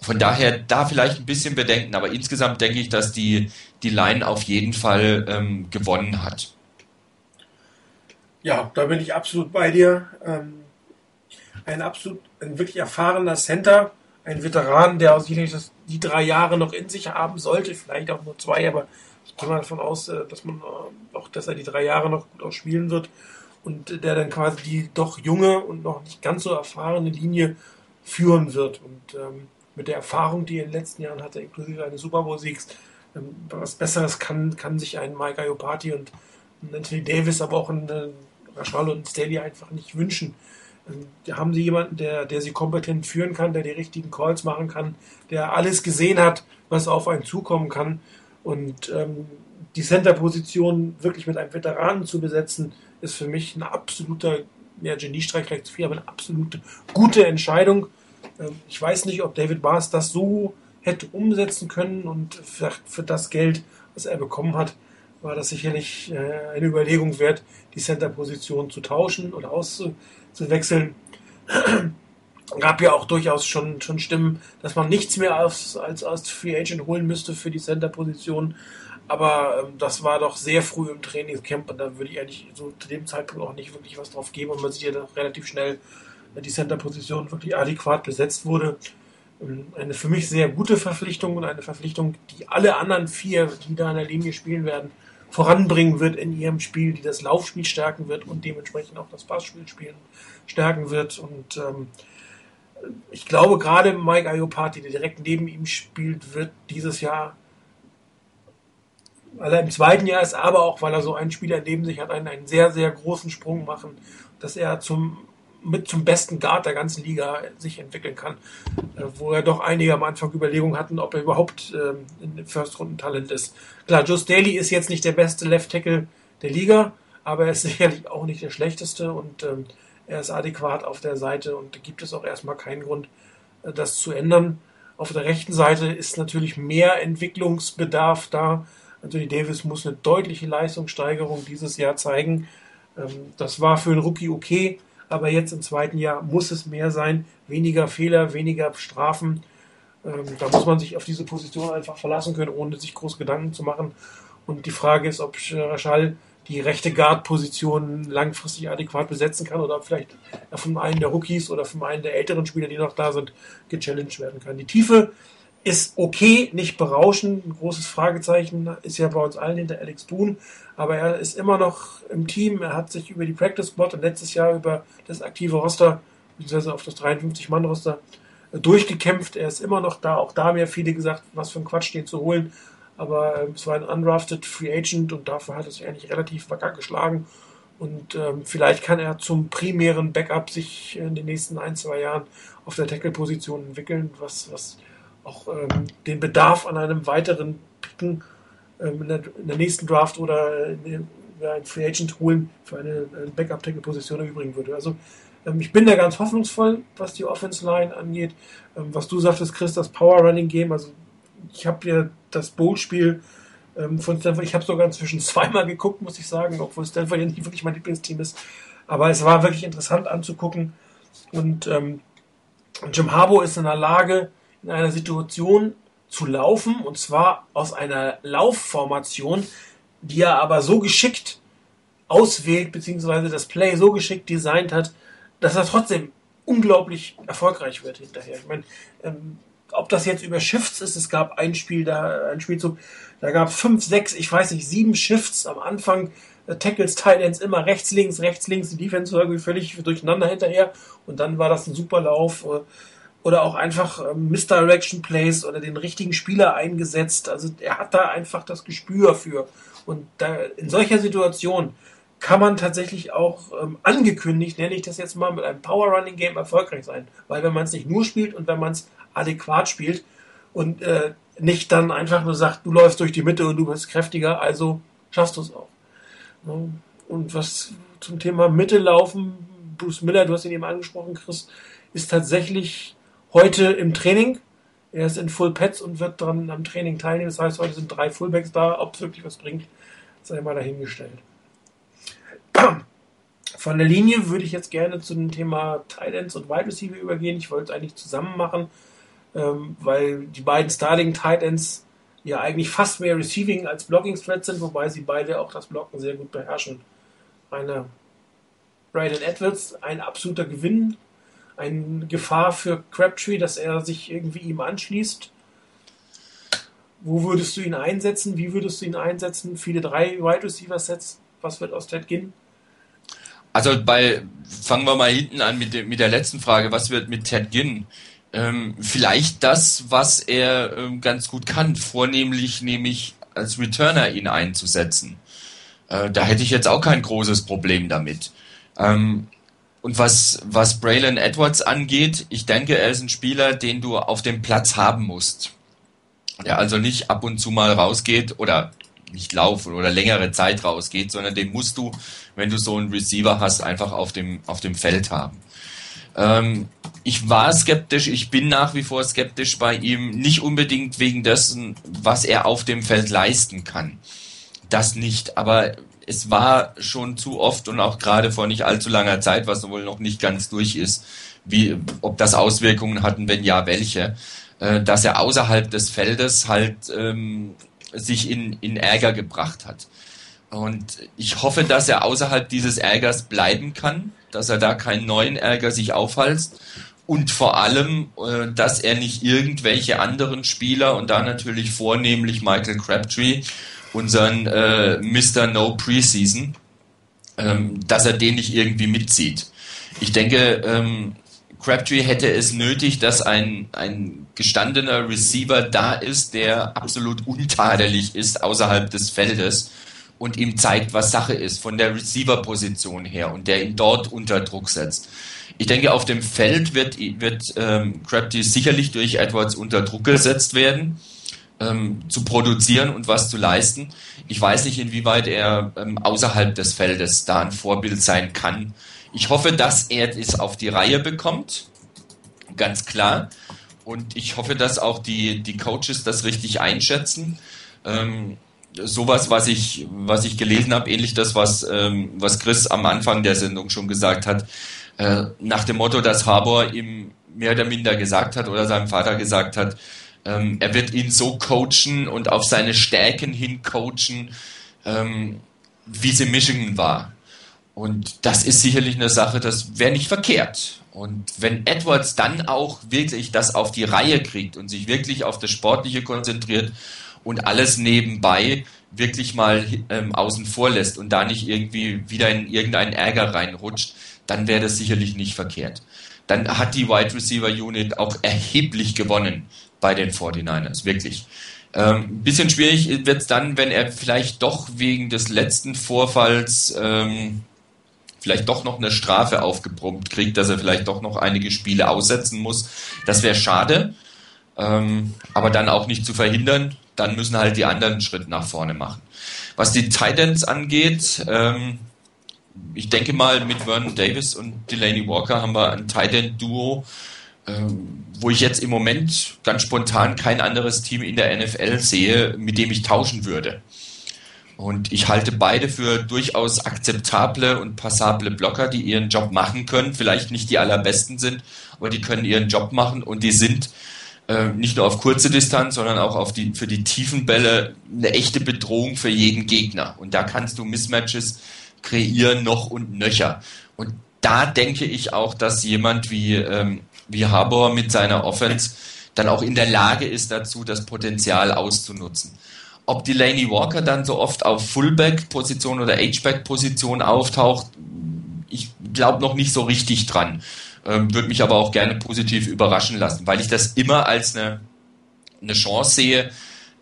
von daher da vielleicht ein bisschen bedenken, aber insgesamt denke ich, dass die, die Line auf jeden Fall ähm, gewonnen hat. Ja, da bin ich absolut bei dir. Ähm, ein absolut, ein wirklich erfahrener Center, ein Veteran, der sicherlich das, die drei Jahre noch in sich haben sollte, vielleicht auch nur zwei, aber ich gehe mal davon aus, äh, dass man äh, auch, dass er die drei Jahre noch gut ausspielen wird und der dann quasi die doch junge und noch nicht ganz so erfahrene Linie führen wird. Und ähm, mit der Erfahrung, die er in den letzten Jahren hatte, inklusive eines Super Bowl-Siegs, ähm, was Besseres kann, kann sich ein Mike Ayopati und Anthony Davis, aber auch ein äh, Rashal und Staley einfach nicht wünschen. Haben sie jemanden, der, der sie kompetent führen kann, der die richtigen Calls machen kann, der alles gesehen hat, was auf einen zukommen kann. Und ähm, die Center-Position wirklich mit einem Veteranen zu besetzen, ist für mich ein absoluter, ja, Geniestreich vielleicht zu viel, aber eine absolute gute Entscheidung. Ähm, ich weiß nicht, ob David Bars das so hätte umsetzen können und für, für das Geld, was er bekommen hat, war das sicherlich äh, eine Überlegung wert, die Center-Position zu tauschen oder auszuwechseln. gab ja auch durchaus schon, schon Stimmen, dass man nichts mehr als, als, als Free Agent holen müsste für die Center-Position. Aber ähm, das war doch sehr früh im Trainingscamp und da würde ich eigentlich so zu dem Zeitpunkt auch nicht wirklich was drauf geben und man sieht ja relativ schnell, wenn die Center-Position wirklich adäquat besetzt wurde. Ähm, eine für mich sehr gute Verpflichtung und eine Verpflichtung, die alle anderen vier, die da in der Linie spielen werden, voranbringen wird in ihrem Spiel, die das Laufspiel stärken wird und dementsprechend auch das Passspiel spielen stärken wird. Und ähm, ich glaube, gerade Mike Ayopati, der direkt neben ihm spielt, wird dieses Jahr weil er im zweiten Jahr ist, aber auch weil er so einen Spieler neben sich hat, einen, einen sehr, sehr großen Sprung machen, dass er zum, mit zum besten Guard der ganzen Liga sich entwickeln kann, äh, wo er doch einige am Anfang Überlegungen hatten, ob er überhaupt ähm, ein First-Runden-Talent ist. Klar, Joe Staley ist jetzt nicht der beste Left-Tackle der Liga, aber er ist sicherlich auch nicht der schlechteste und ähm, er ist adäquat auf der Seite und da gibt es auch erstmal keinen Grund, äh, das zu ändern. Auf der rechten Seite ist natürlich mehr Entwicklungsbedarf da, Anthony Davis muss eine deutliche Leistungssteigerung dieses Jahr zeigen. Ähm, das war für einen Rookie okay, aber jetzt im zweiten Jahr muss es mehr sein. Weniger Fehler, weniger Strafen. Ähm, da muss man sich auf diese Position einfach verlassen können, ohne sich groß Gedanken zu machen. Und die Frage ist, ob Rachal die rechte Guard-Position langfristig adäquat besetzen kann oder ob vielleicht von einem der Rookies oder von einem der älteren Spieler, die noch da sind, gechallenged werden kann. Die Tiefe ist okay, nicht berauschend. Ein großes Fragezeichen ist ja bei uns allen hinter Alex Boone, aber er ist immer noch im Team. Er hat sich über die Practice Squad und letztes Jahr über das aktive Roster, beziehungsweise auf das 53-Mann-Roster äh, durchgekämpft. Er ist immer noch da. Auch da haben ja viele gesagt, was für ein Quatsch den zu holen. Aber äh, es war ein undrafted Free Agent und dafür hat er sich eigentlich relativ wacker geschlagen. Und ähm, vielleicht kann er zum primären Backup sich in den nächsten ein, zwei Jahren auf der Tackle-Position entwickeln, was, was auch ähm, den Bedarf an einem weiteren Picken ähm, in, der, in, der, nächsten Draft oder in, einen Free Agent holen für eine, eine Backup-Tackle-Position erübrigen würde. Also ähm, ich bin da ganz hoffnungsvoll, was die Offense-Line angeht. Ähm, was du sagtest, Chris, das Power-Running-Game, also ich habe ja das Bowl-Spiel ähm, von Stanford, ich habe sogar inzwischen zweimal geguckt, muss ich sagen, obwohl Stanford ja nicht wirklich mein Lieblingsteam ist. Aber es war wirklich interessant anzugucken. Und ähm, Jim Harbour ist in der Lage, in einer Situation zu laufen, und zwar aus einer Laufformation, die er aber so geschickt auswählt, beziehungsweise das Play so geschickt designt hat, dass er trotzdem unglaublich erfolgreich wird hinterher. Ich meine, ähm, ob das jetzt über Shifts ist, es gab ein Spiel, da, ein Spielzug, da gab es fünf, sechs, ich weiß nicht, sieben Shifts am Anfang, äh, Tackles, Tight Ends immer rechts, links, rechts, links, die Defense irgendwie völlig durcheinander hinterher und dann war das ein super Lauf. Äh, oder auch einfach äh, Misdirection Plays oder den richtigen Spieler eingesetzt. Also er hat da einfach das Gespür für. Und da, in solcher Situation kann man tatsächlich auch ähm, angekündigt, nenne ich das jetzt mal, mit einem Power Running Game erfolgreich sein. Weil wenn man es nicht nur spielt und wenn man es adäquat spielt und äh, nicht dann einfach nur sagt, du läufst durch die Mitte und du bist kräftiger, also schaffst du es auch. Und was zum Thema Mitte laufen, Bruce Miller, du hast ihn eben angesprochen, Chris, ist tatsächlich heute im Training. Er ist in Full Pets und wird dann am Training teilnehmen. Das heißt, heute sind drei Fullbacks da. Ob es wirklich was bringt, sei mal dahingestellt. Von der Linie würde ich jetzt gerne zu dem Thema Tight Ends und Wide Receiver übergehen. Ich wollte es eigentlich zusammen machen, ähm, weil die beiden Starting Tight Ends ja eigentlich fast mehr Receiving als Blocking Threat sind, wobei sie beide auch das Blocken sehr gut beherrschen. Eine Brandon Edwards, ein absoluter Gewinn eine Gefahr für Crabtree, dass er sich irgendwie ihm anschließt? Wo würdest du ihn einsetzen? Wie würdest du ihn einsetzen? Viele drei Wide Receiver Sets. Was wird aus Ted Ginn? Also bei, fangen wir mal hinten an mit, mit der letzten Frage. Was wird mit Ted Ginn? Ähm, vielleicht das, was er ähm, ganz gut kann, vornehmlich nämlich als Returner ihn einzusetzen. Äh, da hätte ich jetzt auch kein großes Problem damit. Ähm, und was, was Braylon Edwards angeht, ich denke, er ist ein Spieler, den du auf dem Platz haben musst. Der also nicht ab und zu mal rausgeht oder nicht laufen oder längere Zeit rausgeht, sondern den musst du, wenn du so einen Receiver hast, einfach auf dem, auf dem Feld haben. Ähm, ich war skeptisch, ich bin nach wie vor skeptisch bei ihm, nicht unbedingt wegen dessen, was er auf dem Feld leisten kann. Das nicht, aber es war schon zu oft und auch gerade vor nicht allzu langer Zeit, was wohl noch nicht ganz durch ist, wie, ob das Auswirkungen hatten, wenn ja, welche, äh, dass er außerhalb des Feldes halt ähm, sich in, in Ärger gebracht hat. Und ich hoffe, dass er außerhalb dieses Ärgers bleiben kann, dass er da keinen neuen Ärger sich aufhalst und vor allem, äh, dass er nicht irgendwelche anderen Spieler und da natürlich vornehmlich Michael Crabtree unseren äh, Mr. No Preseason, ähm, dass er den nicht irgendwie mitzieht. Ich denke, ähm, Crabtree hätte es nötig, dass ein, ein gestandener Receiver da ist, der absolut untadelig ist außerhalb des Feldes und ihm zeigt, was Sache ist von der Receiver-Position her und der ihn dort unter Druck setzt. Ich denke, auf dem Feld wird, wird ähm, Crabtree sicherlich durch Edwards unter Druck gesetzt werden ähm, zu produzieren und was zu leisten. Ich weiß nicht, inwieweit er ähm, außerhalb des Feldes da ein Vorbild sein kann. Ich hoffe, dass er es auf die Reihe bekommt, ganz klar. Und ich hoffe, dass auch die, die Coaches das richtig einschätzen. Ähm, sowas, was ich, was ich gelesen habe, ähnlich das, was, ähm, was Chris am Anfang der Sendung schon gesagt hat, äh, nach dem Motto, dass Harbour ihm mehr oder minder gesagt hat oder seinem Vater gesagt hat, ähm, er wird ihn so coachen und auf seine Stärken hin coachen, ähm, wie sie Michigan war. Und das ist sicherlich eine Sache, das wäre nicht verkehrt. Und wenn Edwards dann auch wirklich das auf die Reihe kriegt und sich wirklich auf das Sportliche konzentriert und alles nebenbei wirklich mal ähm, außen vor lässt und da nicht irgendwie wieder in irgendeinen Ärger reinrutscht, dann wäre das sicherlich nicht verkehrt. Dann hat die Wide Receiver Unit auch erheblich gewonnen bei den 49ers, wirklich. Ähm, bisschen schwierig wird es dann, wenn er vielleicht doch wegen des letzten Vorfalls ähm, vielleicht doch noch eine Strafe aufgebrummt kriegt, dass er vielleicht doch noch einige Spiele aussetzen muss. Das wäre schade, ähm, aber dann auch nicht zu verhindern. Dann müssen halt die anderen einen Schritt nach vorne machen. Was die Titans angeht, ähm, ich denke mal, mit Vernon Davis und Delaney Walker haben wir ein Titan Duo, ähm, wo ich jetzt im Moment ganz spontan kein anderes Team in der NFL sehe, mit dem ich tauschen würde. Und ich halte beide für durchaus akzeptable und passable Blocker, die ihren Job machen können. Vielleicht nicht die allerbesten sind, aber die können ihren Job machen und die sind äh, nicht nur auf kurze Distanz, sondern auch auf die, für die tiefen Bälle eine echte Bedrohung für jeden Gegner. Und da kannst du Mismatches kreieren noch und nöcher. Und da denke ich auch, dass jemand wie ähm, wie Harbour mit seiner Offense dann auch in der Lage ist dazu, das Potenzial auszunutzen. Ob Delaney Walker dann so oft auf Fullback-Position oder H-Back-Position auftaucht, ich glaube noch nicht so richtig dran. Ähm, Würde mich aber auch gerne positiv überraschen lassen, weil ich das immer als eine, eine Chance sehe,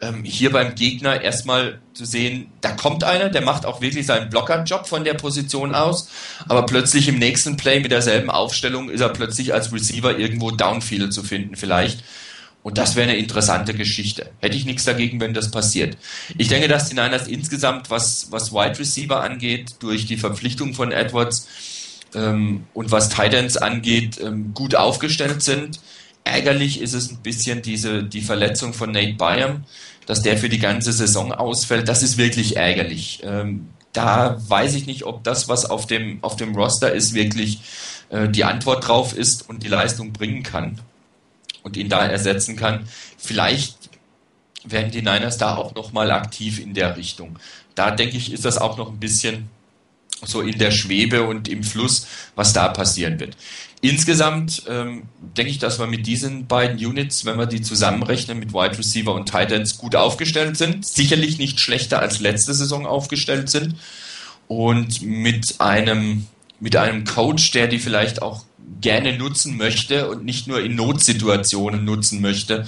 ähm, hier beim Gegner erstmal zu sehen, da kommt einer, der macht auch wirklich seinen Blockerjob von der Position aus, aber plötzlich im nächsten Play mit derselben Aufstellung ist er plötzlich als Receiver irgendwo Downfield zu finden vielleicht. Und das wäre eine interessante Geschichte. Hätte ich nichts dagegen, wenn das passiert. Ich denke, dass die Niners insgesamt, was, was Wide Receiver angeht, durch die Verpflichtung von Edwards ähm, und was Titans angeht, ähm, gut aufgestellt sind. Ärgerlich ist es ein bisschen diese, die Verletzung von Nate Byam, dass der für die ganze Saison ausfällt. Das ist wirklich ärgerlich. Ähm, da weiß ich nicht, ob das, was auf dem, auf dem Roster ist, wirklich äh, die Antwort drauf ist und die Leistung bringen kann und ihn da ersetzen kann. Vielleicht werden die Niners da auch nochmal aktiv in der Richtung. Da denke ich, ist das auch noch ein bisschen so in der Schwebe und im Fluss, was da passieren wird. Insgesamt ähm, denke ich, dass wir mit diesen beiden Units, wenn wir die zusammenrechnen mit Wide Receiver und Tight Ends, gut aufgestellt sind. Sicherlich nicht schlechter als letzte Saison aufgestellt sind. Und mit einem, mit einem Coach, der die vielleicht auch gerne nutzen möchte und nicht nur in Notsituationen nutzen möchte,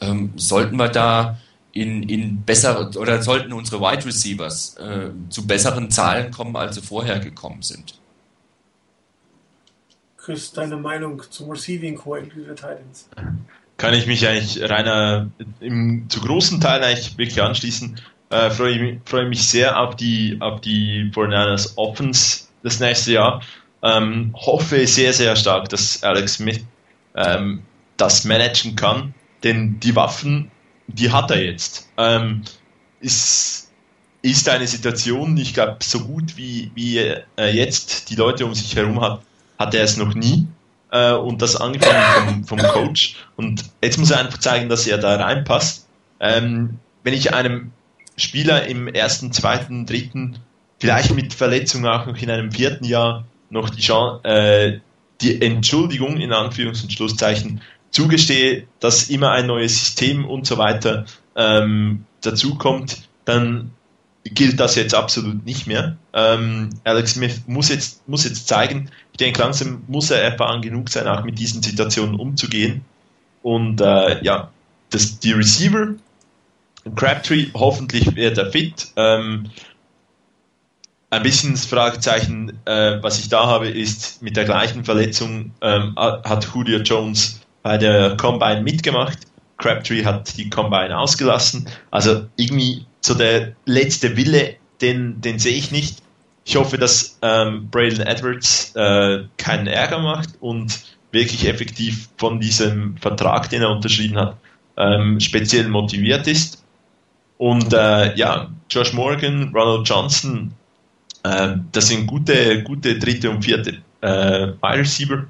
ähm, sollten wir da in, in bessere oder sollten unsere Wide Receivers äh, zu besseren Zahlen kommen, als sie vorher gekommen sind. Chris, deine Meinung zum Receiving Core inklusive Titans? Kann ich mich eigentlich reiner im zu großen Teil eigentlich wirklich anschließen. Äh, freue, mich, freue mich sehr auf die auf die 49ers Offense das nächste Jahr. Ähm, hoffe sehr, sehr stark, dass Alex Smith ähm, das managen kann, denn die Waffen, die hat er jetzt. Ähm, ist, ist eine Situation, ich glaube, so gut wie, wie äh, jetzt die Leute um sich herum hat, hat er es noch nie. Äh, und das angefangen vom, vom Coach. Und jetzt muss er einfach zeigen, dass er da reinpasst. Ähm, wenn ich einem Spieler im ersten, zweiten, dritten, vielleicht mit Verletzung auch noch in einem vierten Jahr noch die, Chance, äh, die Entschuldigung in Anführungs- und Schlusszeichen zugestehe, dass immer ein neues System und so weiter ähm, dazukommt, dann gilt das jetzt absolut nicht mehr. Ähm, Alex Smith muss jetzt, muss jetzt zeigen, ich denke, langsam muss er erfahren genug sein, auch mit diesen Situationen umzugehen. Und äh, ja, das, die Receiver, Crabtree, hoffentlich wird er fit. Ähm, ein bisschen das Fragezeichen, äh, was ich da habe, ist, mit der gleichen Verletzung ähm, hat Julio Jones bei der Combine mitgemacht. Crabtree hat die Combine ausgelassen. Also irgendwie so der letzte Wille, den, den sehe ich nicht. Ich hoffe, dass ähm, Braylon Edwards äh, keinen Ärger macht und wirklich effektiv von diesem Vertrag, den er unterschrieben hat, ähm, speziell motiviert ist. Und äh, ja, Josh Morgan, Ronald Johnson, äh, das sind gute, gute dritte und vierte äh, Receiver.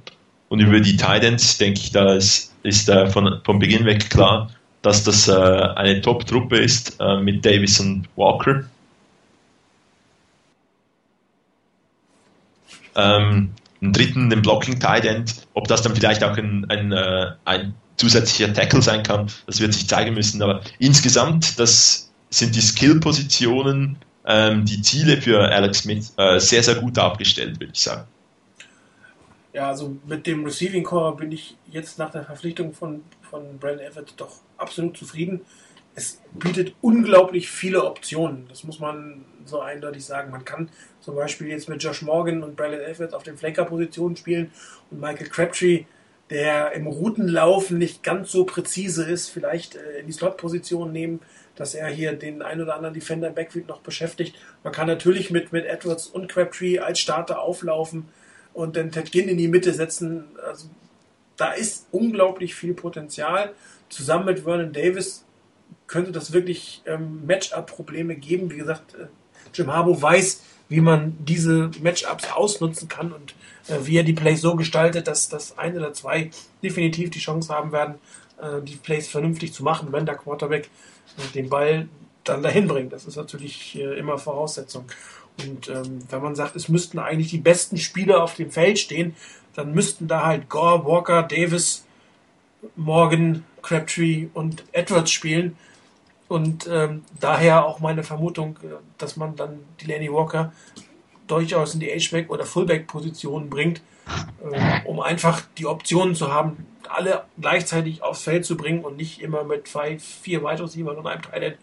Und über die Titans denke ich, da ist, ist äh, von, von Beginn weg klar, dass das äh, eine Top-Truppe ist äh, mit Davis und Walker. Ähm, einen dritten, den Blocking Tight End, ob das dann vielleicht auch ein, ein, äh, ein zusätzlicher Tackle sein kann, das wird sich zeigen müssen. Aber insgesamt, das sind die Skill-Positionen, ähm, die Ziele für Alex Smith äh, sehr, sehr gut abgestellt, würde ich sagen. Ja, also mit dem Receiving Core bin ich jetzt nach der Verpflichtung von, von Brandon Everett doch absolut zufrieden. Es bietet unglaublich viele Optionen. Das muss man so eindeutig sagen. Man kann zum Beispiel jetzt mit Josh Morgan und Brandon Everett auf den Flanker-Positionen spielen und Michael Crabtree, der im Routenlaufen nicht ganz so präzise ist, vielleicht äh, in die Slot-Position nehmen, dass er hier den ein oder anderen Defender im Backfield noch beschäftigt. Man kann natürlich mit, mit Edwards und Crabtree als Starter auflaufen und dann Ted Ginn in die Mitte setzen. Also, da ist unglaublich viel Potenzial. Zusammen mit Vernon Davis könnte das wirklich ähm, Matchup-Probleme geben. Wie gesagt, äh, Jim Harbaugh weiß, wie man diese Matchups ausnutzen kann und äh, wie er die Plays so gestaltet, dass das ein oder zwei definitiv die Chance haben werden, äh, die Plays vernünftig zu machen, wenn der Quarterback äh, den Ball dann dahin bringt. Das ist natürlich äh, immer Voraussetzung. Und ähm, wenn man sagt, es müssten eigentlich die besten Spieler auf dem Feld stehen, dann müssten da halt Gore, Walker, Davis Morgan, Crabtree und Edwards spielen. Und ähm, daher auch meine Vermutung, äh, dass man dann Delaney Walker durchaus in die H-Back- oder Fullback-Position bringt, äh, um einfach die Optionen zu haben, alle gleichzeitig aufs Feld zu bringen und nicht immer mit zwei, vier Wide Receivers und einem Teil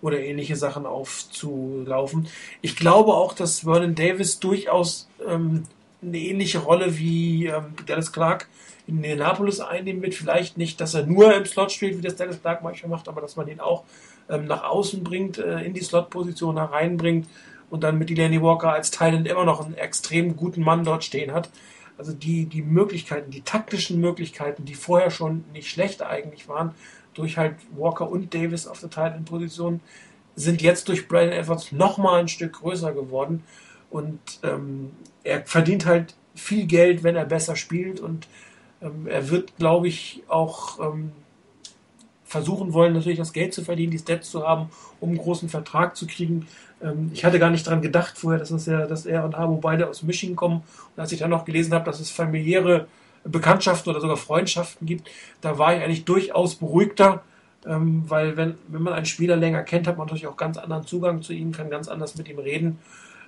oder ähnliche Sachen aufzulaufen. Ich glaube auch, dass Vernon Davis durchaus ähm, eine ähnliche Rolle wie ähm, Dallas Clark in Indianapolis einnehmen wird. Vielleicht nicht, dass er nur im Slot spielt, wie das Dallas Clark manchmal macht, aber dass man ihn auch ähm, nach außen bringt, äh, in die Slot-Position hereinbringt und dann mit Delaney Walker als Thailand immer noch einen extrem guten Mann dort stehen hat. Also die, die Möglichkeiten, die taktischen Möglichkeiten, die vorher schon nicht schlecht eigentlich waren, durch halt Walker und Davis auf der Thailand-Position, sind jetzt durch Brian Edwards nochmal ein Stück größer geworden. Und ähm, er verdient halt viel Geld, wenn er besser spielt. Und ähm, er wird, glaube ich, auch ähm, versuchen wollen, natürlich das Geld zu verdienen, die Stats zu haben, um einen großen Vertrag zu kriegen. Ähm, ich hatte gar nicht daran gedacht vorher, dass, es ja, dass er und Harbo beide aus Michigan kommen. Und als ich dann noch gelesen habe, dass es familiäre Bekanntschaften oder sogar Freundschaften gibt, da war ich eigentlich durchaus beruhigter, ähm, weil wenn, wenn man einen Spieler länger kennt, hat man natürlich auch ganz anderen Zugang zu ihm, kann ganz anders mit ihm reden.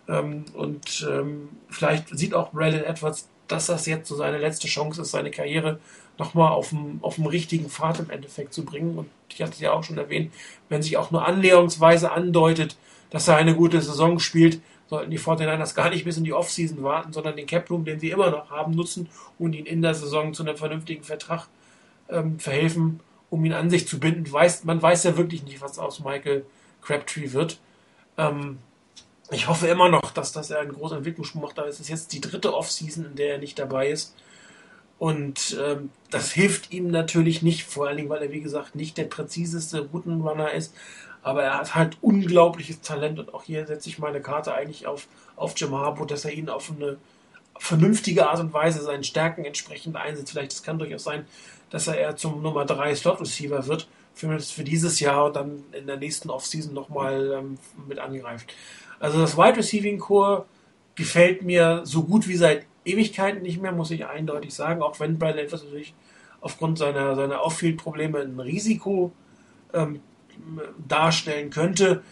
Ähm, und ähm, vielleicht sieht auch Braylon Edwards, dass das jetzt so seine letzte Chance ist, seine Karriere nochmal auf dem, auf dem richtigen Pfad im Endeffekt zu bringen. Und ich hatte es ja auch schon erwähnt, wenn sich auch nur annäherungsweise andeutet, dass er eine gute Saison spielt, sollten die 49ers gar nicht bis in die Offseason warten, sondern den Cap-Room, den sie immer noch haben, nutzen und ihn in der Saison zu einem vernünftigen Vertrag ähm, verhelfen, um ihn an sich zu binden. Weiß, man weiß ja wirklich nicht, was aus Michael Crabtree wird. Ähm, ich hoffe immer noch, dass, dass er einen großen Entwicklungssprung macht, es ist jetzt die dritte Offseason, in der er nicht dabei ist. Und ähm, das hilft ihm natürlich nicht, vor allen Dingen, weil er, wie gesagt, nicht der präziseste Routenrunner ist. Aber er hat halt unglaubliches Talent und auch hier setze ich meine Karte eigentlich auf, auf Jim Harbaugh, dass er ihn auf eine vernünftige Art und Weise seinen Stärken entsprechend einsetzt. Vielleicht es kann durchaus sein, dass er eher zum Nummer 3 Slot Receiver wird, für, für dieses Jahr und dann in der nächsten Offseason nochmal ähm, mit angreift. Also das Wide Receiving Core gefällt mir so gut wie seit Ewigkeiten nicht mehr, muss ich eindeutig sagen, auch wenn Brian Edwards natürlich aufgrund seiner, seiner Off-Field-Probleme ein Risiko ähm, darstellen könnte.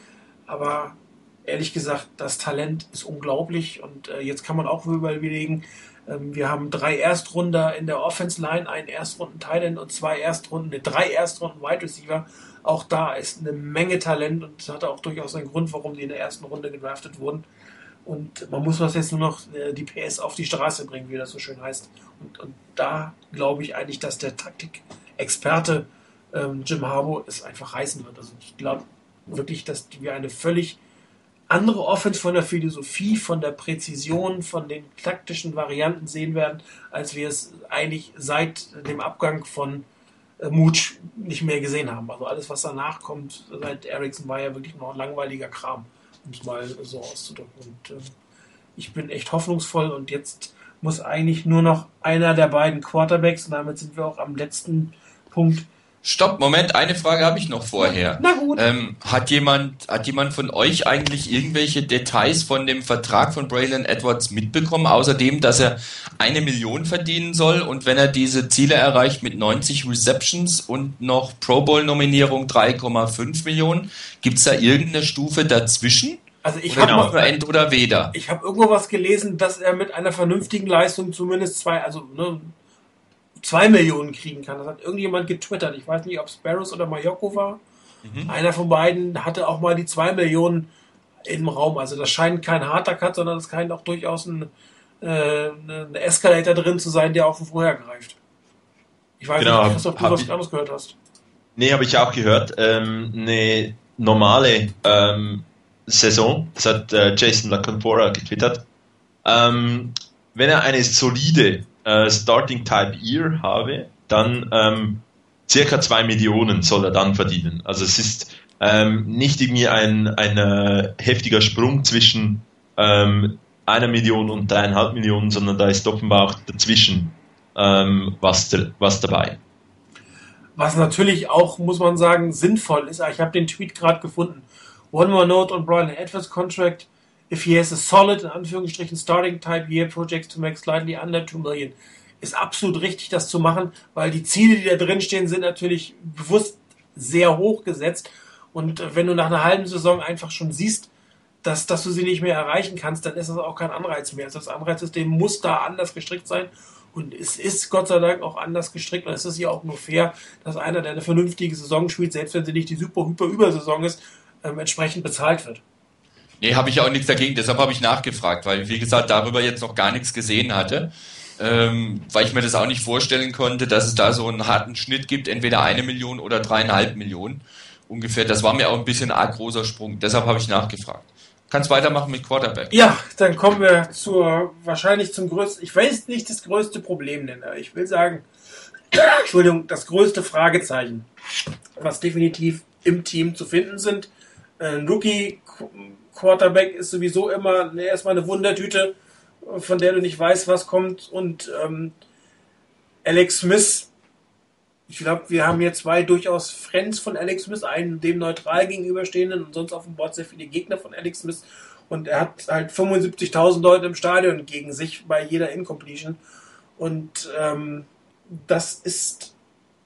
Aber ehrlich gesagt, das Talent ist unglaublich und äh, jetzt kann man auch überlegen, ähm, wir haben drei Erstrunder in der Offense Line, einen Erstrunden Thailand und zwei Erstrunden, ne, drei Erstrunden Wide Receiver. Auch da ist eine Menge Talent und das hatte auch durchaus einen Grund, warum die in der ersten Runde gedraftet wurden. Und man muss was jetzt nur noch äh, die PS auf die Straße bringen, wie das so schön heißt. Und, und da glaube ich eigentlich, dass der Taktik-Experte ähm, Jim Harbour es einfach reißen wird. Also ich glaube wirklich, dass wir eine völlig andere Offense von der Philosophie, von der Präzision, von den taktischen Varianten sehen werden, als wir es eigentlich seit dem Abgang von äh, Mooch nicht mehr gesehen haben. Also alles, was danach kommt, seit Ericsson war ja wirklich noch ein langweiliger Kram um es mal so auszudrücken. Und äh, ich bin echt hoffnungsvoll und jetzt muss eigentlich nur noch einer der beiden Quarterbacks, und damit sind wir auch am letzten Punkt, Stopp, Moment, eine Frage habe ich noch vorher. Na gut. Ähm, hat jemand, hat jemand von euch eigentlich irgendwelche Details von dem Vertrag von Braylon Edwards mitbekommen, außerdem, dass er eine Million verdienen soll und wenn er diese Ziele erreicht mit 90 Receptions und noch Pro Bowl Nominierung 3,5 Millionen, gibt's da irgendeine Stufe dazwischen? Also ich habe noch nur End oder Weder. Ich habe irgendwo was gelesen, dass er mit einer vernünftigen Leistung zumindest zwei, also ne, zwei Millionen kriegen kann. Das hat irgendjemand getwittert. Ich weiß nicht, ob Sparrows oder Mayoko war. Mhm. Einer von beiden hatte auch mal die zwei Millionen im Raum. Also das scheint kein harter Cut, sondern es scheint auch durchaus ein, äh, ein Escalator drin zu sein, der auf den vorher greift. Ich weiß genau, nicht, ob du was anderes gehört hast. Nee, habe ich auch gehört. Ähm, eine normale ähm, Saison, das hat äh, Jason LaConfora getwittert. Ähm, wenn er eine solide äh, Starting Type Year habe, dann ähm, circa zwei Millionen soll er dann verdienen. Also es ist ähm, nicht irgendwie ein, ein äh, heftiger Sprung zwischen ähm, einer Million und dreieinhalb Millionen, sondern da ist offenbar auch dazwischen ähm, was, was dabei. Was natürlich auch, muss man sagen, sinnvoll ist. Ich habe den Tweet gerade gefunden. One more note on Brian Edwards contract. If he has a solid, in Anführungsstrichen, starting type year, projects to make slightly under 2 million. ist absolut richtig, das zu machen, weil die Ziele, die da drin stehen, sind natürlich bewusst sehr hoch gesetzt. Und äh, wenn du nach einer halben Saison einfach schon siehst, dass, dass du sie nicht mehr erreichen kannst, dann ist das auch kein Anreiz mehr. Also das Anreizsystem muss da anders gestrickt sein. Und es ist Gott sei Dank auch anders gestrickt. Und es ist ja auch nur fair, dass einer, der eine vernünftige Saison spielt, selbst wenn sie nicht die super, hyper Übersaison ist, ähm, entsprechend bezahlt wird. Nee, habe ich auch nichts dagegen. Deshalb habe ich nachgefragt, weil, wie gesagt, darüber jetzt noch gar nichts gesehen hatte. Ähm, weil ich mir das auch nicht vorstellen konnte, dass es da so einen harten Schnitt gibt, entweder eine Million oder dreieinhalb Millionen ungefähr. Das war mir auch ein bisschen arg großer Sprung. Deshalb habe ich nachgefragt. Kannst weitermachen mit Quarterback. Ja, dann kommen wir zur wahrscheinlich zum größten, ich weiß nicht das größte Problem nennen. Ich will sagen, Entschuldigung, das größte Fragezeichen, was definitiv im Team zu finden sind. Ein Rookie Quarterback ist sowieso immer ne, erstmal eine Wundertüte, von der du nicht weißt, was kommt. Und ähm, Alex Smith ich glaube, wir haben hier zwei durchaus Friends von Alex Smith, einen dem neutral gegenüberstehenden und sonst auf dem Board sehr viele Gegner von Alex Smith. Und er hat halt 75.000 Leute im Stadion gegen sich bei jeder Incompletion. Und ähm, das ist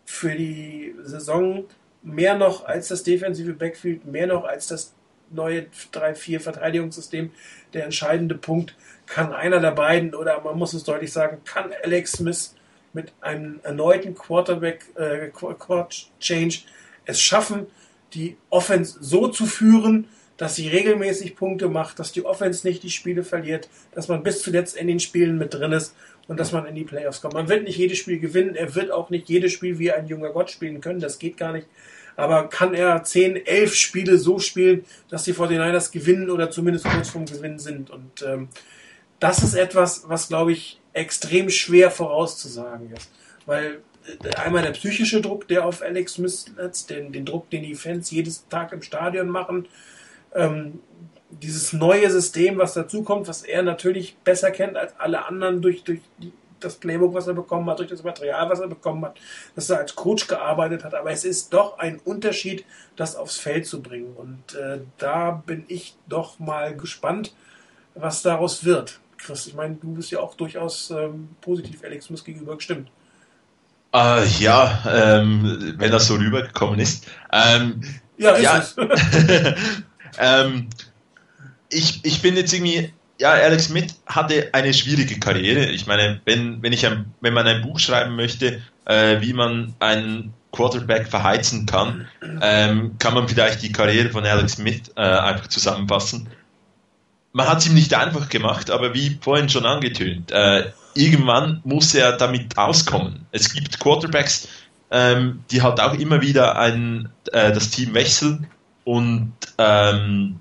für die Saison mehr noch als das defensive Backfield, mehr noch als das neue 3-4 Verteidigungssystem. Der entscheidende Punkt kann einer der beiden, oder man muss es deutlich sagen, kann Alex Smith mit einem erneuten Quarterback äh, Quad Change es schaffen, die Offense so zu führen, dass sie regelmäßig Punkte macht, dass die Offense nicht die Spiele verliert, dass man bis zuletzt in den Spielen mit drin ist und dass man in die Playoffs kommt. Man wird nicht jedes Spiel gewinnen, er wird auch nicht jedes Spiel wie ein junger Gott spielen können, das geht gar nicht. Aber kann er 10, 11 Spiele so spielen, dass die 49ers gewinnen oder zumindest kurz vorm Gewinnen sind? Und ähm, das ist etwas, was, glaube ich, extrem schwer vorauszusagen ist. Weil äh, einmal der psychische Druck, der auf Alex Smith setzt, den, den Druck, den die Fans jedes Tag im Stadion machen, ähm, dieses neue System, was dazukommt, was er natürlich besser kennt als alle anderen durch, durch die, das Playbook, was er bekommen hat, durch das Material, was er bekommen hat, dass er als Coach gearbeitet hat. Aber es ist doch ein Unterschied, das aufs Feld zu bringen. Und äh, da bin ich doch mal gespannt, was daraus wird. Chris, ich meine, du bist ja auch durchaus ähm, positiv Alex Smith gegenüber gestimmt. Äh, ja, ähm, wenn das so rübergekommen ist. Ähm, ja, ist ja. es. ähm, ich, ich bin jetzt irgendwie, ja, Alex Smith hatte eine schwierige Karriere. Ich meine, wenn, wenn, ich ein, wenn man ein Buch schreiben möchte, äh, wie man einen Quarterback verheizen kann, ähm, kann man vielleicht die Karriere von Alex Smith äh, einfach zusammenfassen man hat es ihm nicht einfach gemacht, aber wie vorhin schon angetönt, äh, irgendwann muss er damit auskommen. Es gibt Quarterbacks, ähm, die halt auch immer wieder ein, äh, das Team wechseln und ähm,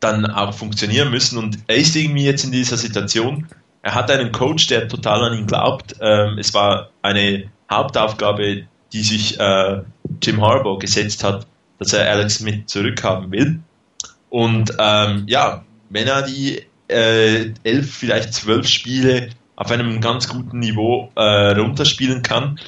dann auch funktionieren müssen. Und er ist irgendwie jetzt in dieser Situation. Er hat einen Coach, der total an ihn glaubt. Ähm, es war eine Hauptaufgabe, die sich äh, Jim Harbaugh gesetzt hat, dass er Alex Smith zurückhaben will. Und ähm, ja, wenn er die äh, elf, vielleicht zwölf Spiele auf einem ganz guten Niveau äh, runterspielen kann,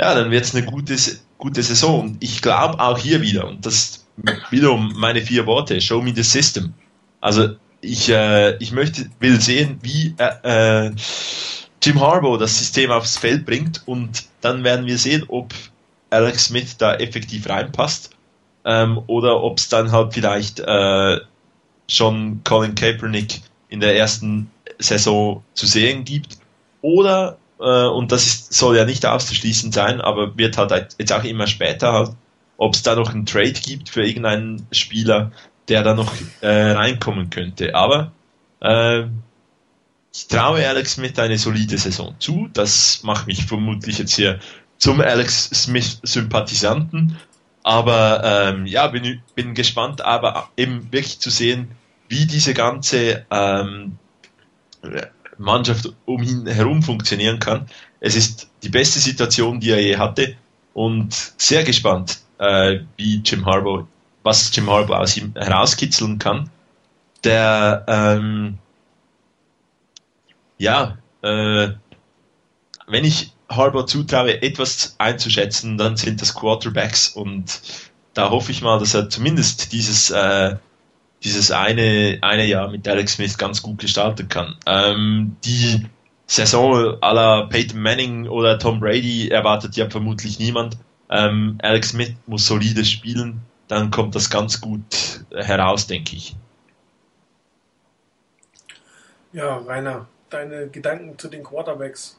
ja, dann wird es eine gute, gute Saison. Und ich glaube auch hier wieder, und das wiederum meine vier Worte, show me the system. Also ich, äh, ich möchte, will sehen, wie äh, äh, Jim Harbaugh das System aufs Feld bringt und dann werden wir sehen, ob Alex Smith da effektiv reinpasst ähm, oder ob es dann halt vielleicht äh, schon Colin Kaepernick in der ersten Saison zu sehen gibt. Oder, äh, und das ist, soll ja nicht auszuschließen sein, aber wird halt jetzt auch immer später halt, ob es da noch einen Trade gibt für irgendeinen Spieler, der da noch äh, reinkommen könnte. Aber äh, ich traue Alex Smith eine solide Saison zu. Das macht mich vermutlich jetzt hier zum Alex Smith-Sympathisanten. Aber ähm, ja, bin, bin gespannt, aber eben wirklich zu sehen, wie diese ganze ähm, Mannschaft um ihn herum funktionieren kann. Es ist die beste Situation, die er je hatte und sehr gespannt, äh, wie Jim Harbaugh, was Jim Harbaugh aus ihm herauskitzeln kann. Der ähm, ja, äh, wenn ich Harbour zutraue, etwas einzuschätzen, dann sind das Quarterbacks und da hoffe ich mal, dass er zumindest dieses, äh, dieses eine, eine Jahr mit Alex Smith ganz gut gestalten kann. Ähm, die Saison à la Peyton Manning oder Tom Brady erwartet ja vermutlich niemand. Ähm, Alex Smith muss solide spielen, dann kommt das ganz gut heraus, denke ich. Ja, Rainer, deine Gedanken zu den Quarterbacks?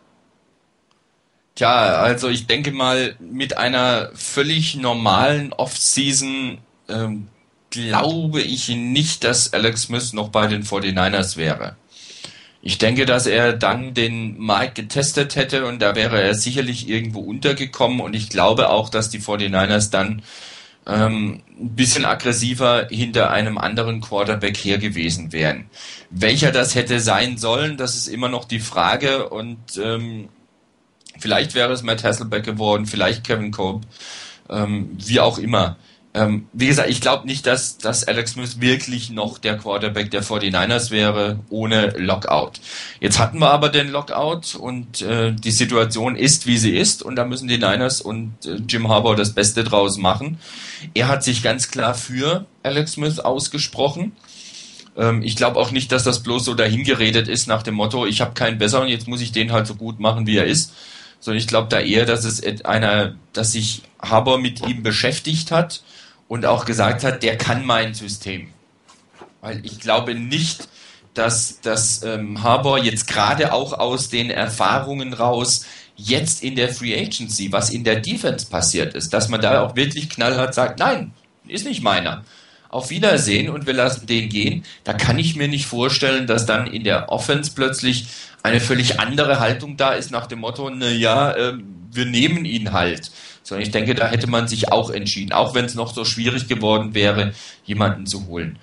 Tja, also ich denke mal, mit einer völlig normalen Offseason ähm, glaube ich nicht, dass Alex Smith noch bei den 49ers wäre. Ich denke, dass er dann den Mike getestet hätte und da wäre er sicherlich irgendwo untergekommen und ich glaube auch, dass die 49ers dann ähm, ein bisschen aggressiver hinter einem anderen Quarterback her gewesen wären. Welcher das hätte sein sollen, das ist immer noch die Frage und ähm, vielleicht wäre es Matt Hasselbeck geworden, vielleicht Kevin Cope, ähm, wie auch immer. Ähm, wie gesagt, ich glaube nicht, dass, dass Alex Smith wirklich noch der Quarterback der 49ers wäre ohne Lockout. Jetzt hatten wir aber den Lockout und äh, die Situation ist, wie sie ist und da müssen die Niners und äh, Jim Harbaugh das Beste draus machen. Er hat sich ganz klar für Alex Smith ausgesprochen. Ähm, ich glaube auch nicht, dass das bloß so dahingeredet ist nach dem Motto, ich habe keinen besseren, jetzt muss ich den halt so gut machen, wie er ist. Sondern ich glaube da eher, dass es einer, dass sich Harbour mit ihm beschäftigt hat und auch gesagt hat, der kann mein System. Weil ich glaube nicht, dass, dass ähm, Harbour jetzt gerade auch aus den Erfahrungen raus jetzt in der Free Agency, was in der Defense passiert ist, dass man da auch wirklich knallhart sagt, nein, ist nicht meiner. Auf Wiedersehen und wir lassen den gehen. Da kann ich mir nicht vorstellen, dass dann in der Offense plötzlich eine völlig andere Haltung da ist nach dem Motto, na ja, äh, wir nehmen ihn halt sondern ich denke, da hätte man sich auch entschieden, auch wenn es noch so schwierig geworden wäre, jemanden zu holen.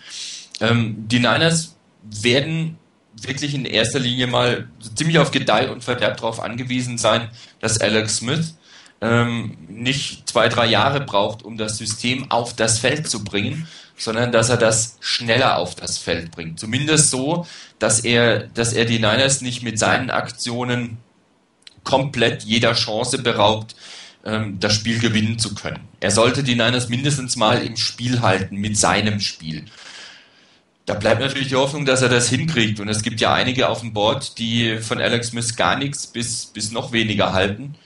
Ähm, die Niners werden wirklich in erster Linie mal ziemlich auf Gedeih und Verderb darauf angewiesen sein, dass Alex Smith ähm, nicht zwei, drei Jahre braucht, um das System auf das Feld zu bringen, sondern dass er das schneller auf das Feld bringt. Zumindest so, dass er, dass er die Niners nicht mit seinen Aktionen komplett jeder Chance beraubt, das Spiel gewinnen zu können. Er sollte die Niners mindestens mal im Spiel halten mit seinem Spiel. Da bleibt natürlich die Hoffnung, dass er das hinkriegt. Und es gibt ja einige auf dem Board, die von Alex Smith gar nichts bis, bis noch weniger halten.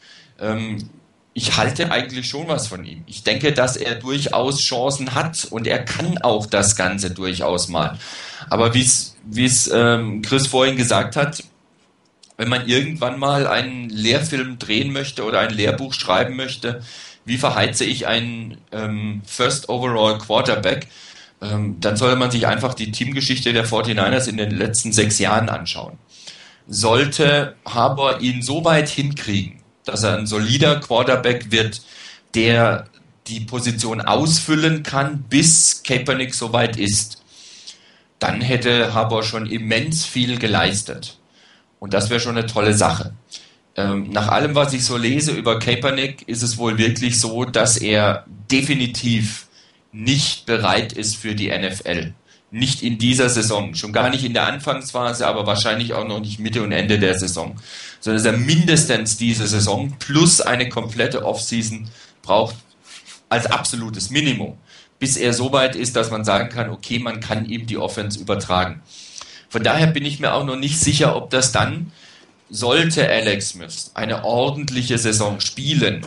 Ähm, ich halte eigentlich schon was von ihm. Ich denke, dass er durchaus Chancen hat und er kann auch das Ganze durchaus mal. Aber wie es ähm, Chris vorhin gesagt hat, wenn man irgendwann mal einen Lehrfilm drehen möchte oder ein Lehrbuch schreiben möchte, wie verheize ich einen ähm, First Overall Quarterback, ähm, dann sollte man sich einfach die Teamgeschichte der 49ers in den letzten sechs Jahren anschauen. Sollte Harbour ihn so weit hinkriegen, dass er ein solider Quarterback wird, der die Position ausfüllen kann, bis Kaepernick soweit ist, dann hätte Harbour schon immens viel geleistet. Und das wäre schon eine tolle Sache. Ähm, nach allem, was ich so lese über Kaepernick, ist es wohl wirklich so, dass er definitiv nicht bereit ist für die NFL. Nicht in dieser Saison, schon gar nicht in der Anfangsphase, aber wahrscheinlich auch noch nicht Mitte und Ende der Saison. Sondern dass er mindestens diese Saison plus eine komplette Offseason braucht als absolutes Minimum, bis er so weit ist, dass man sagen kann, okay, man kann ihm die Offense übertragen. Von daher bin ich mir auch noch nicht sicher, ob das dann, sollte Alex Smith eine ordentliche Saison spielen,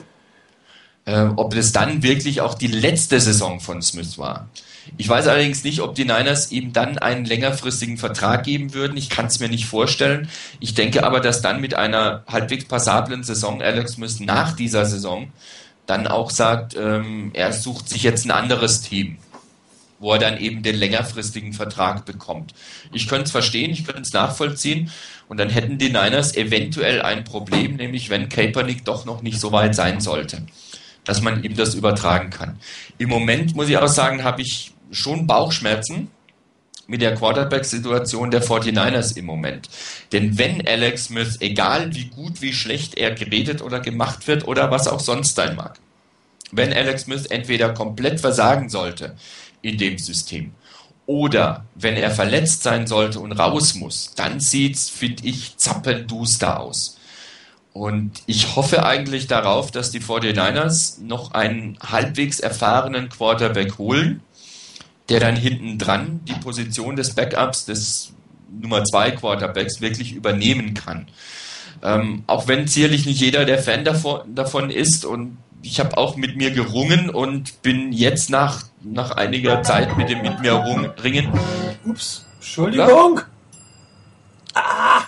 äh, ob das dann wirklich auch die letzte Saison von Smith war. Ich weiß allerdings nicht, ob die Niners ihm dann einen längerfristigen Vertrag geben würden. Ich kann es mir nicht vorstellen. Ich denke aber, dass dann mit einer halbwegs passablen Saison Alex Smith nach dieser Saison dann auch sagt, ähm, er sucht sich jetzt ein anderes Team wo er dann eben den längerfristigen Vertrag bekommt. Ich könnte es verstehen, ich könnte es nachvollziehen und dann hätten die Niners eventuell ein Problem, nämlich wenn Kaepernick doch noch nicht so weit sein sollte, dass man ihm das übertragen kann. Im Moment muss ich auch sagen, habe ich schon Bauchschmerzen mit der Quarterback-Situation der 49ers im Moment. Denn wenn Alex Smith, egal wie gut, wie schlecht er geredet oder gemacht wird oder was auch sonst sein mag, wenn Alex Smith entweder komplett versagen sollte, in dem System. Oder wenn er verletzt sein sollte und raus muss, dann sieht's, finde ich, zappenduster aus. Und ich hoffe eigentlich darauf, dass die 49ers noch einen halbwegs erfahrenen Quarterback holen, der dann hinten dran die Position des Backups, des Nummer zwei Quarterbacks wirklich übernehmen kann. Ähm, auch wenn sicherlich nicht jeder der Fan davon, davon ist und ich habe auch mit mir gerungen und bin jetzt nach, nach einiger Zeit mit dem mit mir ringen. Ups, Entschuldigung. Ah!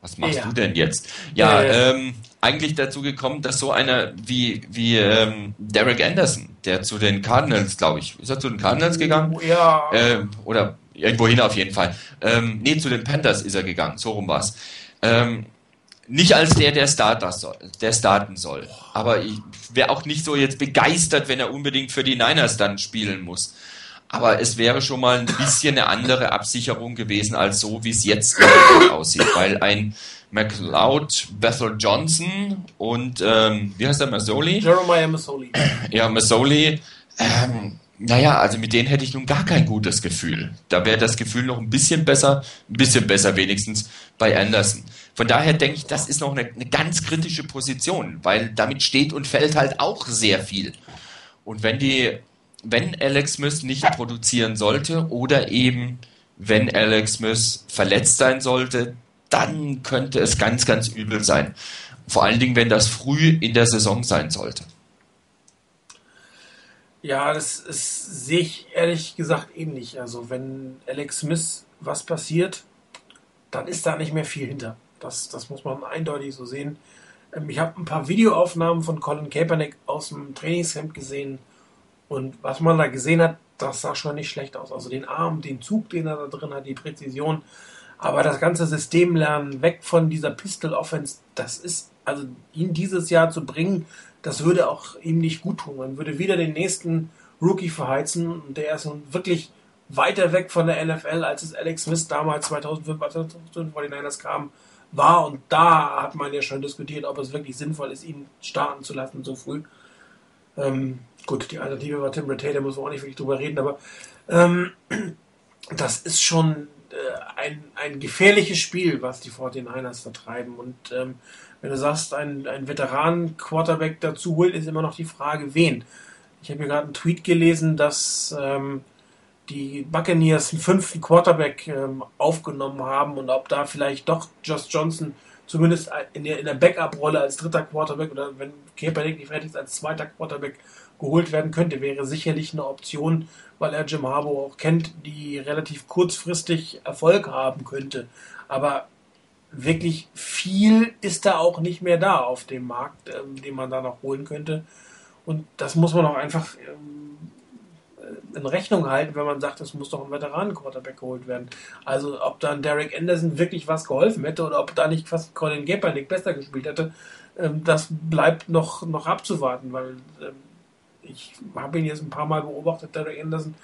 Was machst ja. du denn jetzt? Ja, äh. ähm, eigentlich dazu gekommen, dass so einer wie, wie ähm, Derek Anderson, der zu den Cardinals, glaube ich, ist er zu den Cardinals gegangen? Ja. Ähm, oder irgendwohin auf jeden Fall. Ähm, nee, zu den Panthers ist er gegangen, so rum war's. Ähm, nicht als der, der, Starter soll, der starten soll. Aber ich wäre auch nicht so jetzt begeistert, wenn er unbedingt für die Niners dann spielen muss. Aber es wäre schon mal ein bisschen eine andere Absicherung gewesen, als so, wie es jetzt aussieht. Weil ein McLeod, Bethel Johnson und ähm, wie heißt der Mazzoli? Jeremiah Mazzoli. Ja, Mazzoli. Ähm, naja, also mit denen hätte ich nun gar kein gutes Gefühl. Da wäre das Gefühl noch ein bisschen besser, ein bisschen besser wenigstens bei Anderson. Von daher denke ich, das ist noch eine, eine ganz kritische Position, weil damit steht und fällt halt auch sehr viel. Und wenn die, wenn Alex Smith nicht produzieren sollte oder eben wenn Alex Smith verletzt sein sollte, dann könnte es ganz, ganz übel sein. Vor allen Dingen, wenn das früh in der Saison sein sollte. Ja, das, das sehe ich ehrlich gesagt ähnlich. Also wenn Alex Smith was passiert, dann ist da nicht mehr viel hinter. Das, das muss man eindeutig so sehen. Ähm, ich habe ein paar Videoaufnahmen von Colin Kaepernick aus dem Trainingscamp gesehen und was man da gesehen hat, das sah schon nicht schlecht aus. Also den Arm, den Zug, den er da drin hat, die Präzision, aber das ganze System lernen, weg von dieser Pistol Offense, das ist, also ihn dieses Jahr zu bringen, das würde auch ihm nicht gut tun. Man würde wieder den nächsten Rookie verheizen und der ist nun wirklich weiter weg von der NFL, als es Alex Smith damals 2005, als er zu den 49ers kam, war. Und da hat man ja schon diskutiert, ob es wirklich sinnvoll ist, ihn starten zu lassen so früh. Ähm, gut, die Alternative war Tim Rattay, da müssen wir auch nicht wirklich drüber reden, aber ähm, das ist schon äh, ein, ein gefährliches Spiel, was die 49ers vertreiben. Und ähm, wenn du sagst, ein, ein Veteran-Quarterback dazu holt, ist immer noch die Frage, wen. Ich habe hier gerade einen Tweet gelesen, dass ähm, die Buccaneers einen fünften Quarterback ähm, aufgenommen haben und ob da vielleicht doch Josh Johnson zumindest in der, in der Backup-Rolle als dritter Quarterback oder wenn Kaepernick nicht fertig ist, als zweiter Quarterback geholt werden könnte, wäre sicherlich eine Option, weil er Jim Harbour auch kennt, die relativ kurzfristig Erfolg haben könnte. Aber wirklich viel ist da auch nicht mehr da auf dem Markt, ähm, den man da noch holen könnte. Und das muss man auch einfach ähm, in Rechnung halten, wenn man sagt, es muss doch ein Veteranen-Quarterback geholt werden. Also ob dann Derek Anderson wirklich was geholfen hätte oder ob da nicht fast Colin Kaepernick besser gespielt hätte, ähm, das bleibt noch, noch abzuwarten, weil ähm, ich habe ihn jetzt ein paar Mal beobachtet, Derek Anderson,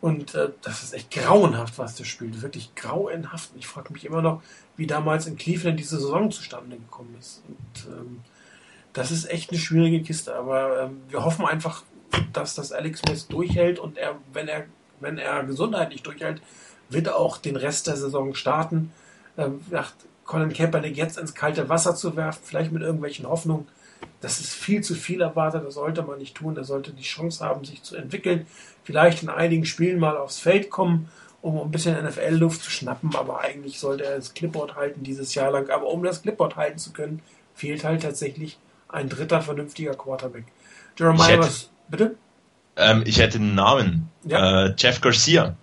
und äh, das ist echt grauenhaft, was der spielt. Wirklich grauenhaft. Ich frage mich immer noch, wie damals in Cleveland diese Saison zustande gekommen ist. Und ähm, das ist echt eine schwierige Kiste. Aber ähm, wir hoffen einfach, dass das Alex Smith durchhält und er, wenn er, wenn er gesundheitlich durchhält, wird er auch den Rest der Saison starten. Ähm, Colin Kaepernick jetzt ins kalte Wasser zu werfen, vielleicht mit irgendwelchen Hoffnungen, das ist viel zu viel erwartet, das sollte man nicht tun. Er sollte die Chance haben, sich zu entwickeln, vielleicht in einigen Spielen mal aufs Feld kommen, um ein bisschen NFL-Luft zu schnappen, aber eigentlich sollte er das Clipboard halten dieses Jahr lang. Aber um das Clipboard halten zu können, fehlt halt tatsächlich ein dritter vernünftiger Quarterback. Jeremiah, was, bitte? Ähm, ich hätte einen Namen. Ja. Äh, Jeff Garcia.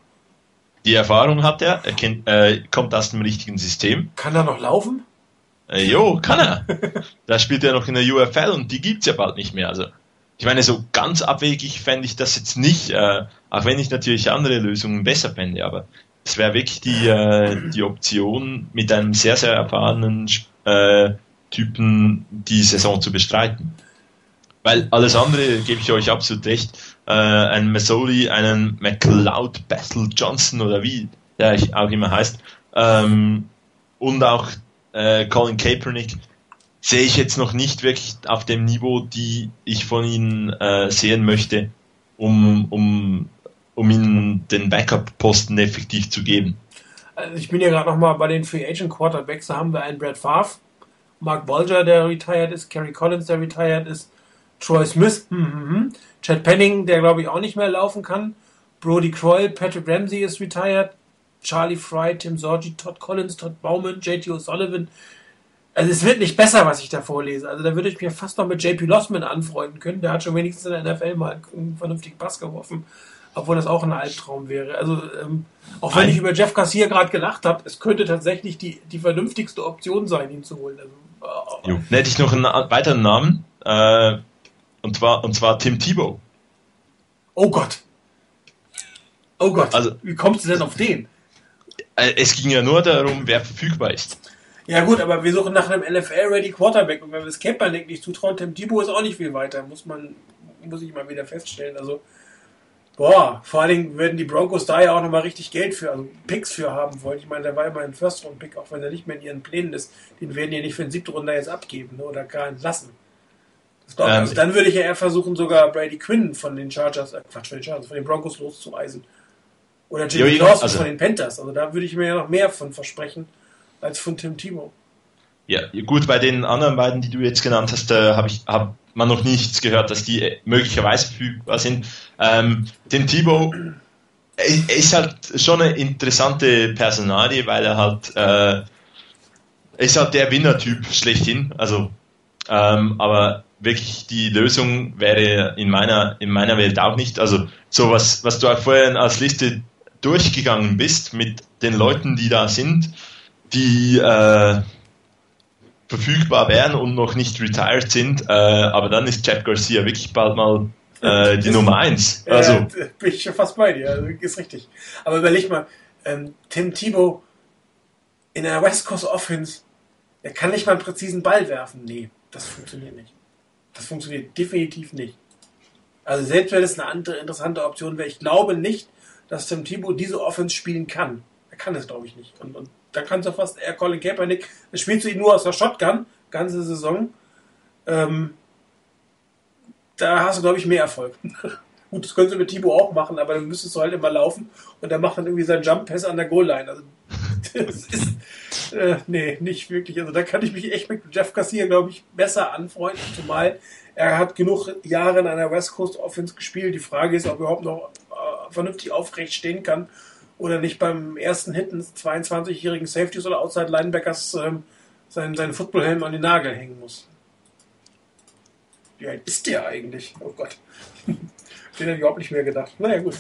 Die Erfahrung hat er, er kennt, äh, kommt aus dem richtigen System. Kann er noch laufen? Äh, jo, kann er. da spielt er noch in der UFL und die gibt's ja bald nicht mehr. Also ich meine, so ganz abwegig fände ich das jetzt nicht, äh, auch wenn ich natürlich andere Lösungen besser fände, aber es wäre wirklich die, äh, die Option, mit einem sehr, sehr erfahrenen äh, Typen die Saison zu bestreiten. Weil alles andere, gebe ich euch absolut recht, äh, ein Mazzoli, einen McLeod Battle Johnson oder wie der auch immer heißt, ähm, und auch äh, Colin Kaepernick sehe ich jetzt noch nicht wirklich auf dem Niveau, die ich von ihnen äh, sehen möchte, um, um, um ihnen den Backup-Posten effektiv zu geben. Also ich bin ja gerade nochmal bei den Free Agent Quarterbacks, da haben wir einen Brad Favre, Mark Bolger, der retired ist, Kerry Collins, der retired ist, Troy Smith, hm, hm, hm, Chad Penning, der glaube ich auch nicht mehr laufen kann, Brody Croyle, Patrick Ramsey ist retired, Charlie Fry, Tim Sorgi, Todd Collins, Todd Baumann, JT O'Sullivan. Also es wird nicht besser, was ich da vorlese. Also da würde ich mir fast noch mit JP Lossman anfreunden können. Der hat schon wenigstens in der NFL mal einen vernünftigen Pass geworfen. Obwohl das auch ein Albtraum wäre. Also ähm, auch wenn ich über Jeff Garcia gerade gelacht habe, es könnte tatsächlich die, die vernünftigste Option sein, ihn zu holen. Also, äh, jo. Dann hätte ich noch einen weiteren Namen. Äh, und, zwar, und zwar Tim Tebow. Oh Gott. Oh Gott. Also, Wie kommst du denn auf den? Äh, es ging ja nur darum, wer verfügbar ist. Ja gut, aber wir suchen nach einem NFL-ready Quarterback und wenn wir das Kaepernick nicht zutrauen, Tim Tebow ist auch nicht viel weiter, muss man, muss ich mal wieder feststellen. Also, boah, vor allen Dingen werden die Broncos da ja auch nochmal richtig Geld für, also Picks für haben wollen. Ich meine, der war immer ein First-Round-Pick, auch wenn er nicht mehr in ihren Plänen ist. Den werden die nicht für den siebten Runder jetzt abgeben ne, oder gar entlassen. Ähm, also dann würde ich ja eher versuchen, sogar Brady Quinn von den Chargers, äh, Quatsch, von den Chargers, von den Broncos loszueisen. Oder Jimmy Clausen also, von den Panthers. Also da würde ich mir ja noch mehr von versprechen als von Tim Timo. Ja, gut, bei den anderen beiden, die du jetzt genannt hast, äh, habe ich hab man noch nichts gehört, dass die äh, möglicherweise verfügbar sind. Ähm, Tim Timo ist halt schon eine interessante Personalie, weil er halt äh, ist halt der Winnertyp schlechthin. Also, ähm, aber wirklich die Lösung wäre in meiner in meiner Welt auch nicht. Also so was was du auch vorhin als Liste durchgegangen bist mit den Leuten, die da sind die äh, verfügbar wären und noch nicht retired sind, äh, aber dann ist Jeff Garcia wirklich bald mal äh, die Nummer eins. Also bin ich schon fast bei dir, also, ist richtig. Aber überleg mal, ähm, Tim Tebow in einer West Coast Offense, er kann nicht mal einen präzisen Ball werfen. Nee, das funktioniert nicht. Das funktioniert definitiv nicht. Also selbst wenn es eine andere interessante Option wäre, ich glaube nicht, dass Tim Tebow diese Offense spielen kann. Er kann es, glaube ich, nicht. Und, und da kannst du fast eher Colin Kaepernick, da spielst du ihn nur aus der Shotgun, ganze Saison. Ähm, da hast du, glaube ich, mehr Erfolg. Gut, das könntest du mit Thibaut auch machen, aber dann müsstest du halt immer laufen und der macht dann irgendwie seinen Jump-Pass an der Goal-Line. Also, das ist, äh, nee, nicht wirklich. Also, da kann ich mich echt mit Jeff Garcia, glaube ich, besser anfreunden, zumal er hat genug Jahre in einer West Coast Offense gespielt. Die Frage ist, ob er überhaupt noch äh, vernünftig aufrecht stehen kann oder nicht beim ersten Hit eines 22-jährigen Safeties oder Outside Linebackers ähm, seinen, seinen Footballhelm an den Nagel hängen muss. Wie alt ist der eigentlich? Oh Gott. den hätte ich überhaupt nicht mehr gedacht. Naja, gut.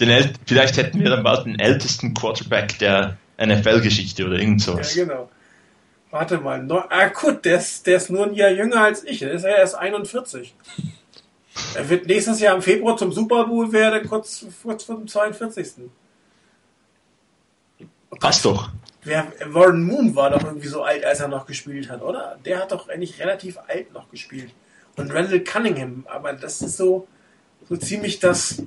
Den vielleicht hätten wir dann bald den ältesten Quarterback der NFL-Geschichte oder irgend sowas. Ja, genau. Warte mal. No, ah, gut, der ist, der ist nur ein Jahr jünger als ich. Der ist ja erst 41. er wird nächstes Jahr im Februar zum Super Bowl werden, kurz, kurz vor dem 42. Passt doch. Wer, Warren Moon war doch irgendwie so alt, als er noch gespielt hat, oder? Der hat doch eigentlich relativ alt noch gespielt. Und Randall Cunningham, aber das ist so, so ziemlich das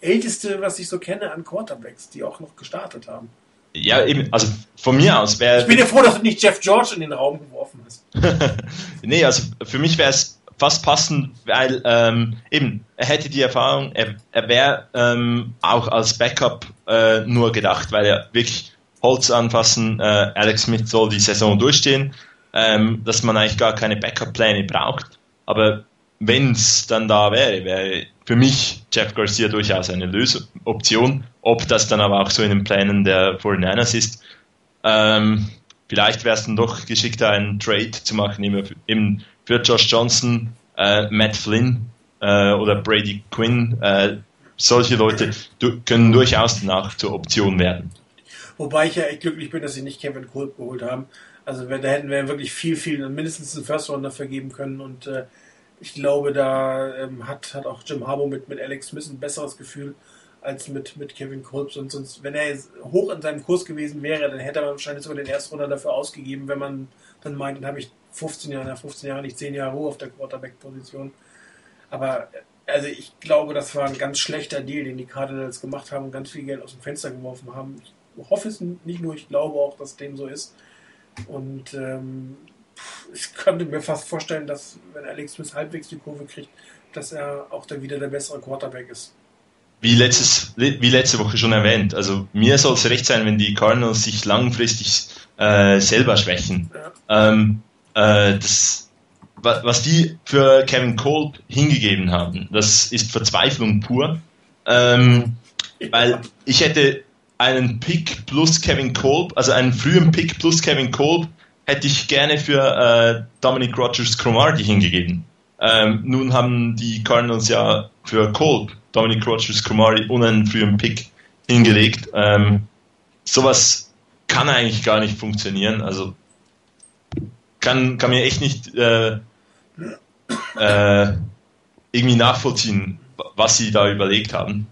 älteste, was ich so kenne an Quarterbacks, die auch noch gestartet haben. Ja, eben, also von mir aus wäre. Ich bin dir froh, dass du nicht Jeff George in den Raum geworfen hast. nee, also für mich wäre es fast passend, weil ähm, eben, er hätte die Erfahrung, er, er wäre ähm, auch als Backup äh, nur gedacht, weil er wirklich Holz anfassen, äh, Alex Smith soll die Saison durchstehen, ähm, dass man eigentlich gar keine Backup-Pläne braucht. Aber wenn es dann da wäre, wäre für mich Jeff Garcia durchaus eine Lösoption. Ob das dann aber auch so in den Plänen der 49ers ist, ähm, vielleicht wäre es dann doch geschickter, einen Trade zu machen, eben für Josh Johnson, äh, Matt Flynn äh, oder Brady Quinn. Äh, solche Leute können durchaus danach zur Option werden. Wobei ich ja echt glücklich bin, dass sie nicht Kevin Kolb geholt haben. Also da hätten wir wirklich viel, viel, mindestens einen First Rounder vergeben können und äh, ich glaube, da ähm, hat, hat auch Jim Harbour mit, mit Alex Smith ein besseres Gefühl als mit, mit Kevin Kolb. Und sonst, wenn er hoch in seinem Kurs gewesen wäre, dann hätte er wahrscheinlich sogar den ersten Runner dafür ausgegeben, wenn man dann meint, dann habe ich 15 Jahre, 15 Jahre, nicht 10 Jahre Ruhe auf der Quarterback-Position. Aber also ich glaube, das war ein ganz schlechter Deal, den die Cardinals gemacht haben und ganz viel Geld aus dem Fenster geworfen haben. Ich hoffe es nicht nur, ich glaube auch, dass dem so ist. Und ähm, ich könnte mir fast vorstellen, dass wenn Alex Smith halbwegs die Kurve kriegt, dass er auch dann wieder der bessere Quarterback ist. Wie, letztes, wie letzte Woche schon erwähnt, also mir soll es recht sein, wenn die Cardinals sich langfristig äh, selber schwächen. Ja. Ähm, äh, das, was die für Kevin Kolb hingegeben haben, das ist Verzweiflung pur. Ähm, weil ich hätte einen Pick plus Kevin Kolb, also einen frühen Pick plus Kevin Kolb, hätte ich gerne für äh, Dominic Rogers Cromartie hingegeben. Ähm, nun haben die Cardinals ja für Kolb Dominic Rogers Cromartie und einen frühen Pick hingelegt. Ähm, sowas kann eigentlich gar nicht funktionieren. Also kann, kann mir echt nicht äh, äh, irgendwie nachvollziehen, was sie da überlegt haben.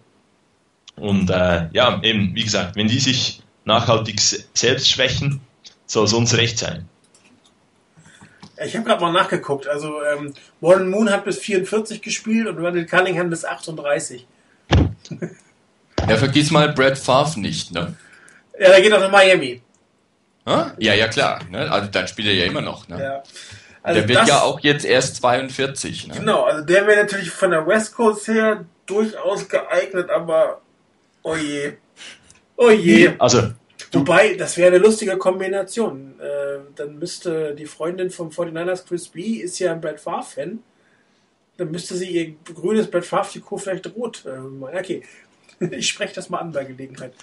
Und äh, ja, eben, wie gesagt, wenn die sich nachhaltig selbst schwächen, soll es uns recht sein. Ich habe gerade mal nachgeguckt. Also ähm, Warren Moon hat bis 44 gespielt und Randall Cunningham bis 38. Ja, vergiss mal Brad Favre nicht, ne? Ja, der geht auch nach Miami. Ja, ja, klar. Ne? Also dann spielt er ja immer noch. Ne? Ja. Also der wird das, ja auch jetzt erst 42. Ne? Genau, also der wäre natürlich von der West Coast her durchaus geeignet, aber oh je. Oh je. Also. Wobei, das wäre eine lustige Kombination. Äh, dann müsste die Freundin vom 49ers, Chris B., ist ja ein Brad Favre-Fan. Dann müsste sie ihr grünes Brad Favre-Trikot vielleicht rot äh, machen. Okay, ich spreche das mal an bei Gelegenheit.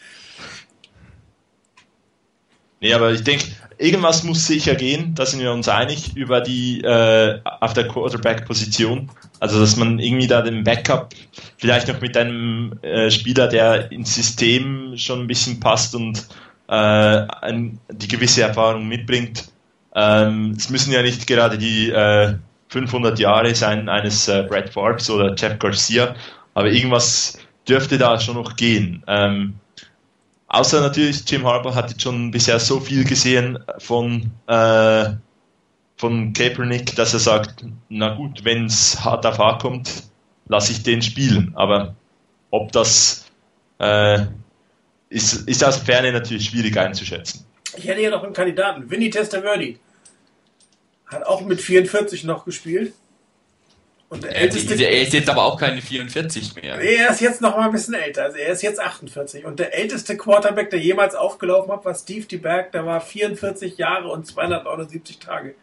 Nee, aber ich denke, irgendwas muss sicher gehen, da sind wir uns einig, über die äh, auf der Quarterback-Position. Also, dass man irgendwie da den Backup vielleicht noch mit einem äh, Spieler, der ins System schon ein bisschen passt und ein, die gewisse Erfahrung mitbringt. Ähm, es müssen ja nicht gerade die äh, 500 Jahre sein eines äh, Brad Forbes oder Jeff Garcia, aber irgendwas dürfte da schon noch gehen. Ähm, Außer natürlich, Jim Harbour hat jetzt schon bisher so viel gesehen von, äh, von Kaepernick, dass er sagt, na gut, wenn es hart auf hart kommt, lasse ich den spielen. Aber ob das äh, ist, ist aus Ferne natürlich schwierig einzuschätzen. Ich hätte ja noch einen Kandidaten, Vinny Testaverde. Hat auch mit 44 noch gespielt. Und der älteste, er ist jetzt aber auch keine 44 mehr. Er ist jetzt noch mal ein bisschen älter. Also er ist jetzt 48. Und der älteste Quarterback, der jemals aufgelaufen hat, war Steve DeBerg. Der war 44 Jahre und 279 Tage.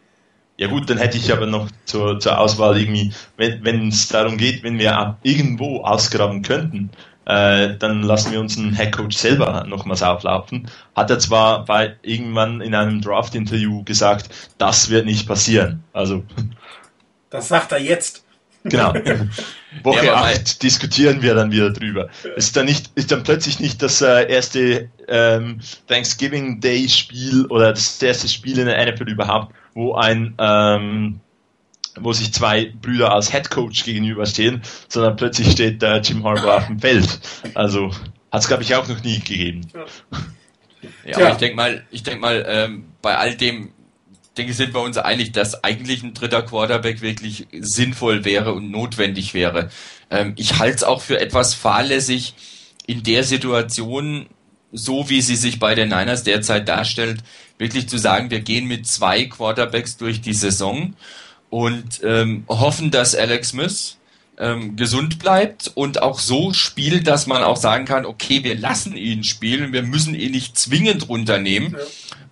Ja gut, dann hätte ich aber noch zur, zur Auswahl irgendwie, wenn es darum geht, wenn wir irgendwo ausgraben könnten, äh, dann lassen wir uns einen Headcoach selber nochmals auflaufen. Hat er zwar bei irgendwann in einem Draft-Interview gesagt, das wird nicht passieren. Also. Das sagt er jetzt. Genau. Woche ja, 8 diskutieren wir dann wieder drüber. Ist dann nicht, ist dann plötzlich nicht das äh, erste ähm, Thanksgiving Day Spiel oder das erste Spiel in der NFL überhaupt, wo ein ähm, wo sich zwei Brüder als Head Coach gegenüberstehen, sondern plötzlich steht äh, Jim Harbaugh auf dem Feld. Also hat es glaube ich auch noch nie gegeben. Ja, aber ich denke mal, ich denke mal, ähm, bei all dem denke, sind wir uns einig, dass eigentlich ein dritter Quarterback wirklich sinnvoll wäre und notwendig wäre. Ähm, ich halte es auch für etwas fahrlässig in der Situation, so wie sie sich bei den Niners derzeit darstellt, wirklich zu sagen, wir gehen mit zwei Quarterbacks durch die Saison und ähm, hoffen, dass Alex Smith ähm, gesund bleibt und auch so spielt, dass man auch sagen kann, okay, wir lassen ihn spielen, wir müssen ihn nicht zwingend runternehmen. Ja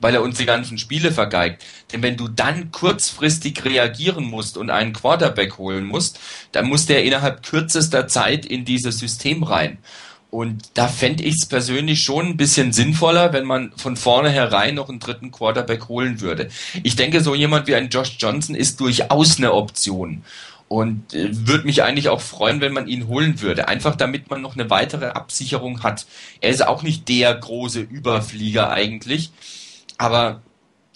weil er uns die ganzen Spiele vergeigt. Denn wenn du dann kurzfristig reagieren musst und einen Quarterback holen musst, dann muss der innerhalb kürzester Zeit in dieses System rein. Und da fände ich es persönlich schon ein bisschen sinnvoller, wenn man von vornherein noch einen dritten Quarterback holen würde. Ich denke, so jemand wie ein Josh Johnson ist durchaus eine Option. Und äh, würde mich eigentlich auch freuen, wenn man ihn holen würde. Einfach damit man noch eine weitere Absicherung hat. Er ist auch nicht der große Überflieger eigentlich. Aber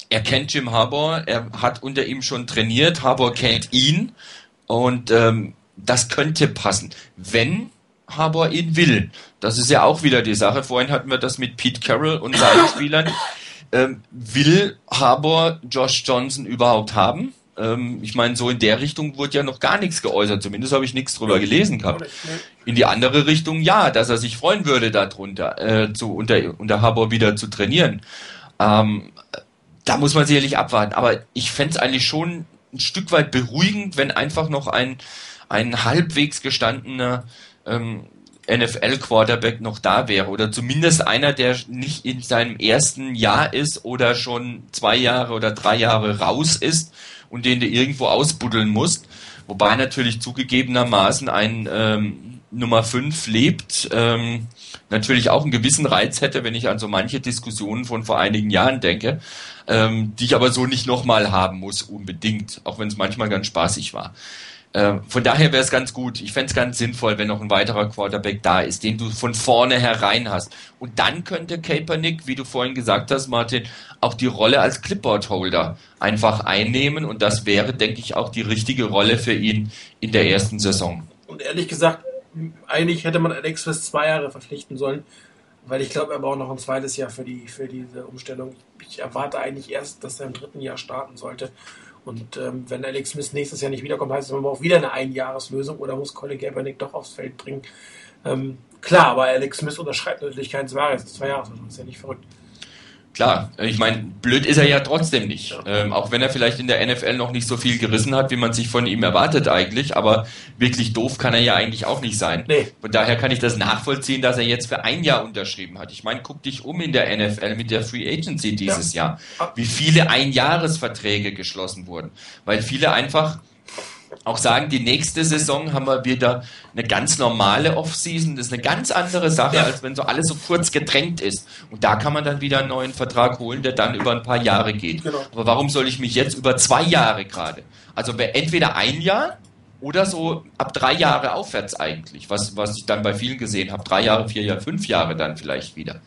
er kennt Jim Harbour, er hat unter ihm schon trainiert, Harbour kennt ihn und ähm, das könnte passen, wenn Harbour ihn will. Das ist ja auch wieder die Sache. Vorhin hatten wir das mit Pete Carroll und seinen Spielern. Ähm, will Harbour Josh Johnson überhaupt haben? Ähm, ich meine, so in der Richtung wurde ja noch gar nichts geäußert. Zumindest habe ich nichts drüber gelesen gehabt. In die andere Richtung ja, dass er sich freuen würde, darunter äh, zu, unter, unter Harbour wieder zu trainieren. Ähm, da muss man sicherlich abwarten. Aber ich fände es eigentlich schon ein Stück weit beruhigend, wenn einfach noch ein, ein halbwegs gestandener ähm, NFL-Quarterback noch da wäre. Oder zumindest einer, der nicht in seinem ersten Jahr ist oder schon zwei Jahre oder drei Jahre raus ist und den du irgendwo ausbuddeln musst. Wobei natürlich zugegebenermaßen ein ähm, Nummer 5 lebt, ähm, natürlich auch einen gewissen Reiz hätte, wenn ich an so manche Diskussionen von vor einigen Jahren denke, ähm, die ich aber so nicht nochmal haben muss, unbedingt, auch wenn es manchmal ganz spaßig war. Ähm, von daher wäre es ganz gut. Ich fände es ganz sinnvoll, wenn noch ein weiterer Quarterback da ist, den du von vorne herein hast. Und dann könnte Kaepernick, wie du vorhin gesagt hast, Martin, auch die Rolle als Clipboard-Holder einfach einnehmen. Und das wäre, denke ich, auch die richtige Rolle für ihn in der ersten Saison. Und ehrlich gesagt, eigentlich hätte man Alex für zwei Jahre verpflichten sollen, weil ich glaube, er braucht noch ein zweites Jahr für, die, für diese Umstellung. Ich erwarte eigentlich erst, dass er im dritten Jahr starten sollte. Und ähm, wenn Alex Smith nächstes Jahr nicht wiederkommt, heißt es, man braucht wieder eine Einjahreslösung oder muss Colin Kaepernick doch aufs Feld bringen. Ähm, klar, aber Alex Smith unterschreibt natürlich keinen zwei Jahres. Das ist ja nicht verrückt. Klar, ich meine, blöd ist er ja trotzdem nicht. Ähm, auch wenn er vielleicht in der NFL noch nicht so viel gerissen hat, wie man sich von ihm erwartet eigentlich, aber wirklich doof kann er ja eigentlich auch nicht sein. Nee. Von daher kann ich das nachvollziehen, dass er jetzt für ein Jahr unterschrieben hat. Ich meine, guck dich um in der NFL mit der Free Agency dieses ja. Jahr, wie viele Einjahresverträge geschlossen wurden, weil viele einfach auch sagen, die nächste Saison haben wir wieder eine ganz normale Offseason. Das ist eine ganz andere Sache, als wenn so alles so kurz gedrängt ist. Und da kann man dann wieder einen neuen Vertrag holen, der dann über ein paar Jahre geht. Genau. Aber warum soll ich mich jetzt über zwei Jahre gerade? Also entweder ein Jahr oder so ab drei Jahre aufwärts eigentlich, was, was ich dann bei vielen gesehen habe. Drei Jahre, vier Jahre, fünf Jahre dann vielleicht wieder.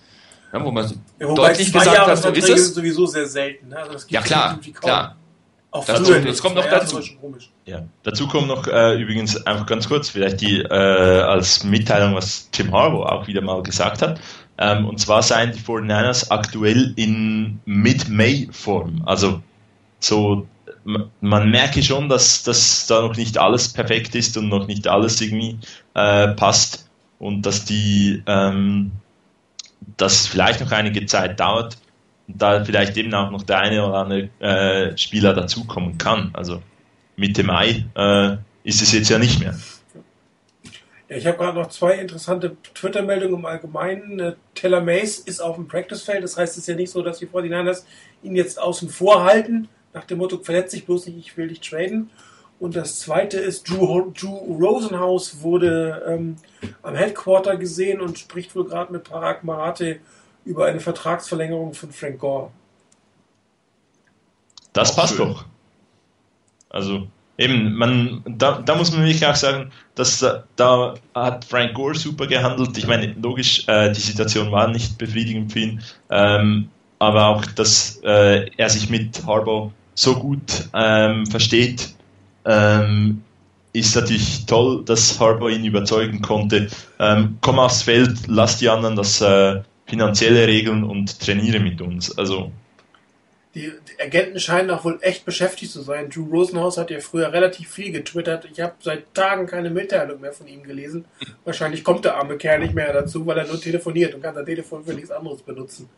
Ja, wo man so ja, deutlich gesagt hat, so ist es. sowieso sehr selten. Ne? Also ja klar, klar. Auch dazu, das kommt noch dazu. Ja. Dazu kommt noch äh, übrigens einfach ganz kurz vielleicht die äh, als Mitteilung, was Tim Harbaugh auch wieder mal gesagt hat. Ähm, und zwar seien die 49ers aktuell in Mid-May-Form. Also so man merke schon, dass, dass da noch nicht alles perfekt ist und noch nicht alles irgendwie äh, passt und dass die ähm, dass vielleicht noch einige Zeit dauert, da vielleicht eben auch noch der eine oder andere äh, Spieler dazukommen kann. Also Mitte Mai äh, ist es jetzt ja nicht mehr. Ja, ich habe gerade noch zwei interessante Twitter-Meldungen im Allgemeinen. Äh, Teller Mace ist auf dem Practicefeld, das heißt, es ist ja nicht so, dass die 49ers ihn jetzt außen vor halten, nach dem Motto, verletzt sich bloß nicht, ich will dich traden. Und das zweite ist, Drew, Drew Rosenhaus wurde ähm, am Headquarter gesehen und spricht wohl gerade mit Parag Marate über eine Vertragsverlängerung von Frank Gore. Das passt schön. doch. Also eben, man, da, da muss man wirklich auch sagen, dass da hat Frank Gore super gehandelt. Ich meine, logisch, äh, die Situation war nicht befriedigend für ihn, ähm, aber auch, dass äh, er sich mit Harbaugh so gut ähm, versteht, ähm, ist natürlich toll, dass Harbaugh ihn überzeugen konnte. Ähm, komm aufs Feld, lass die anderen das äh, finanzielle Regeln und trainiere mit uns. Also die, die, Agenten scheinen auch wohl echt beschäftigt zu sein. Drew Rosenhaus hat ja früher relativ viel getwittert. Ich habe seit Tagen keine Mitteilung mehr von ihm gelesen. Wahrscheinlich kommt der arme Kerl nicht mehr dazu, weil er nur telefoniert und kann sein Telefon für nichts anderes benutzen.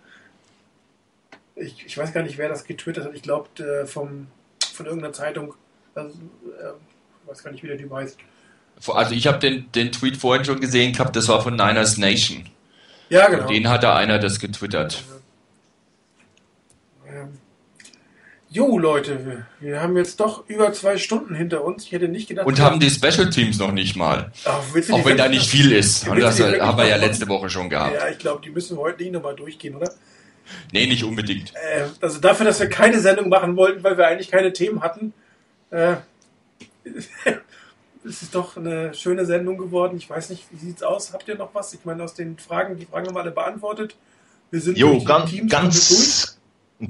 Ich, ich weiß gar nicht, wer das getwittert hat. Ich glaube, äh, von irgendeiner Zeitung. Also, äh, ich weiß gar nicht, wie der Typ heißt. Also ich habe den, den Tweet vorhin schon gesehen gehabt, das war von Niners Nation. Ja, genau. Und den hat da einer das getwittert. Jo, Leute, wir, wir, haben jetzt doch über zwei Stunden hinter uns. Ich hätte nicht gedacht. Und haben die Special Teams noch nicht mal. Ach, Auch wenn da nicht viel ist. Und das haben wir ja letzte Woche schon gehabt. Ja, ich glaube, die müssen wir heute nicht nochmal durchgehen, oder? Nee, nicht unbedingt. Äh, also dafür, dass wir keine Sendung machen wollten, weil wir eigentlich keine Themen hatten, äh, es ist doch eine schöne Sendung geworden. Ich weiß nicht, wie sieht es aus? Habt ihr noch was? Ich meine, aus den Fragen, die Fragen haben wir alle beantwortet. Wir sind jo, ganz, Teams ganz,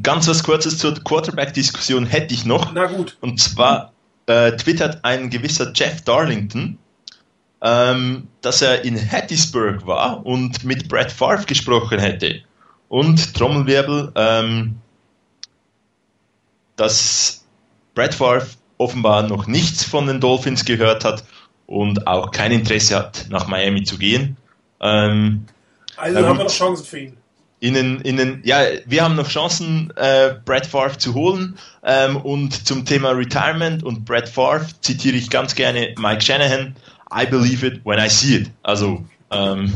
ganz was Kurzes zur Quarterback-Diskussion hätte ich noch. Na gut. Und zwar äh, twittert ein gewisser Jeff Darlington, ähm, dass er in Hattiesburg war und mit Brett Favre gesprochen hätte. Und Trommelwirbel, ähm, dass Brett Favre offenbar noch nichts von den Dolphins gehört hat und auch kein Interesse hat, nach Miami zu gehen. Ähm, also haben wir noch Chancen für ihn. Ihnen, ihnen, ja, wir haben noch Chancen, äh, Brett Favre zu holen. Ähm, und zum Thema Retirement und Brett Favre zitiere ich ganz gerne Mike Shanahan. I believe it when I see it. Also ähm,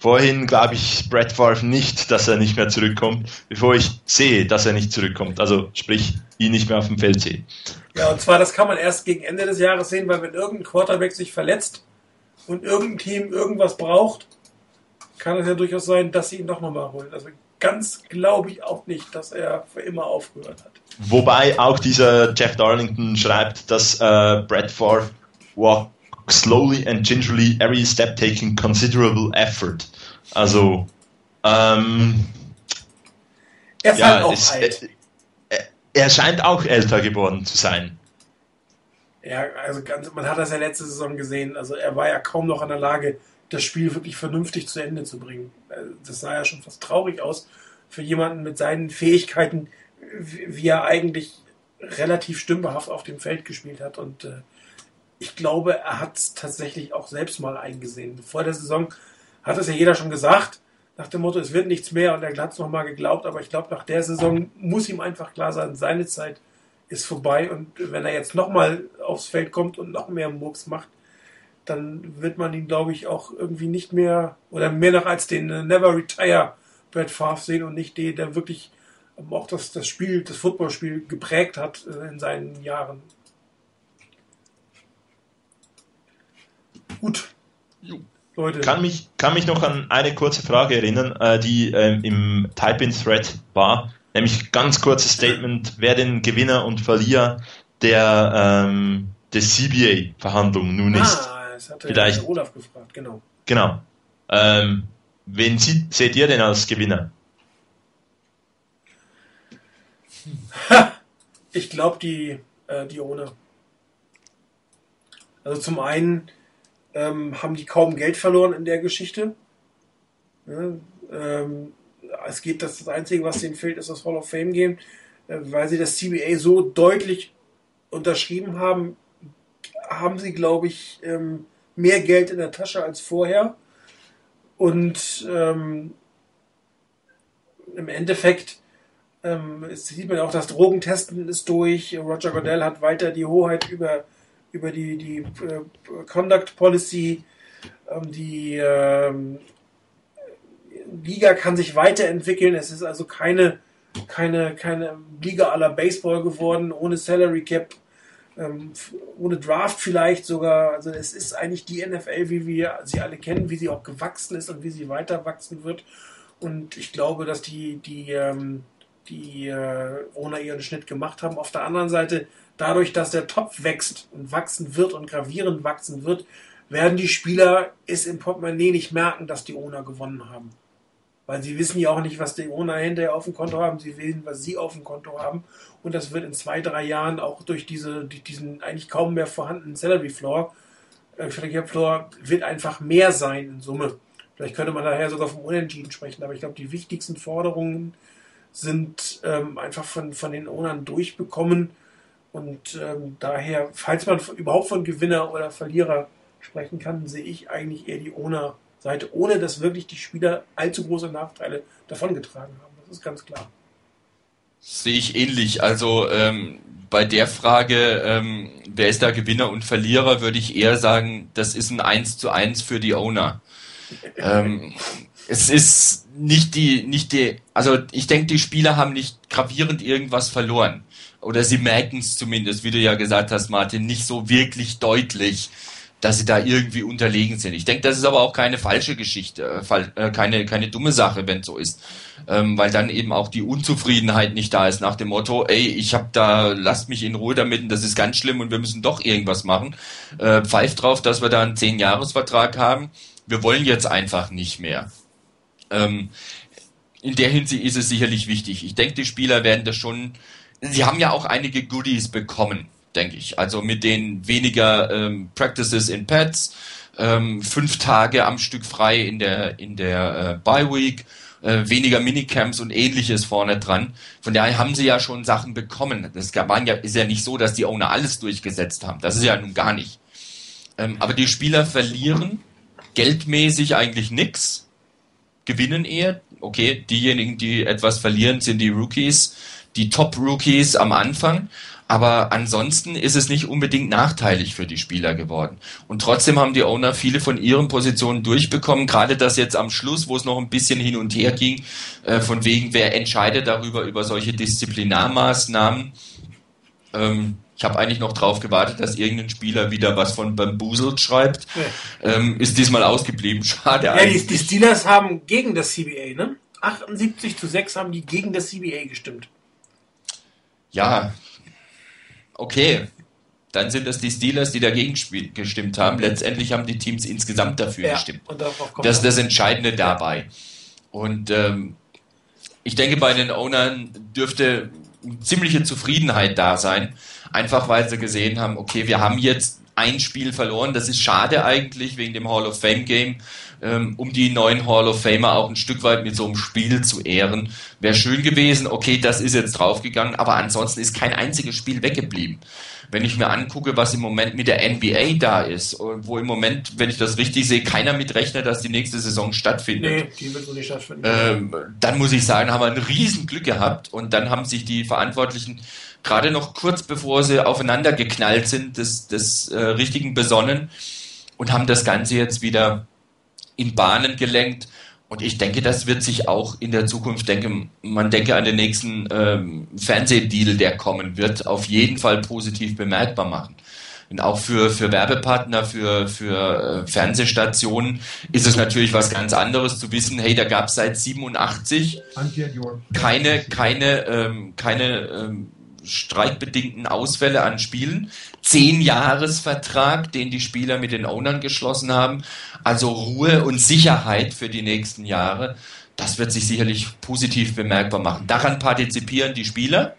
Vorhin glaube ich Brett Favre nicht, dass er nicht mehr zurückkommt, bevor ich sehe, dass er nicht zurückkommt. Also sprich, ihn nicht mehr auf dem Feld sehe. Ja, und zwar, das kann man erst gegen Ende des Jahres sehen, weil wenn irgendein Quarterback sich verletzt, und irgendein Team irgendwas braucht, kann es ja durchaus sein, dass sie ihn doch nochmal holen. Also ganz glaube ich auch nicht, dass er für immer aufgehört hat. Wobei auch dieser Jeff Darlington schreibt, dass äh, Bradford walk slowly and gingerly every step taking considerable effort. Also ähm, er ist ja, halt auch es, alt. Er, scheint auch älter geworden zu sein. Ja, also ganz, man hat das ja letzte Saison gesehen. Also er war ja kaum noch in der Lage, das Spiel wirklich vernünftig zu Ende zu bringen. Das sah ja schon fast traurig aus für jemanden mit seinen Fähigkeiten, wie er eigentlich relativ stümperhaft auf dem Feld gespielt hat. Und äh, ich glaube, er hat es tatsächlich auch selbst mal eingesehen. Vor der Saison hat es ja jeder schon gesagt, nach dem Motto, es wird nichts mehr und er hat es nochmal geglaubt. Aber ich glaube, nach der Saison muss ihm einfach klar sein, seine Zeit ist vorbei. Und wenn er jetzt nochmal aufs Feld kommt und noch mehr Murks macht, dann wird man ihn, glaube ich, auch irgendwie nicht mehr oder mehr noch als den äh, Never Retire Brad Favre sehen und nicht den, der wirklich auch das, das Spiel, das Footballspiel geprägt hat äh, in seinen Jahren. Gut. Leute. Kann mich, kann mich noch an eine kurze Frage erinnern, äh, die ähm, im Type-in-Thread war. Nämlich ganz kurzes Statement, wer den Gewinner und Verlierer der, ähm, der CBA-Verhandlungen nun ah, ist. Das hatte Vielleicht, Olaf gefragt, genau. Genau. Ähm, wen sieht, seht ihr denn als Gewinner? ich glaube die, äh, die Owner. Also zum einen ähm, haben die kaum Geld verloren in der Geschichte. Ja, ähm, es geht, das, das Einzige, was denen fehlt, ist das Hall of Fame Game, äh, weil sie das CBA so deutlich unterschrieben haben, haben sie, glaube ich, ähm, mehr Geld in der Tasche als vorher. Und ähm, im Endeffekt ähm, sieht man auch, das Drogentesten ist durch. Roger Goodell hat weiter die Hoheit über, über die, die äh, Conduct Policy. Ähm, die ähm, Liga kann sich weiterentwickeln. Es ist also keine, keine, keine Liga aller Baseball geworden, ohne Salary Cap, ähm, ohne Draft vielleicht sogar. Also es ist eigentlich die NFL, wie wir sie alle kennen, wie sie auch gewachsen ist und wie sie weiter wachsen wird. Und ich glaube, dass die, die, die äh, Owner ihren Schnitt gemacht haben. Auf der anderen Seite, dadurch, dass der Topf wächst und wachsen wird und gravierend wachsen wird, werden die Spieler es im Portemonnaie nicht merken, dass die Owner gewonnen haben. Weil sie wissen ja auch nicht, was die Owner hinterher auf dem Konto haben. Sie wissen, was sie auf dem Konto haben. Und das wird in zwei, drei Jahren auch durch diese, diesen eigentlich kaum mehr vorhandenen Salary Floor, äh, Floor, wird einfach mehr sein in Summe. Vielleicht könnte man daher sogar vom Unentschieden sprechen. Aber ich glaube, die wichtigsten Forderungen sind ähm, einfach von, von den Ownern durchbekommen. Und ähm, daher, falls man überhaupt von Gewinner oder Verlierer sprechen kann, sehe ich eigentlich eher die Owner Seite, ohne dass wirklich die Spieler allzu große Nachteile davongetragen haben. Das ist ganz klar. Sehe ich ähnlich. Also ähm, bei der Frage, ähm, wer ist da Gewinner und Verlierer, würde ich eher sagen, das ist ein 1 zu 1 für die Owner. ähm, es ist nicht die, nicht die, also ich denke, die Spieler haben nicht gravierend irgendwas verloren. Oder sie merken es zumindest, wie du ja gesagt hast, Martin, nicht so wirklich deutlich dass sie da irgendwie unterlegen sind. Ich denke, das ist aber auch keine falsche Geschichte, äh, äh, keine, keine dumme Sache, wenn so ist. Ähm, weil dann eben auch die Unzufriedenheit nicht da ist nach dem Motto, ey, ich hab da, lasst mich in Ruhe damit und das ist ganz schlimm und wir müssen doch irgendwas machen. Äh, pfeift drauf, dass wir da einen Zehn-Jahres-Vertrag haben. Wir wollen jetzt einfach nicht mehr. Ähm, in der Hinsicht ist es sicherlich wichtig. Ich denke, die Spieler werden das schon, sie haben ja auch einige Goodies bekommen denke ich. Also mit den weniger ähm, Practices in Pads, ähm, fünf Tage am Stück frei in der in der äh, Bye Week, äh, weniger Minicamps und ähnliches vorne dran. Von daher haben sie ja schon Sachen bekommen. Das waren ja, ist ja nicht so, dass die Owner alles durchgesetzt haben. Das ist ja nun gar nicht. Ähm, aber die Spieler verlieren geldmäßig eigentlich nix, gewinnen eher. Okay, diejenigen, die etwas verlieren, sind die Rookies, die Top-Rookies am Anfang. Aber ansonsten ist es nicht unbedingt nachteilig für die Spieler geworden. Und trotzdem haben die Owner viele von ihren Positionen durchbekommen. Gerade das jetzt am Schluss, wo es noch ein bisschen hin und her ging, äh, von wegen, wer entscheidet darüber, über solche Disziplinarmaßnahmen. Ähm, Ich habe eigentlich noch drauf gewartet, dass irgendein Spieler wieder was von Bamboozled schreibt. Ja. Ähm, ist diesmal ausgeblieben. Schade ja, eigentlich. Die, die Steelers haben gegen das CBA, ne? 78 zu 6 haben die gegen das CBA gestimmt. Ja, okay. Dann sind das die Steelers, die dagegen gestimmt haben. Letztendlich haben die Teams insgesamt dafür ja, gestimmt. das ist das Entscheidende dabei. Und ähm, ich denke, bei den Ownern dürfte ziemliche Zufriedenheit da sein. Einfach weil sie gesehen haben, okay, wir haben jetzt ein Spiel verloren. Das ist schade eigentlich wegen dem Hall of Fame Game, ähm, um die neuen Hall of Famer auch ein Stück weit mit so einem Spiel zu ehren. Wäre schön gewesen, okay, das ist jetzt draufgegangen, aber ansonsten ist kein einziges Spiel weggeblieben. Wenn ich mir angucke, was im Moment mit der NBA da ist, wo im Moment, wenn ich das richtig sehe, keiner mitrechnet, dass die nächste Saison stattfindet. Nee, die wird so nicht stattfinden. Ähm, dann muss ich sagen, haben wir ein Riesenglück gehabt und dann haben sich die Verantwortlichen gerade noch kurz bevor sie aufeinander geknallt sind, des, des äh, richtigen besonnen und haben das Ganze jetzt wieder in Bahnen gelenkt. Und ich denke, das wird sich auch in der Zukunft, denke, man denke an den nächsten ähm, Fernsehdeal, der kommen wird, auf jeden Fall positiv bemerkbar machen. Und auch für, für Werbepartner, für, für äh, Fernsehstationen ist es natürlich was ganz anderes zu wissen, hey, da gab es seit 87 keine, keine, ähm, keine ähm, streikbedingten Ausfälle an Spielen. Zehn Jahresvertrag, den die Spieler mit den Ownern geschlossen haben. Also Ruhe und Sicherheit für die nächsten Jahre. Das wird sich sicherlich positiv bemerkbar machen. Daran partizipieren die Spieler.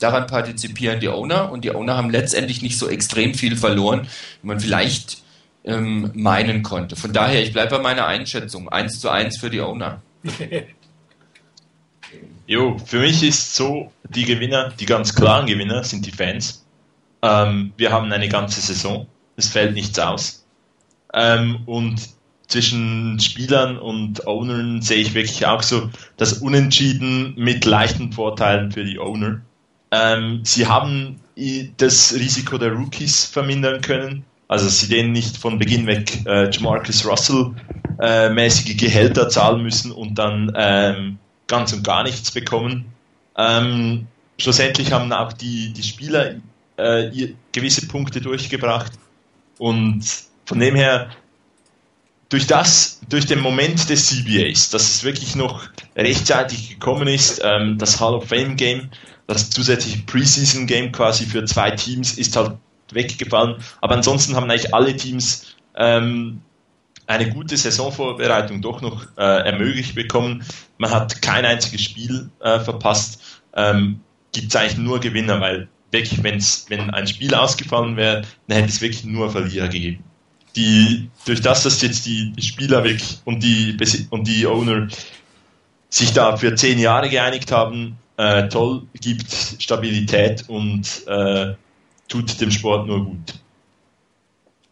Daran partizipieren die Owner und die Owner haben letztendlich nicht so extrem viel verloren, wie man vielleicht ähm, meinen konnte. Von daher, ich bleibe bei meiner Einschätzung. Eins zu eins für die Owner. Jo, für mich ist so, die Gewinner, die ganz klaren Gewinner sind die Fans. Ähm, wir haben eine ganze Saison, es fällt nichts aus. Ähm, und zwischen Spielern und Ownern sehe ich wirklich auch so das Unentschieden mit leichten Vorteilen für die Owner. Ähm, sie haben das Risiko der Rookies vermindern können, also sie denen nicht von Beginn weg äh, Jamarcus Russell äh, mäßige Gehälter zahlen müssen und dann ähm, ganz und gar nichts bekommen. Ähm, schlussendlich haben auch die, die Spieler äh, gewisse Punkte durchgebracht und von dem her durch das, durch den Moment des CBAs, dass es wirklich noch rechtzeitig gekommen ist, ähm, das Hall of Fame Game, das zusätzliche Preseason Game quasi für zwei Teams ist halt weggefallen. Aber ansonsten haben eigentlich alle Teams ähm, eine gute Saisonvorbereitung doch noch äh, ermöglicht bekommen. Man hat kein einziges Spiel äh, verpasst. Ähm, Gibt es eigentlich nur Gewinner, weil wirklich, wenn's, wenn ein Spiel ausgefallen wäre, dann hätte es wirklich nur Verlierer gegeben. Die, durch das, dass jetzt die, Spieler wirklich und die, und die Owner sich da für zehn Jahre geeinigt haben, äh, toll, gibt Stabilität und äh, tut dem Sport nur gut.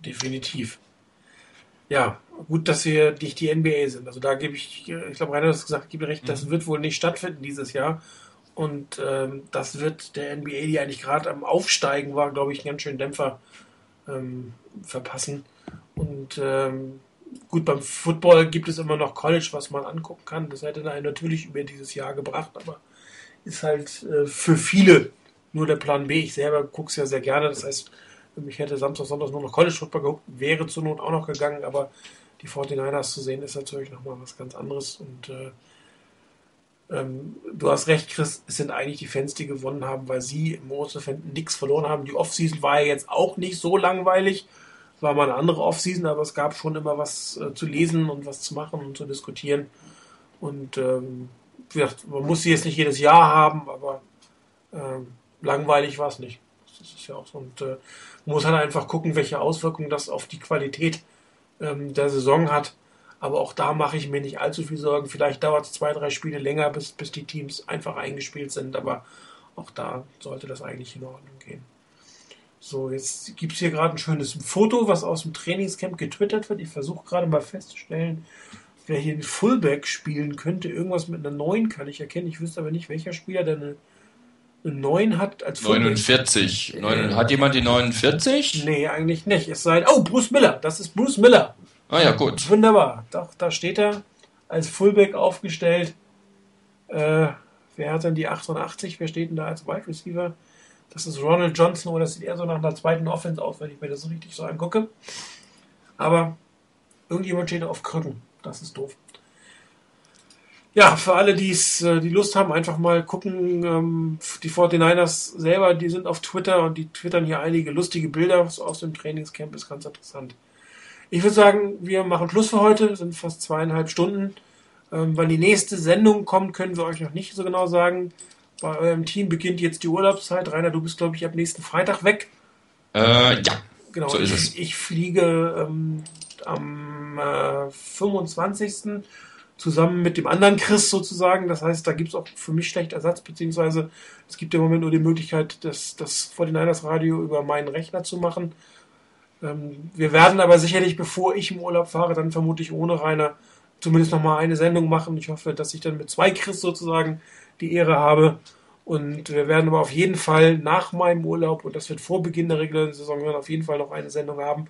Definitiv. Ja, gut, dass wir nicht die NBA sind. Also da gebe ich, ich glaube, Rainer hat es gesagt, gebe recht, das mhm. wird wohl nicht stattfinden dieses Jahr. Und ähm, das wird der NBA, die eigentlich gerade am Aufsteigen war, glaube ich, einen ganz schönen Dämpfer ähm, verpassen. Und ähm, gut, beim Football gibt es immer noch College, was man angucken kann. Das hätte einen natürlich über dieses Jahr gebracht, aber ist halt äh, für viele nur der Plan B. Ich selber gucke es ja sehr gerne. Das heißt, ich hätte Samstag, Sonntag nur noch College Football geguckt, wäre zur Not auch noch gegangen, aber die 49ers zu sehen ist natürlich nochmal was ganz anderes. Und äh, ähm, du hast recht, Chris, es sind eigentlich die Fans, die gewonnen haben, weil sie im Osterfan nichts verloren haben. Die Offseason war ja jetzt auch nicht so langweilig. Es war mal eine andere Offseason, aber es gab schon immer was äh, zu lesen und was zu machen und zu diskutieren. Und ähm, man muss sie jetzt nicht jedes Jahr haben, aber ähm, langweilig war es nicht. Das ist ja auch so. Und äh, muss halt einfach gucken, welche Auswirkungen das auf die Qualität ähm, der Saison hat. Aber auch da mache ich mir nicht allzu viel Sorgen. Vielleicht dauert es zwei, drei Spiele länger, bis, bis die Teams einfach eingespielt sind. Aber auch da sollte das eigentlich in Ordnung gehen. So, jetzt gibt es hier gerade ein schönes Foto, was aus dem Trainingscamp getwittert wird. Ich versuche gerade mal festzustellen, wer hier ein Fullback spielen könnte. Irgendwas mit einer 9 kann ich erkennen. Ich wüsste aber nicht, welcher Spieler der eine 9 hat als 49. Äh, hat jemand die 49? Nee, eigentlich nicht. Es sei. Oh, Bruce Miller. Das ist Bruce Miller. Ah ja, gut. Wunderbar. Doch, da steht er als Fullback aufgestellt. Äh, wer hat denn die 88? Wer steht denn da als Wide Receiver? Das ist Ronald Johnson oder das sieht eher so nach einer zweiten Offense aus, wenn ich mir das so richtig so angucke. Aber irgendjemand steht auf Krücken. Das ist doof. Ja, für alle, die's, äh, die Lust haben, einfach mal gucken. Ähm, die 49ers selber, die sind auf Twitter und die twittern hier einige lustige Bilder aus dem Trainingscamp. Ist ganz interessant. Ich würde sagen, wir machen Schluss für heute. Sind fast zweieinhalb Stunden. Ähm, wann die nächste Sendung kommt, können wir euch noch nicht so genau sagen. Bei eurem Team beginnt jetzt die Urlaubszeit. Rainer, du bist, glaube ich, ab nächsten Freitag weg. Äh, ja. Genau, So ist ich, es. ich fliege ähm, am äh, 25. zusammen mit dem anderen Chris sozusagen. Das heißt, da gibt es auch für mich schlecht Ersatz, beziehungsweise es gibt im Moment nur die Möglichkeit, das, das 49ers Radio über meinen Rechner zu machen. Ähm, wir werden aber sicherlich, bevor ich im Urlaub fahre, dann vermutlich ohne Rainer zumindest noch mal eine Sendung machen. Ich hoffe, dass ich dann mit zwei Chris sozusagen die Ehre habe. Und wir werden aber auf jeden Fall nach meinem Urlaub, und das wird vor Beginn der regulären Saison, werden auf jeden Fall noch eine Sendung haben.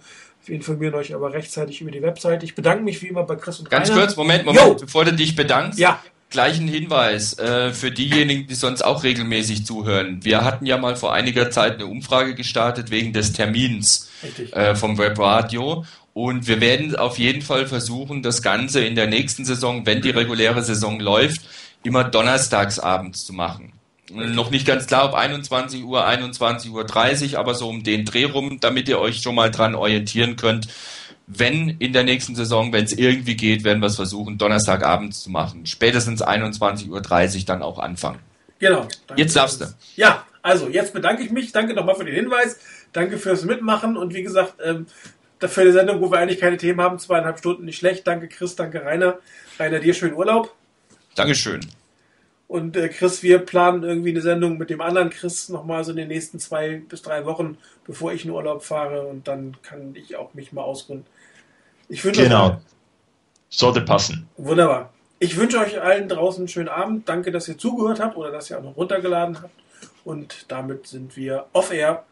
Wir informieren euch aber rechtzeitig über die Website. Ich bedanke mich wie immer bei Chris und Ganz Rainer. kurz, Moment, Moment, Jo. bevor du dich bedankst. Ja, Gleichen Hinweis äh, für diejenigen, die sonst auch regelmäßig zuhören. Wir hatten ja mal vor einiger Zeit eine Umfrage gestartet wegen des Termins äh, vom Webradio. Und wir werden auf jeden Fall versuchen, das Ganze in der nächsten Saison, wenn die reguläre Saison läuft, immer donnerstags abends zu machen. Noch nicht ganz klar, ob 21 Uhr, 21 Uhr 30, aber so um den Dreh rum, damit ihr euch schon mal dran orientieren könnt. Wenn in der nächsten Saison, wenn es irgendwie geht, werden wir es versuchen, Donnerstagabends zu machen. Spätestens 21.30 Uhr dann auch anfangen. Genau. Jetzt darfst du. Ja, also jetzt bedanke ich mich. Danke nochmal für den Hinweis. Danke fürs Mitmachen. Und wie gesagt, ähm, dafür eine Sendung, wo wir eigentlich keine Themen haben, zweieinhalb Stunden nicht schlecht. Danke Chris, danke Rainer. Rainer, dir schönen Urlaub. Dankeschön. Und äh, Chris, wir planen irgendwie eine Sendung mit dem anderen Chris nochmal so in den nächsten zwei bis drei Wochen, bevor ich in Urlaub fahre. Und dann kann ich auch mich mal ausruhen. Ich wünsche Genau. euch Sollte passen. wunderbar. Ich wünsche euch allen draußen einen schönen Abend. Danke, dass ihr zugehört habt oder dass ihr auch noch runtergeladen habt. Und damit sind wir off air.